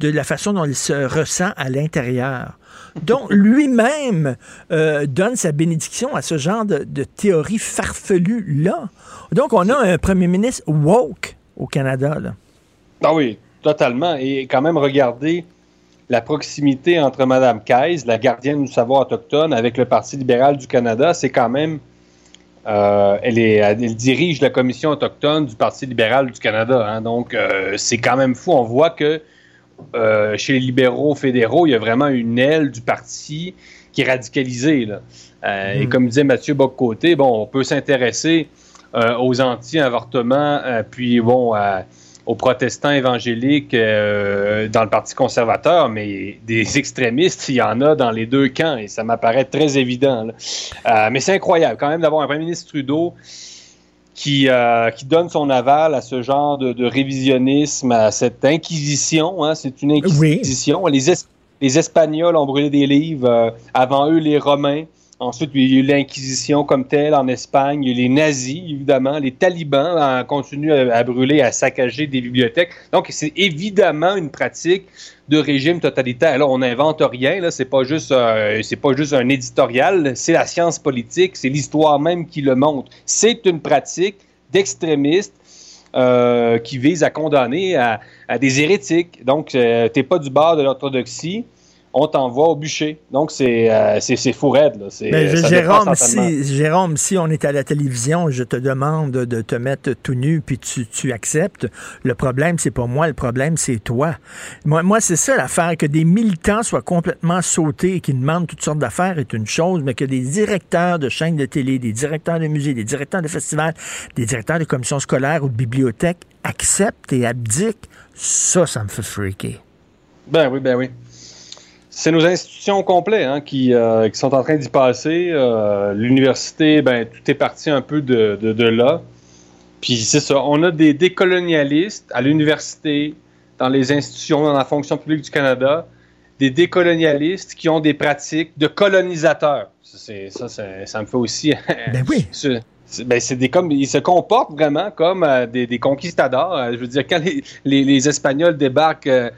de la façon dont il se ressent à l'intérieur. Donc, lui-même euh, donne sa bénédiction à ce genre de, théorie farfelue-là. Donc, on a un premier ministre woke au Canada. Là. Ah oui, totalement. Et quand même, regardez la proximité entre Mme Kays, la gardienne du savoir autochtone, avec le Parti libéral du Canada, c'est quand même euh, elle, est, elle, dirige la commission autochtone du Parti libéral du Canada. Hein. donc, euh, c'est quand même fou. On voit que euh, chez les libéraux fédéraux, il y a vraiment une aile du parti qui est radicalisée. Et hmm. comme disait Mathieu Boccoté, bon, on peut s'intéresser aux anti-avortements, puis bon, aux protestants évangéliques euh, dans le Parti conservateur, mais des extrémistes, il y en a dans les deux camps et ça m'apparaît très évident. Euh, mais c'est incroyable quand même d'avoir un premier ministre Trudeau qui, euh, qui donne son aval à ce genre de, révisionnisme, à cette inquisition. Hein, c'est une inquisition. Les, les Espagnols ont brûlé des livres, avant eux les Romains. Ensuite, il y a eu l'Inquisition comme telle en Espagne, il y a eu les nazis, évidemment, les talibans ont continué à, brûler, à saccager des bibliothèques. Donc, c'est évidemment une pratique de régime totalitaire. Là, on n'invente rien, là, c'est pas juste euh, pas juste un éditorial, c'est la science politique, c'est l'histoire même qui le montre. C'est une pratique d'extrémistes euh, qui vise à condamner à, des hérétiques. Donc, euh, t'es pas du bord de l'orthodoxie on t'envoie au bûcher. Donc, c'est euh, fou raide. Là. Mais Jérôme, si, Jérôme, si on est à la télévision, je te demande de te mettre tout nu, puis tu, tu acceptes. Le problème, c'est pas moi, le problème, c'est toi. Moi, moi c'est ça l'affaire, que des militants soient complètement sautés et qui demandent toutes sortes d'affaires est une chose, mais que des directeurs de chaînes de télé, des directeurs de musées, des directeurs de festivals, des directeurs de commissions scolaires ou de bibliothèques acceptent et abdiquent, ça, ça me fait freaker. Ben oui, ben oui. C'est nos institutions complètes hein, qui, euh, qui, sont en train d'y passer. Euh, l'université, ben, tout est parti un peu de, de, là. Puis c'est ça, on a des décolonialistes à l'université, dans les institutions, dans la fonction publique du Canada, des décolonialistes qui ont des pratiques de colonisateurs. Ça, ça, ça me fait aussi... ben oui. Ben, c'est des comme ils se comportent vraiment comme euh, des, des, conquistadors. Euh, je veux dire, quand les, les, Espagnols débarquent euh,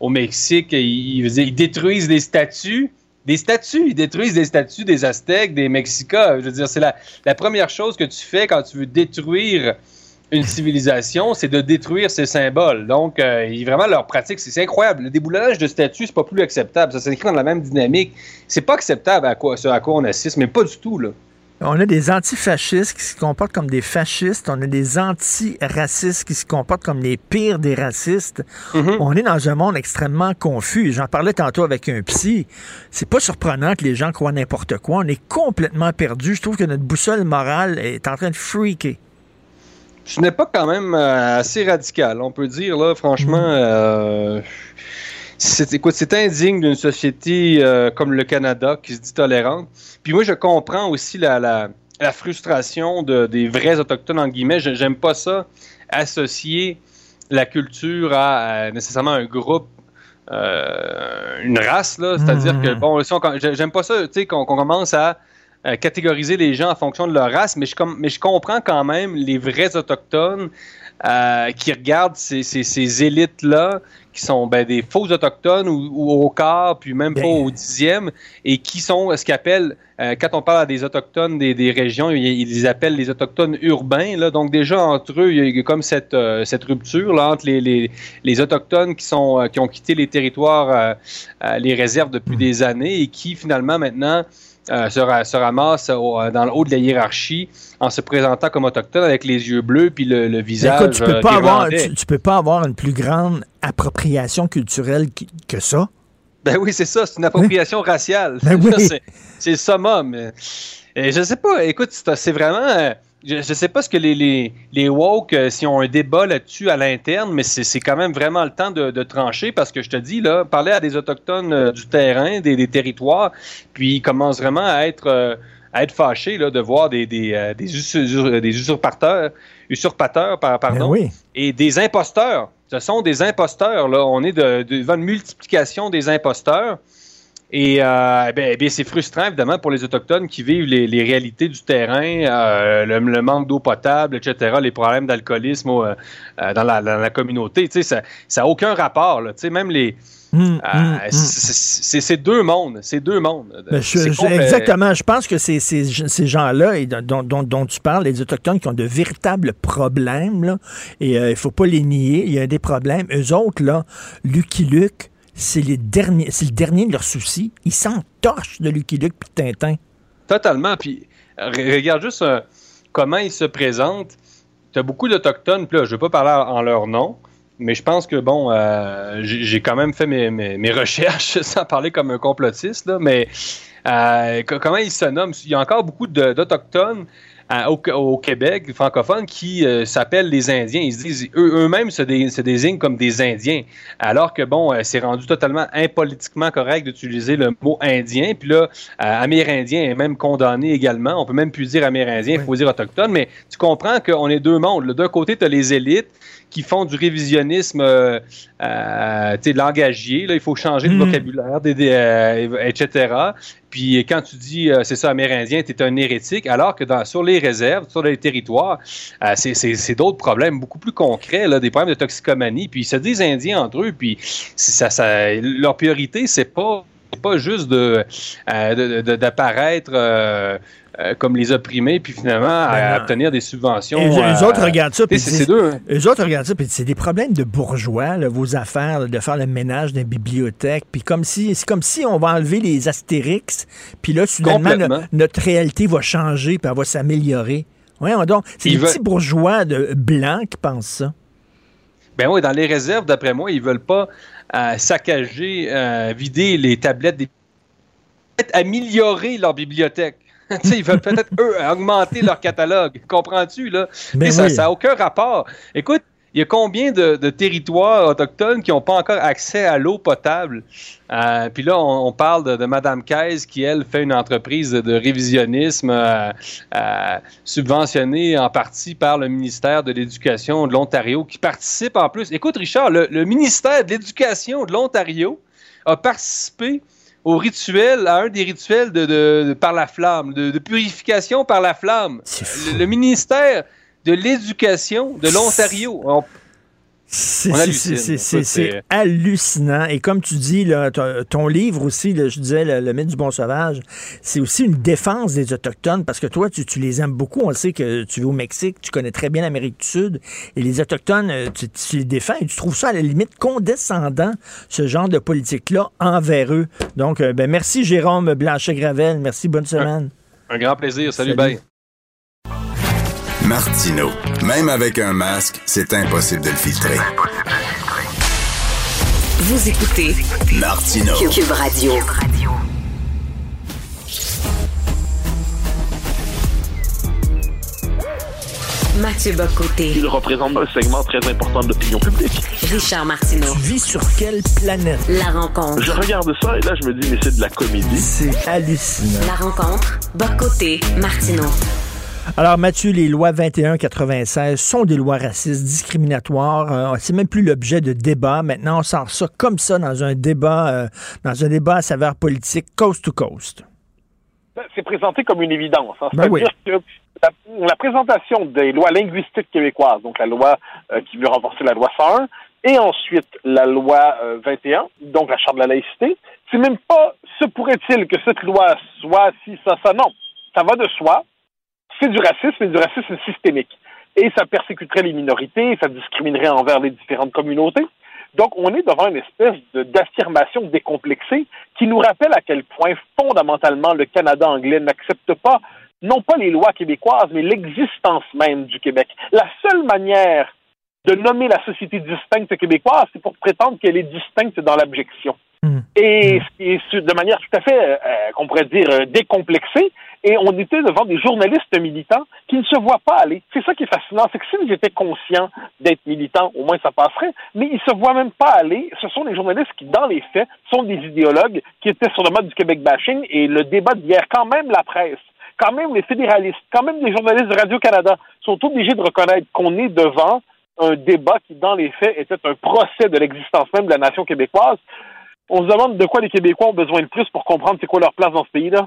au Mexique, ils, ils, détruisent des statues. Des statues, ils détruisent des statues des Aztèques, des Mexicas. Je veux dire, c'est la, la, première chose que tu fais quand tu veux détruire une civilisation, c'est de détruire ses symboles. Donc, ils, vraiment, leur pratique, c'est incroyable. Le déboulonnage de statues, c'est pas plus acceptable. Ça s'inscrit dans la même dynamique. C'est pas acceptable à quoi, ce à quoi on assiste, mais pas du tout, là. On a des antifascistes qui se comportent comme des fascistes. On a des antiracistes qui se comportent comme les pires des racistes. Mm-hmm. On est dans un monde extrêmement confus. J'en parlais tantôt avec un psy. C'est pas surprenant que les gens croient n'importe quoi. On est complètement perdu. Je trouve que notre boussole morale est en train de freaker. Ce n'est pas quand même euh, assez radical, on peut dire, là, franchement. Mm. Euh, c'est indigne d'une société euh, comme le Canada qui se dit tolérante. Puis moi, je comprends aussi la, la, frustration de, des vrais autochtones en guillemets. J'aime pas ça associer la culture à, nécessairement un groupe. Euh, une race, là, c'est-à-dire que, mmh. bon, j'aime pas ça, tu sais, qu'on commence à catégoriser les gens en fonction de leur race, mais je, mais je comprends quand même les vrais autochtones euh, qui regardent ces, ces, ces élites-là, qui sont ben, des faux autochtones ou, au quart, puis même pas au dixième, et qui sont ce qu'ils appellent, euh, quand on parle à des autochtones des, des, régions, ils, les appellent les autochtones urbains. Là. Donc déjà, entre eux, il y a comme cette, euh, cette rupture là, entre les, les, les, autochtones qui, sont, qui ont quitté les territoires, les réserves depuis mmh. des années, et qui finalement maintenant euh, se, ramasse euh, dans le haut de la hiérarchie en se présentant comme autochtone avec les yeux bleus puis le, visage. Écoute, tu peux, pas avoir, tu, peux pas avoir une plus grande appropriation culturelle que ça. Ben oui, c'est ça, c'est une appropriation raciale. Ben c'est le summum. Et je sais pas, écoute, c'est vraiment. Euh, je ne sais pas ce que les, les, les woke, euh, si on un débat là-dessus à l'interne, mais c'est quand même vraiment le temps de, de, trancher parce que je te dis, là, parler à des autochtones euh, du terrain, des, des, territoires, puis ils commencent vraiment à être, euh, à être fâchés là, de voir des, des, des, des usurpateurs, usurpateurs pardon, ben et des imposteurs. Ce sont des imposteurs. Là. On est de, devant une multiplication des imposteurs. Et euh, ben, ben, c'est frustrant, évidemment, pour les Autochtones qui vivent les, les réalités du terrain, euh, le, manque d'eau potable, etc., les problèmes d'alcoolisme euh, dans, la, dans, la, communauté. Ça n'a aucun rapport. Là, même les. Hum, hum, hum. c'est deux mondes. C'est deux mondes. Ben, exactement. Je pense que c'est ces, ces gens-là dont, dont, dont, tu parles, les Autochtones qui ont de véritables problèmes, là, et il ne faut pas les nier. Il y a des problèmes. Eux autres, là, Lucky Luke, c'est le dernier de leurs soucis. Ils s'entorchent de Lucky Luke puis Tintin. Totalement. Puis regarde juste euh, comment ils se présentent. Tu as beaucoup d'Autochtones, puis là, je ne vais pas parler en leur nom, mais je pense que, bon, euh, j'ai quand même fait mes, recherches sans parler comme un complotiste, là, mais euh, comment ils se nomment? Il y a encore beaucoup d'Autochtones au, Québec francophone qui euh, s'appellent les Indiens. Ils se disent eux-mêmes se, désignent comme des Indiens, alors que bon, euh, c'est rendu totalement impolitiquement correct d'utiliser le mot Indien. Puis là, euh, Amérindien est même condamné également. On peut même plus dire Amérindien, il faut dire autochtone. Mais tu comprends qu'on est deux mondes. D'un côté, tu as les élites qui font du révisionnisme euh, euh langagier. Là, il faut changer de hmm. vocabulaire, etc. puis quand tu dis euh, c'est ça amérindien, tu es un hérétique, alors que dans, sur les réserves, sur les territoires, euh, c'est d'autres problèmes beaucoup plus concrets, là, des problèmes de toxicomanie. Puis ils se disent indiens entre eux, puis ça, ça, leur priorité, c'est pas pas juste de euh, d'apparaître euh, euh, comme les opprimés, puis finalement à, obtenir des subventions. Et les autres regardent ça, puis c'est deux. Hein. Les autres regardent ça, puis c'est des problèmes de bourgeois, vos affaires, de faire le ménage des bibliothèques, puis comme si c'est comme si on va enlever les astérix, puis là soudainement notre, réalité va changer, puis elle va s'améliorer. Voyons donc, c'est les petits bourgeois de blancs qui pensent ça. Ben oui, dans les réserves, d'après moi, ils veulent pas euh, saccager, euh, vider les tablettes des améliorer leur bibliothèque. ils veulent peut-être, eux, augmenter leur catalogue. Comprends-tu, là? Ben ça n'a aucun rapport. Écoute, il y a combien de, territoires autochtones qui n'ont pas encore accès à l'eau potable? Euh, puis là, on, parle de, de Mme Kays qui, elle, fait une entreprise de, révisionnisme euh, euh, subventionnée en partie par le ministère de l'Éducation de l'Ontario qui participe en plus. Écoute, Richard, le, ministère de l'Éducation de l'Ontario a participé au rituel, à un des rituels de, par la flamme, de, purification par la flamme. le ministère de l'éducation de l'Ontario. C'est hallucinant. Et comme tu dis, là, ton livre aussi, je disais, le, mythe du bon sauvage, c'est aussi une défense des Autochtones parce que toi, tu, les aimes beaucoup. On sait que tu vis au Mexique, tu connais très bien l'Amérique du Sud. Et les Autochtones, euh, tu, les défends et tu trouves ça à la limite condescendant, ce genre de politique-là, envers eux. Donc, euh, ben, merci Jérôme Blanchet-Gravel. Merci, bonne semaine. Un, grand plaisir. Salut, Salut. Martino. Même avec un masque, c'est impossible de le filtrer. Vous écoutez Martino. Cube Radio. Mathieu Bocoté. Il représente un segment très important de l'opinion publique. Richard Martineau. Tu vis sur quelle planète? La rencontre. Je regarde ça et là, je me dis, mais c'est de la comédie. C'est hallucinant. La rencontre. Bocoté. Martineau. Alors, Mathieu, les lois 21-96 sont des lois racistes, discriminatoires. Euh, c'est même plus l'objet de débat. Maintenant, on sort ça comme ça dans un débat, euh, dans un débat à saveur politique, coast to coast. Ben, c'est présenté comme une évidence. Hein. Ben C'est-à-dire que la, présentation des lois linguistiques québécoises, donc la loi euh, qui veut renforcer la loi 101, et ensuite la loi 21, donc la Charte de la laïcité, c'est même pas se pourrait-il que cette loi soit si, ça, ça, non. Ça va de soi c'est du racisme, mais du racisme systémique. Et ça persécuterait les minorités, ça discriminerait envers les différentes communautés. Donc, on est devant une espèce d'affirmation décomplexée qui nous rappelle à quel point fondamentalement le Canada anglais n'accepte pas non pas les lois québécoises, mais l'existence même du Québec. La seule manière de nommer la société distincte québécoise, c'est pour prétendre qu'elle est distincte dans l'abjection. Hmm. Et hmm. de manière tout à fait, euh, qu'on pourrait dire, euh, décomplexée, et on était devant des journalistes militants qui ne se voient pas aller. C'est ça qui est fascinant, c'est que s'ils étaient conscients d'être militants, au moins ça passerait, mais ils se voient même pas aller. Ce sont des journalistes qui, dans les faits, sont des idéologues qui étaient sur le mode du Québec bashing et le débat d'hier, quand même la presse, quand même les fédéralistes, quand même les journalistes de Radio-Canada sont obligés de reconnaître qu'on est devant un débat qui, dans les faits, était un procès de l'existence même de la nation québécoise. On se demande de quoi les Québécois ont besoin de plus pour comprendre c'est quoi leur place dans ce pays-là.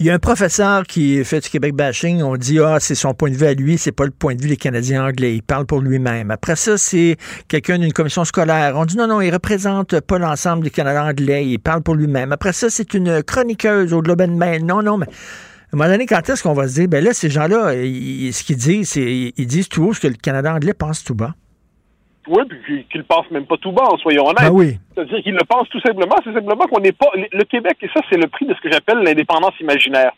Il y a un professeur qui fait du Québec bashing. On dit ah c'est son point de vue à lui, c'est pas le point de vue des Canadiens anglais. Il parle pour lui-même. Après ça, c'est quelqu'un d'une commission scolaire. On dit non non, il représente pas l'ensemble des Canadiens anglais. Il parle pour lui-même. Après ça, c'est une chroniqueuse au Globe and Mail. Non non, mais à un moment donné, quand est-ce qu'on va se dire ben là ces gens-là, ce qu'ils disent, c'est ils disent tout haut ce que le Canada anglais pense tout bas. Oui, puis qu'il pense même pas tout bas, soyons honnêtes. Oui. C'est-à-dire qu'il le pense tout simplement, c'est simplement qu'on n'est pas. Le Québec, et ça, c'est le prix de ce que j'appelle l'indépendance imaginaire.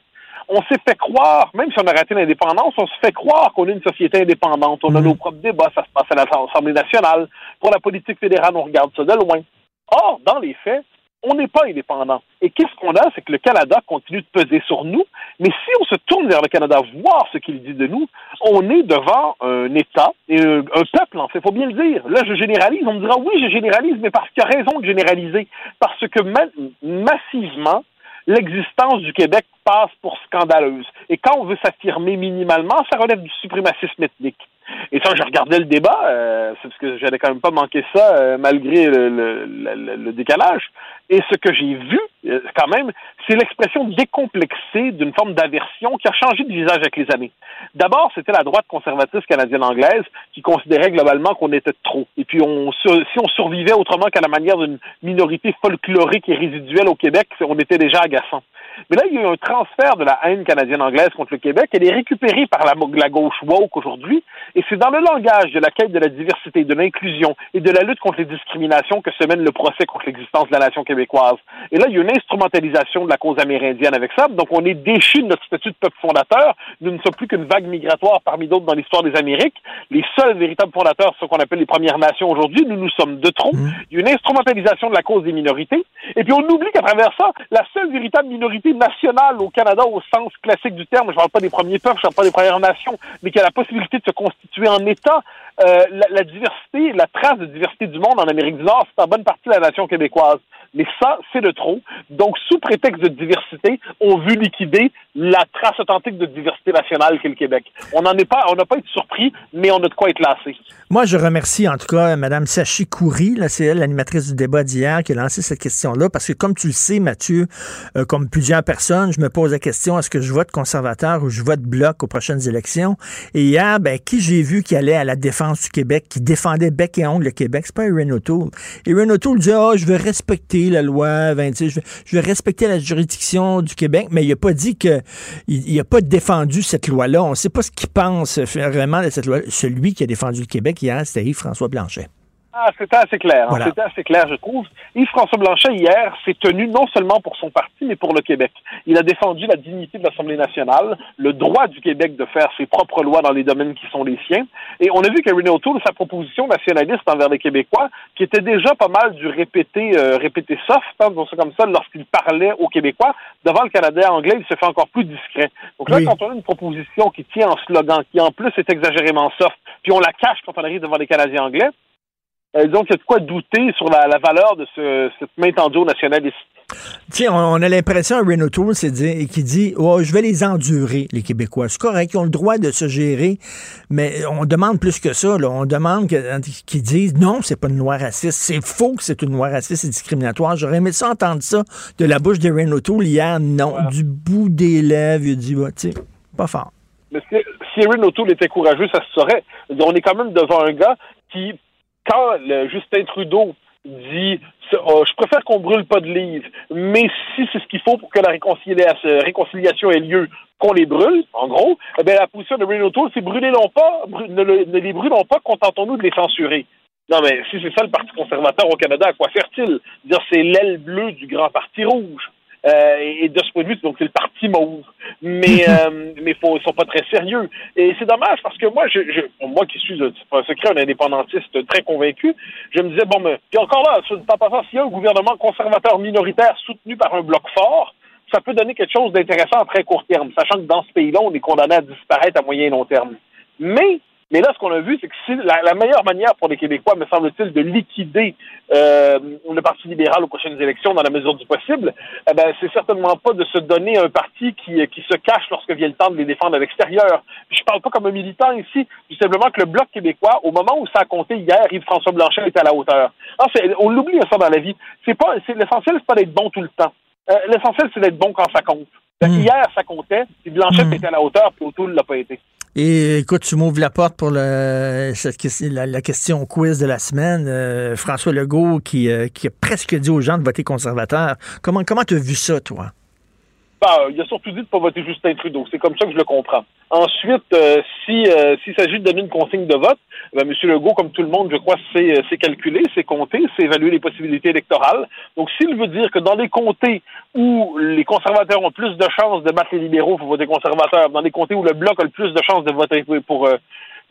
On s'est fait croire, même si on a raté l'indépendance, on se fait croire qu'on est une société indépendante. On a mhm. nos propres débats, ça se passe à l'Assemblée nationale. Pour la politique fédérale, on regarde ça de loin. Or, dans les faits, on n'est pas indépendant. Et qu'est-ce qu'on a, c'est que le Canada continue de peser sur nous, mais si on se tourne vers le Canada, voir ce qu'il dit de nous, on est devant un État et un, peuple, en fait, faut bien le dire. Là, je généralise, on me dira oui, je généralise, mais parce qu'il y a raison de généraliser. Parce que massivement, l'existence du Québec passe pour scandaleuse. Et quand on veut s'affirmer minimalement, ça relève du suprémacisme ethnique. Et ça, je regardais le débat, euh, c'est parce que j'allais quand même pas manquer ça euh, malgré le, décalage. Et ce que j'ai vu, euh, quand même, c'est l'expression décomplexée d'une forme d'aversion qui a changé de visage avec les années. D'abord, c'était la droite conservatrice canadienne-anglaise qui considérait globalement qu'on était trop. Et puis, si on survivait autrement qu'à la manière d'une minorité folklorique et résiduelle au Québec, on était déjà agaçant. Mais là, il y a eu un transfert de la haine canadienne-anglaise contre le Québec. Elle est récupérée par la, la gauche woke aujourd'hui. Et c'est dans le langage de la quête de la diversité, de l'inclusion et de la lutte contre les discriminations que se mène le procès contre l'existence de la nation québécoise. Et là, il y a une instrumentalisation de la cause amérindienne avec ça. Donc, on est déchu de notre statut de peuple fondateur. Nous ne sommes plus qu'une vague migratoire parmi d'autres dans l'histoire des Amériques. Les seuls véritables fondateurs, ce qu'on appelle les Premières Nations aujourd'hui, nous nous sommes de trop. Mmh. Il y a une instrumentalisation de la cause des minorités. Et puis, on oublie qu'à travers ça, la seule véritable minorité nationale au Canada au sens classique du terme, je ne parle pas des premiers peuples, je ne parle pas des Premières Nations, mais qui a la possibilité de se constituer en État, euh, la, la, diversité, la trace de diversité du monde en Amérique du Nord, c'est en bonne partie la nation québécoise. Mais ça, c'est de trop. Donc, sous prétexte de diversité, on veut liquider la trace authentique de diversité nationale qu'est le Québec. On n'en est pas, on n'a pas été surpris, mais on a de quoi être lassé. Moi, je remercie en tout cas Mme Sachi Coury, c'est elle, l'animatrice du débat d'hier, qui a lancé cette question-là, parce que comme tu le sais, Mathieu, euh, comme plusieurs personnes, je me pose la question, est-ce que je vote conservateur ou je vote bloc aux prochaines élections? Et hier, ben, qui j'ai vu qui allait à la défense du Québec, qui défendait bec et ongle le Québec, c'est pas Erin O'Toole. Erin O'Toole dit, oh, je veux respecter la loi 26, je veux, je veux respecter la juridiction du Québec, mais il a pas dit que il n'a pas défendu cette loi-là. On ne sait pas ce qu'il pense vraiment de cette loi. Celui qui a défendu le Québec hier, c'était Yves-François Blanchet. Ah, c'était assez clair. Hein. C'était assez clair, je trouve. Yves-François Blanchet, hier, s'est tenu non seulement pour son parti, mais pour le Québec. Il a défendu la dignité de l'Assemblée nationale, le droit du Québec de faire ses propres lois dans les domaines qui sont les siens. Et on a vu qu'Erin O'Toole, sa proposition nationaliste envers les Québécois, qui était déjà pas mal du répété, euh, répété soft, hein, comme ça, lorsqu'il parlait aux Québécois, devant le Canada anglais, il se fait encore plus discret. Donc là, quand on a une proposition qui tient en slogan, qui en plus est exagérément soft, puis on la cache quand on arrive devant les Canadiens anglais, euh, donc, il y a de quoi douter sur la, valeur de ce, cette main tendue au nationaliste. Tiens, on, a l'impression, Renault Tour, c'est dit, qui dit oh, je vais les endurer, les Québécois. C'est correct, ils ont le droit de se gérer, mais on demande plus que ça. Là. On demande qu'ils disent non, c'est pas une loi raciste. C'est faux que c'est une loi raciste et discriminatoire. J'aurais aimé ça entendre ça de la bouche de Renault Tour hier. Non, du bout des lèvres, il dit bah, tu sais, pas fort. Mais si, si O'Toole était courageux, ça se saurait. On est quand même devant un gars qui quand Justin Trudeau dit oh, je préfère qu'on brûle pas de livres, mais si c'est ce qu'il faut pour que la réconciliation, ait lieu, qu'on les brûle, en gros, eh bien, la position de Renault c'est brûlez-les pas, ne, les brûlons pas, contentons-nous de les censurer. Non, mais si c'est ça le Parti conservateur au Canada, à quoi sert-il? Dire c'est l'aile bleue du grand Parti rouge. Euh, et de ce point de vue, donc c'est le parti mauve. Mais euh, mais faut, ils sont pas très sérieux. Et c'est dommage parce que moi, je, je moi qui suis un secret, un indépendantiste très convaincu, je me disais bon, mais puis encore là, sur le temps passant, s'il y a un gouvernement conservateur minoritaire soutenu par un bloc fort, ça peut donner quelque chose d'intéressant à très court terme, sachant que dans ce pays-là, on est condamné à disparaître à moyen et long terme. Mais mais là, ce qu'on a vu, c'est que si la, meilleure manière pour les Québécois, me semble-t-il, de liquider euh, le Parti libéral aux prochaines élections dans la mesure du possible, eh ben, c'est certainement pas de se donner un parti qui, qui se cache lorsque vient le temps de les défendre à l'extérieur. Je parle pas comme un militant ici, tout simplement que le Bloc québécois, au moment où ça a compté hier, Yves-François Blanchet était à la hauteur. Ah, on l'oublie ça dans la vie. C'est pas, l'essentiel, c'est pas d'être bon tout le temps. Euh, l'essentiel, c'est d'être bon quand ça compte. Hmm. Hier, ça comptait, puis Blanchet hmm. était à la hauteur, puis O'Toole l'a pas été. Et écoute, tu m'ouvres la porte pour le, la, question quiz de la semaine. Euh, François Legault qui, euh, qui, a presque dit aux gens de voter conservateur. Comment comment tu as vu ça, toi? Bah, il a surtout dit de ne pas voter Justin Trudeau. C'est comme ça que je le comprends. Ensuite, euh, si euh, s'il s'agit de donner une consigne de vote, ben, M. Legault, comme tout le monde, je crois, c'est euh, calculé, c'est compté, c'est évaluer les possibilités électorales. Donc, s'il veut dire que dans les comtés où les conservateurs ont plus de chances de battre les libéraux, il faut voter conservateur. Dans les comtés où le bloc a le plus de chances de voter pour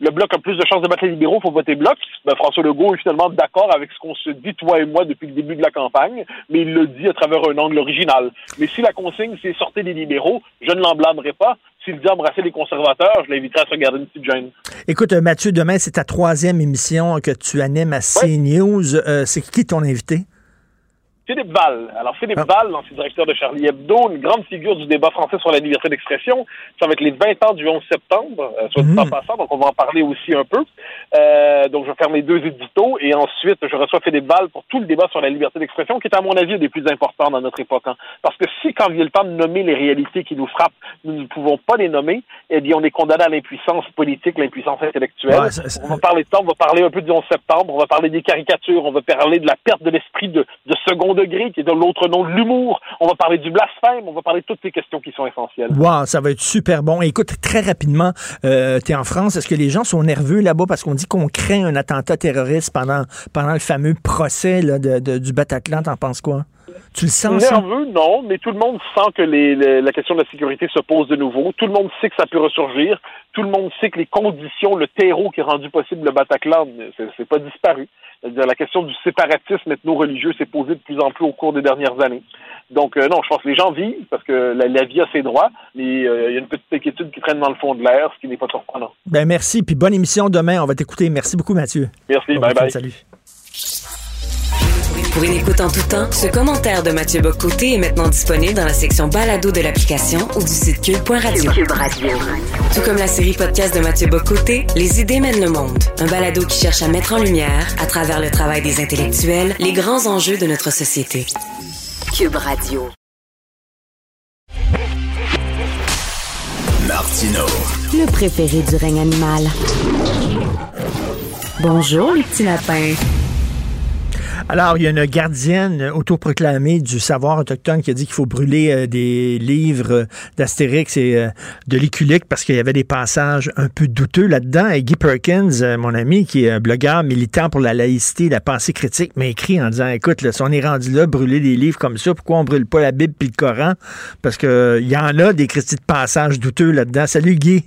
le Bloc a plus de chances de battre les libéraux, il faut voter Bloc. Ben, François Legault est finalement d'accord avec ce qu'on se dit, toi et moi, depuis le début de la campagne, mais il le dit à travers un angle original. Mais si la consigne, c'est sortir des libéraux, je ne l'en blâmerai pas. S'il dit embrasser les conservateurs, je l'inviterai à se regarder une petite gêne. Écoute, Mathieu, demain, c'est ta troisième émission que tu animes à CNews. Euh, c'est qui ton invité? Philippe Val. Alors, Philippe Val, l'ancien directeur de Charlie Hebdo, une grande figure du débat français sur la liberté d'expression. Ça va être les 20 ans du 11 septembre, euh, soit dit en passant, donc on va en parler aussi un peu. Euh, donc, je vais faire mes deux éditos et ensuite, je reçois Philippe Val pour tout le débat sur la liberté d'expression, qui est, à mon avis, un des plus importants dans notre époque. hein. Parce que si, quand a le temps de nommer les réalités qui nous frappent, nous ne pouvons pas les nommer, eh bien, on est condamné à l'impuissance politique, l'impuissance intellectuelle. Ouais, ça- ça- On va parler de ça, on va parler un peu du 11 septembre, on va parler des caricatures, on va parler de la perte de l'esprit de, de second degré, qui est l'autre nom de l'humour, on va parler du blasphème, on va parler de toutes ces questions qui sont essentielles. Wow, ça va être super bon. Écoute, très rapidement, euh, tu es en France. Est-ce que les gens sont nerveux là-bas parce qu'on dit qu'on craint un attentat terroriste pendant, pendant le fameux procès là, de- du Bataclan? T'en penses quoi? Tu le sens, ça? Nerveux, non, mais tout le monde sent que les- les- la question de la sécurité se pose de nouveau. Tout le monde sait que ça peut ressurgir. Tout le monde sait que les conditions, le terreau qui a rendu possible le Bataclan, c'est pas disparu. C'est-à-dire la question du séparatisme ethno-religieux s'est posée de plus en plus au cours des dernières années. Donc euh, non, je pense que les gens vivent parce que la, la vie a ses droits, mais euh, il y a une petite inquiétude qui traîne dans le fond de l'air, ce qui n'est pas surprenant. Ben merci, puis bonne émission demain. On va t'écouter. Merci beaucoup, Mathieu. Merci, Bon bye bye. Salut. Pour une écoute en tout temps, ce commentaire de Mathieu Bocoté est maintenant disponible dans la section balado de l'application ou du site cube.radio. Tout comme la série podcast de Mathieu Bocoté, Les idées mènent le monde. Un balado qui cherche à mettre en lumière, à travers le travail des intellectuels, les grands enjeux de notre société. Cube Radio. Martino. Le préféré du règne animal. Bonjour, les petits lapins. Alors, il y a une gardienne autoproclamée du savoir autochtone qui a dit qu'il faut brûler euh, des livres d'Astérix et euh, de Liculique parce qu'il y avait des passages un peu douteux là-dedans. Et Guy Perkins, euh, mon ami, qui est un blogueur militant pour la laïcité et la pensée critique, m'a écrit en disant, écoute, là, si on est rendu là, brûler des livres comme ça, pourquoi on brûle pas la Bible puis le Coran? Parce que il y en a des critiques de passages douteux là-dedans. Salut, Guy.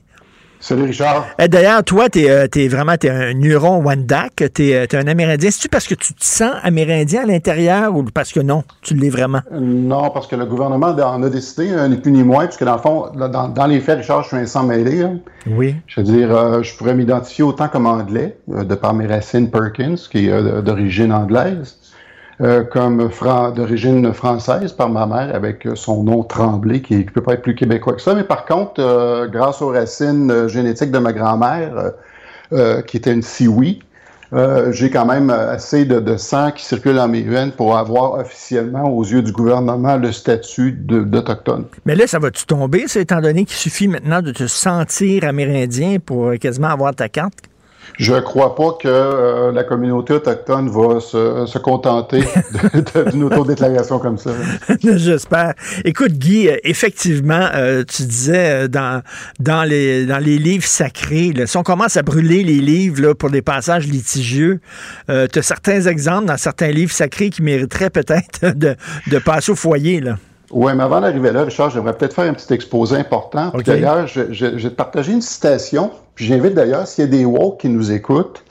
Salut Richard. Eh, D'ailleurs, toi, t'es euh, t'es vraiment un Huron Wendat, t'es es un Amérindien. C'est-tu parce que tu te sens Amérindien à l'intérieur ou parce que non, tu l'es vraiment? Non, parce que le gouvernement en a décidé, euh, ni plus ni moins, puisque dans le fond, dans, dans les faits, Richard, je suis un sang mêlé. hein. Oui. Je veux dire, euh, je pourrais m'identifier autant comme anglais, euh, de par mes racines Perkins, qui est euh, d'origine anglaise, euh, comme d'origine française par ma mère, avec euh, son nom Tremblay, qui ne peut pas être plus québécois que ça. Mais par contre, euh, grâce aux racines génétiques de ma grand-mère, qui était une Siwi, j'ai quand même assez de, sang qui circule dans mes veines pour avoir officiellement, aux yeux du gouvernement, le statut d'Autochtone. Mais là, ça va-tu tomber, étant donné qu'il suffit maintenant de te sentir amérindien pour quasiment avoir ta carte? Je crois pas que euh, la communauté autochtone va se, se contenter d'une autodéclaration comme ça. J'espère. Écoute, Guy, euh, effectivement, euh, tu disais dans, dans, les, dans les livres sacrés, si on commence à brûler les livres là, pour des passages litigieux, tu as certains exemples dans certains livres sacrés qui mériteraient peut-être de, de passer au foyer. Là. Oui, mais avant d'arriver là, Richard, j'aimerais peut-être faire un petit exposé important. Puis. D'ailleurs, je, je, je vais te partager une citation. Puis j'invite d'ailleurs, s'il y a des woke qui nous écoutent,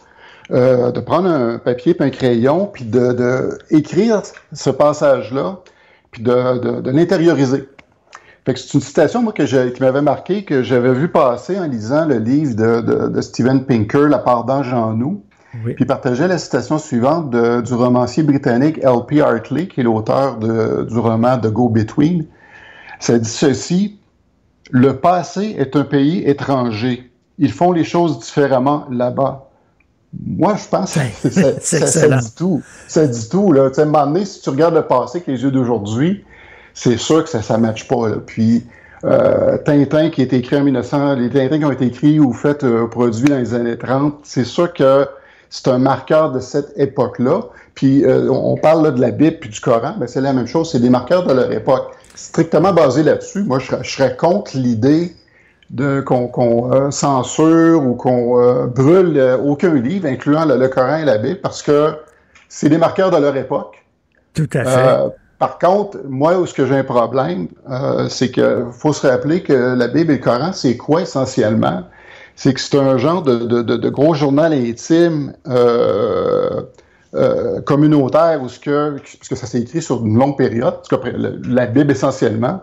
euh, de prendre un papier et un crayon, puis de, de écrire ce passage-là, puis de, de, de l'intérioriser. Fait que c'est une citation, moi, que qui m'avait marqué, que j'avais vu passer en lisant le livre de, de, de Steven Pinker, La part d'ange en nous. Puis il partageait la citation suivante de- du romancier britannique L.P. Hartley, qui est l'auteur du roman The Go-Between. Ça dit ceci Le passé est un pays étranger. Ils font les choses différemment là-bas. Moi, je pense que ça, ça- dit tout. Ça dit tout. Là. Tu sais, à un moment donné, si tu regardes le passé avec les yeux d'aujourd'hui, c'est sûr que ça ne matche pas. là. Puis, euh, Tintin qui a été écrit en 1900, les Tintins qui ont été écrits ou faits, euh, produits dans les années 30, c'est sûr que c'est un marqueur de cette époque-là. Puis, euh, on parle là, de la Bible puis du Coran, ben, c'est la même chose, c'est des marqueurs de leur époque. Strictement basé là-dessus, moi, je serais, je serais contre l'idée de qu'on euh, censure ou qu'on euh, brûle aucun livre, incluant le, le Coran et la Bible, parce que c'est des marqueurs de leur époque. Tout à fait. Par contre, moi, où est-ce que j'ai un problème, euh, c'est que faut se rappeler que la Bible et le Coran, c'est quoi essentiellement? C'est que c'est un genre de, de- gros journal intime euh, euh, communautaire, où ce que, puisque ça s'est écrit sur une longue période, en tout cas, la Bible essentiellement.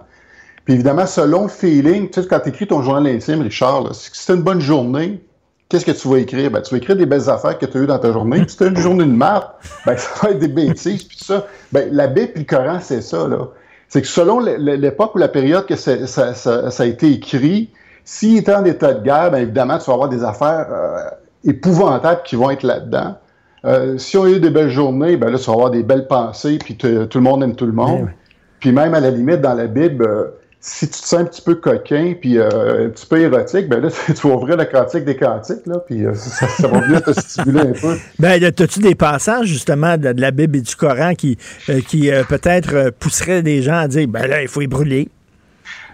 Puis évidemment, selon le feeling, tu sais, quand tu écris ton journal intime, Richard, là, que si c'est une bonne journée, qu'est-ce que tu vas écrire? Ben, tu vas écrire des belles affaires que tu as eues dans ta journée. Puis si tu as une journée de merde, ben, ça va être des bêtises. Puis ça, ben, la Bible et le Coran, c'est ça. là. C'est que selon l'époque ou la période que ça, ça, ça, a été écrit, s'il était en état de guerre, bien évidemment, tu vas avoir des affaires euh, épouvantables qui vont être là-dedans. Euh, si on a eu des belles journées, ben là, tu vas avoir des belles pensées, puis tout le monde aime tout le monde. Puis même à la limite, dans la Bible, euh, si tu te sens un petit peu coquin, puis un petit peu érotique, ben là, tu vas ouvrir la cantique des cantiques, là, puis ça, va bien te stimuler un peu. Ben, as-tu des passages, justement, de, la Bible et du Coran qui, qui peut-être pousseraient des gens à dire, ben là, il faut y brûler?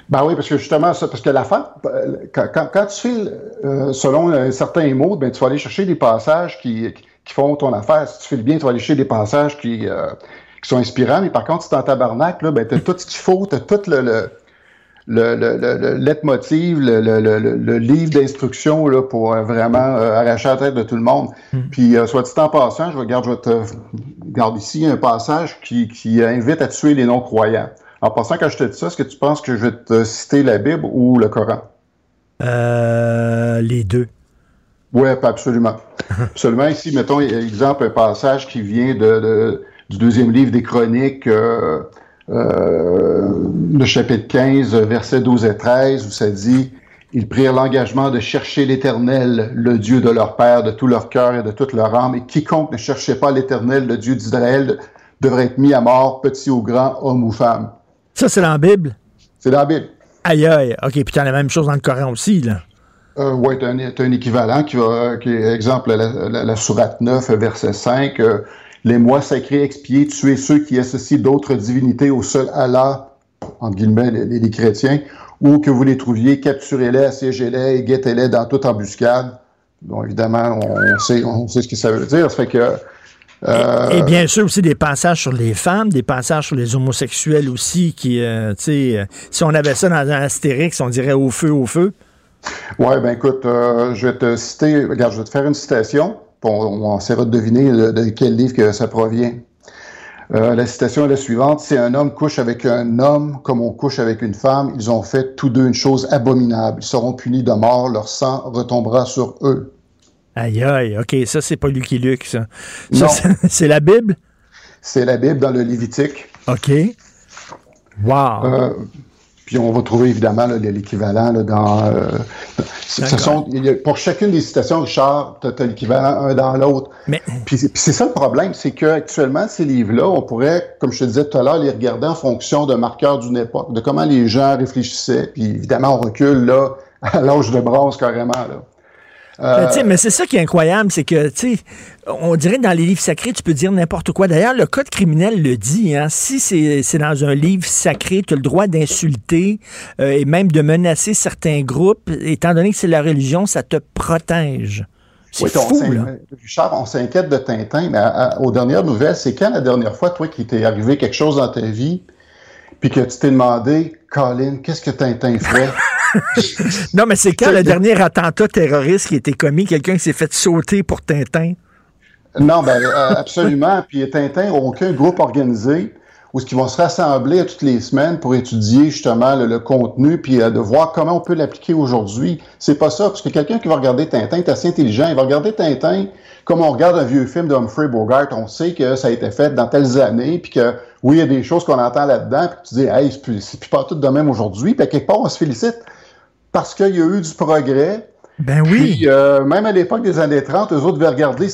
Ben oui, parce que justement, ça, parce que la fin, quand, quand, tu fais euh, selon un certain mot, ben, tu vas aller chercher des passages qui, qui font ton affaire. Si tu fais le bien, tu vas aller chercher des passages qui, euh, qui sont inspirants. Mais par contre, si tu es en tabarnak, là, ben, tu as tout ce qu'il faut, tu as tout le, le le, le, le, leitmotiv, le, le, le, livre d'instruction pour euh, vraiment arracher la tête de tout le monde. Hmm. Puis, soit dit en passant, je regarde, je vais te garde ici un passage qui, qui invite à tuer les non-croyants. En passant, quand je te dis ça, est-ce que tu penses que je vais te citer la Bible ou le Coran? Euh, les deux. Oui, absolument. absolument. Ici, mettons, exemple, un passage qui vient de, du deuxième livre des Chroniques, euh, euh, le chapitre 15, versets 12 et 13, où ça dit Ils prirent l'engagement de chercher l'Éternel, le Dieu de leur Père, de tout leur cœur et de toute leur âme, et quiconque ne cherchait pas l'Éternel, le Dieu d'Israël, devrait être mis à mort, petit ou grand, homme ou femme. Ça, c'est dans la Bible? C'est dans la Bible. Aïe, aïe. OK, puis tu as la même chose dans le Coran aussi, là. Euh, oui, tu as, un équivalent qui, va, qui est, exemple, la, la, Sourate 9, verset 5. Euh, les mois sacrés expiés, tuer ceux qui associent d'autres divinités au seul Allah, entre guillemets, les, chrétiens, ou que vous les trouviez, capturez-les, assiégez-les et guettez-les dans toute embuscade. Bon, évidemment, on sait, on sait ce que ça veut dire. Ça fait que euh, et, bien sûr aussi des passages sur les femmes, des passages sur les homosexuels aussi, qui, euh, tu sais, euh, si on avait ça dans un Astérix, on dirait au feu, au feu. Oui, ben écoute, je vais te citer, regarde, je vais te faire une citation, on, on essaiera de deviner de, quel livre que ça provient. la citation est la suivante. Si un homme couche avec un homme comme on couche avec une femme, ils ont fait tous deux une chose abominable. Ils seront punis de mort, leur sang retombera sur eux. Aïe, aïe, OK, ça, c'est pas Lucky Luke, ça. ça c'est la Bible? C'est la Bible dans le Lévitique. OK. Wow. Euh, puis on va trouver évidemment l'équivalent dans. Euh, sont, pour chacune des citations, Richard, tu as, l'équivalent un dans l'autre. Mais... Puis, c'est ça le problème, c'est qu'actuellement, ces livres-là, on pourrait, comme je te disais tout à l'heure, les regarder en fonction d'un marqueur d'une époque, de comment les gens réfléchissaient. Puis évidemment, on recule là à l'âge de bronze carrément. Là. Euh, mais c'est ça qui est incroyable, c'est que, tu sais, on dirait dans les livres sacrés, tu peux dire n'importe quoi. D'ailleurs, le code criminel le dit. Hein, si c'est dans un livre sacré, tu as le droit d'insulter euh, et même de menacer certains groupes. Étant donné que c'est la religion, ça te protège. C'est fou, là. Richard, on s'inquiète de Tintin, mais aux dernières nouvelles, c'est quand la dernière fois, toi, qu'il t'est arrivé quelque chose dans ta vie, puis que tu t'es demandé, Colin, qu'est-ce que Tintin ferait? non, mais c'est quand le dernier attentat terroriste qui a été commis, quelqu'un qui s'est fait sauter pour Tintin? Non, ben, euh, absolument. Puis Tintin aucun groupe organisé où ils vont se rassembler toutes les semaines pour étudier justement le, contenu puis euh, de voir comment on peut l'appliquer aujourd'hui. C'est pas ça, parce que quelqu'un qui va regarder Tintin est assez intelligent. Il va regarder Tintin comme on regarde un vieux film d'Humphrey Bogart. On sait que ça a été fait dans telles années, puis que oui, il y a des choses qu'on entend là-dedans, puis tu dis, hey, c'est plus, plus pas tout de même aujourd'hui. Puis quelque part, on se félicite parce qu'il y a eu du progrès. Ben oui. Puis, euh, même à l'époque des années 30, eux autres devaient regarder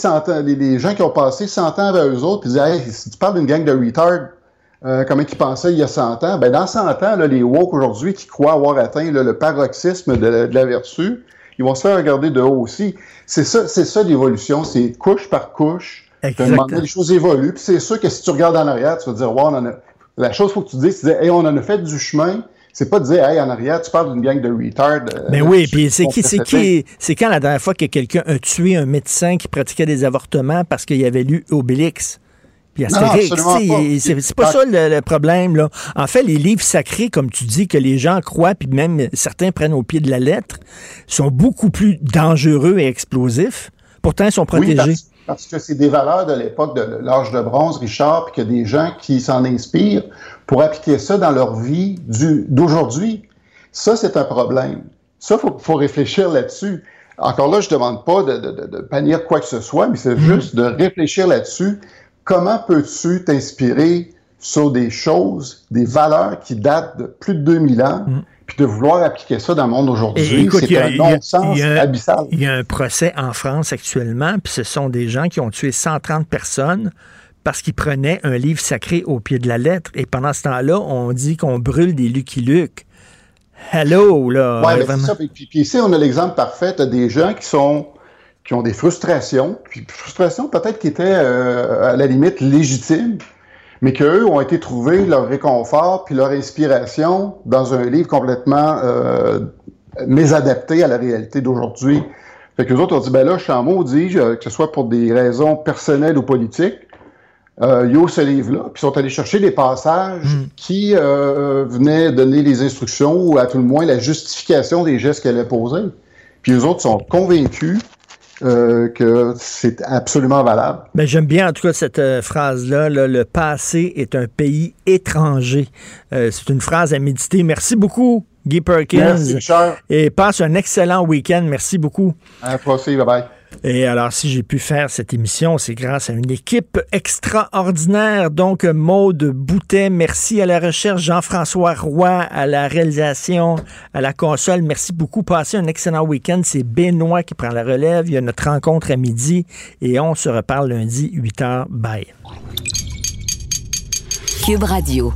les, les, gens qui ont passé 100 ans avec eux autres, puis disaient, hey, si tu parles d'une gang de retards, euh, comment ils pensaient il y a 100 ans, ben dans 100 ans, là, les woke aujourd'hui qui croient avoir atteint le paroxysme de la, vertu, ils vont se faire regarder de haut aussi. C'est ça, c'est ça l'évolution, c'est couche par couche. Exactement. Les choses évoluent, puis c'est sûr que si tu regardes en arrière, tu vas dire, wow, on a... la chose faut que tu dises, c'est hey, on en a fait du chemin, c'est pas de dire, hey, en arrière, tu parles d'une gang de retards. Mais ben oui, puis c'est qui, c'est qui, c'est quand la dernière fois que quelqu'un a tué un médecin qui pratiquait des avortements parce qu'il avait lu Obélix? Puis c'est pas ça le, problème. Là. En fait, les livres sacrés, comme tu dis, que les gens croient, puis même certains prennent au pied de la lettre, sont beaucoup plus dangereux et explosifs. Pourtant, ils sont protégés. parce, que c'est des valeurs de l'époque de l'âge de bronze, Richard, puis qu'il y a des gens qui s'en inspirent pour appliquer ça dans leur vie d'aujourd'hui. Ça, c'est un problème. Ça, il faut, faut, réfléchir là-dessus. encore là, je ne demande pas de, de, de, bannir quoi que ce soit, mais c'est juste de réfléchir là-dessus. Comment peux-tu t'inspirer sur des choses, des valeurs qui datent de plus de 2000 ans, puis de vouloir appliquer ça dans le monde aujourd'hui, c'est un non-sens abyssal. Il y a un procès en France actuellement, puis ce sont des gens qui ont tué 130 personnes parce qu'ils prenaient un livre sacré au pied de la lettre. Et pendant ce temps-là, on dit qu'on brûle des Lucky Luke. Hello, là. Oui, c'est ça. Puis, puis, ici, on a l'exemple parfait. Des gens qui sont qui ont des frustrations, puis frustrations peut-être qui étaient euh, à la limite légitimes, mais qu'eux ont été trouver leur réconfort puis leur inspiration dans un livre complètement euh, mésadapté à la réalité d'aujourd'hui. Fait que les autres ont dit, ben là, je suis en maudit, que ce soit pour des raisons personnelles ou politiques, euh, il y a ce livre-là, puis ils sont allés chercher des passages mm. qui euh, venaient donner les instructions ou à tout le moins la justification des gestes qu'elle a posés. Puis les autres sont convaincus euh, que c'est absolument valable. Mais j'aime bien en tout cas cette euh, phrase-là, le passé est un pays étranger. Euh, c'est une phrase à méditer. Merci beaucoup, Guy Perkins. Merci, Richard. Et passe un excellent week-end. Merci beaucoup. À la prochaine. Bye-bye. Et alors, si j'ai pu faire cette émission, c'est grâce à une équipe extraordinaire. Donc, Maude Boutet, merci à la recherche, Jean-François Roy à la réalisation, à la console. Merci beaucoup. Passez un excellent week-end. C'est Benoît qui prend la relève. Il y a notre rencontre à midi et on se reparle lundi, 8 h. Bye. Cube Radio.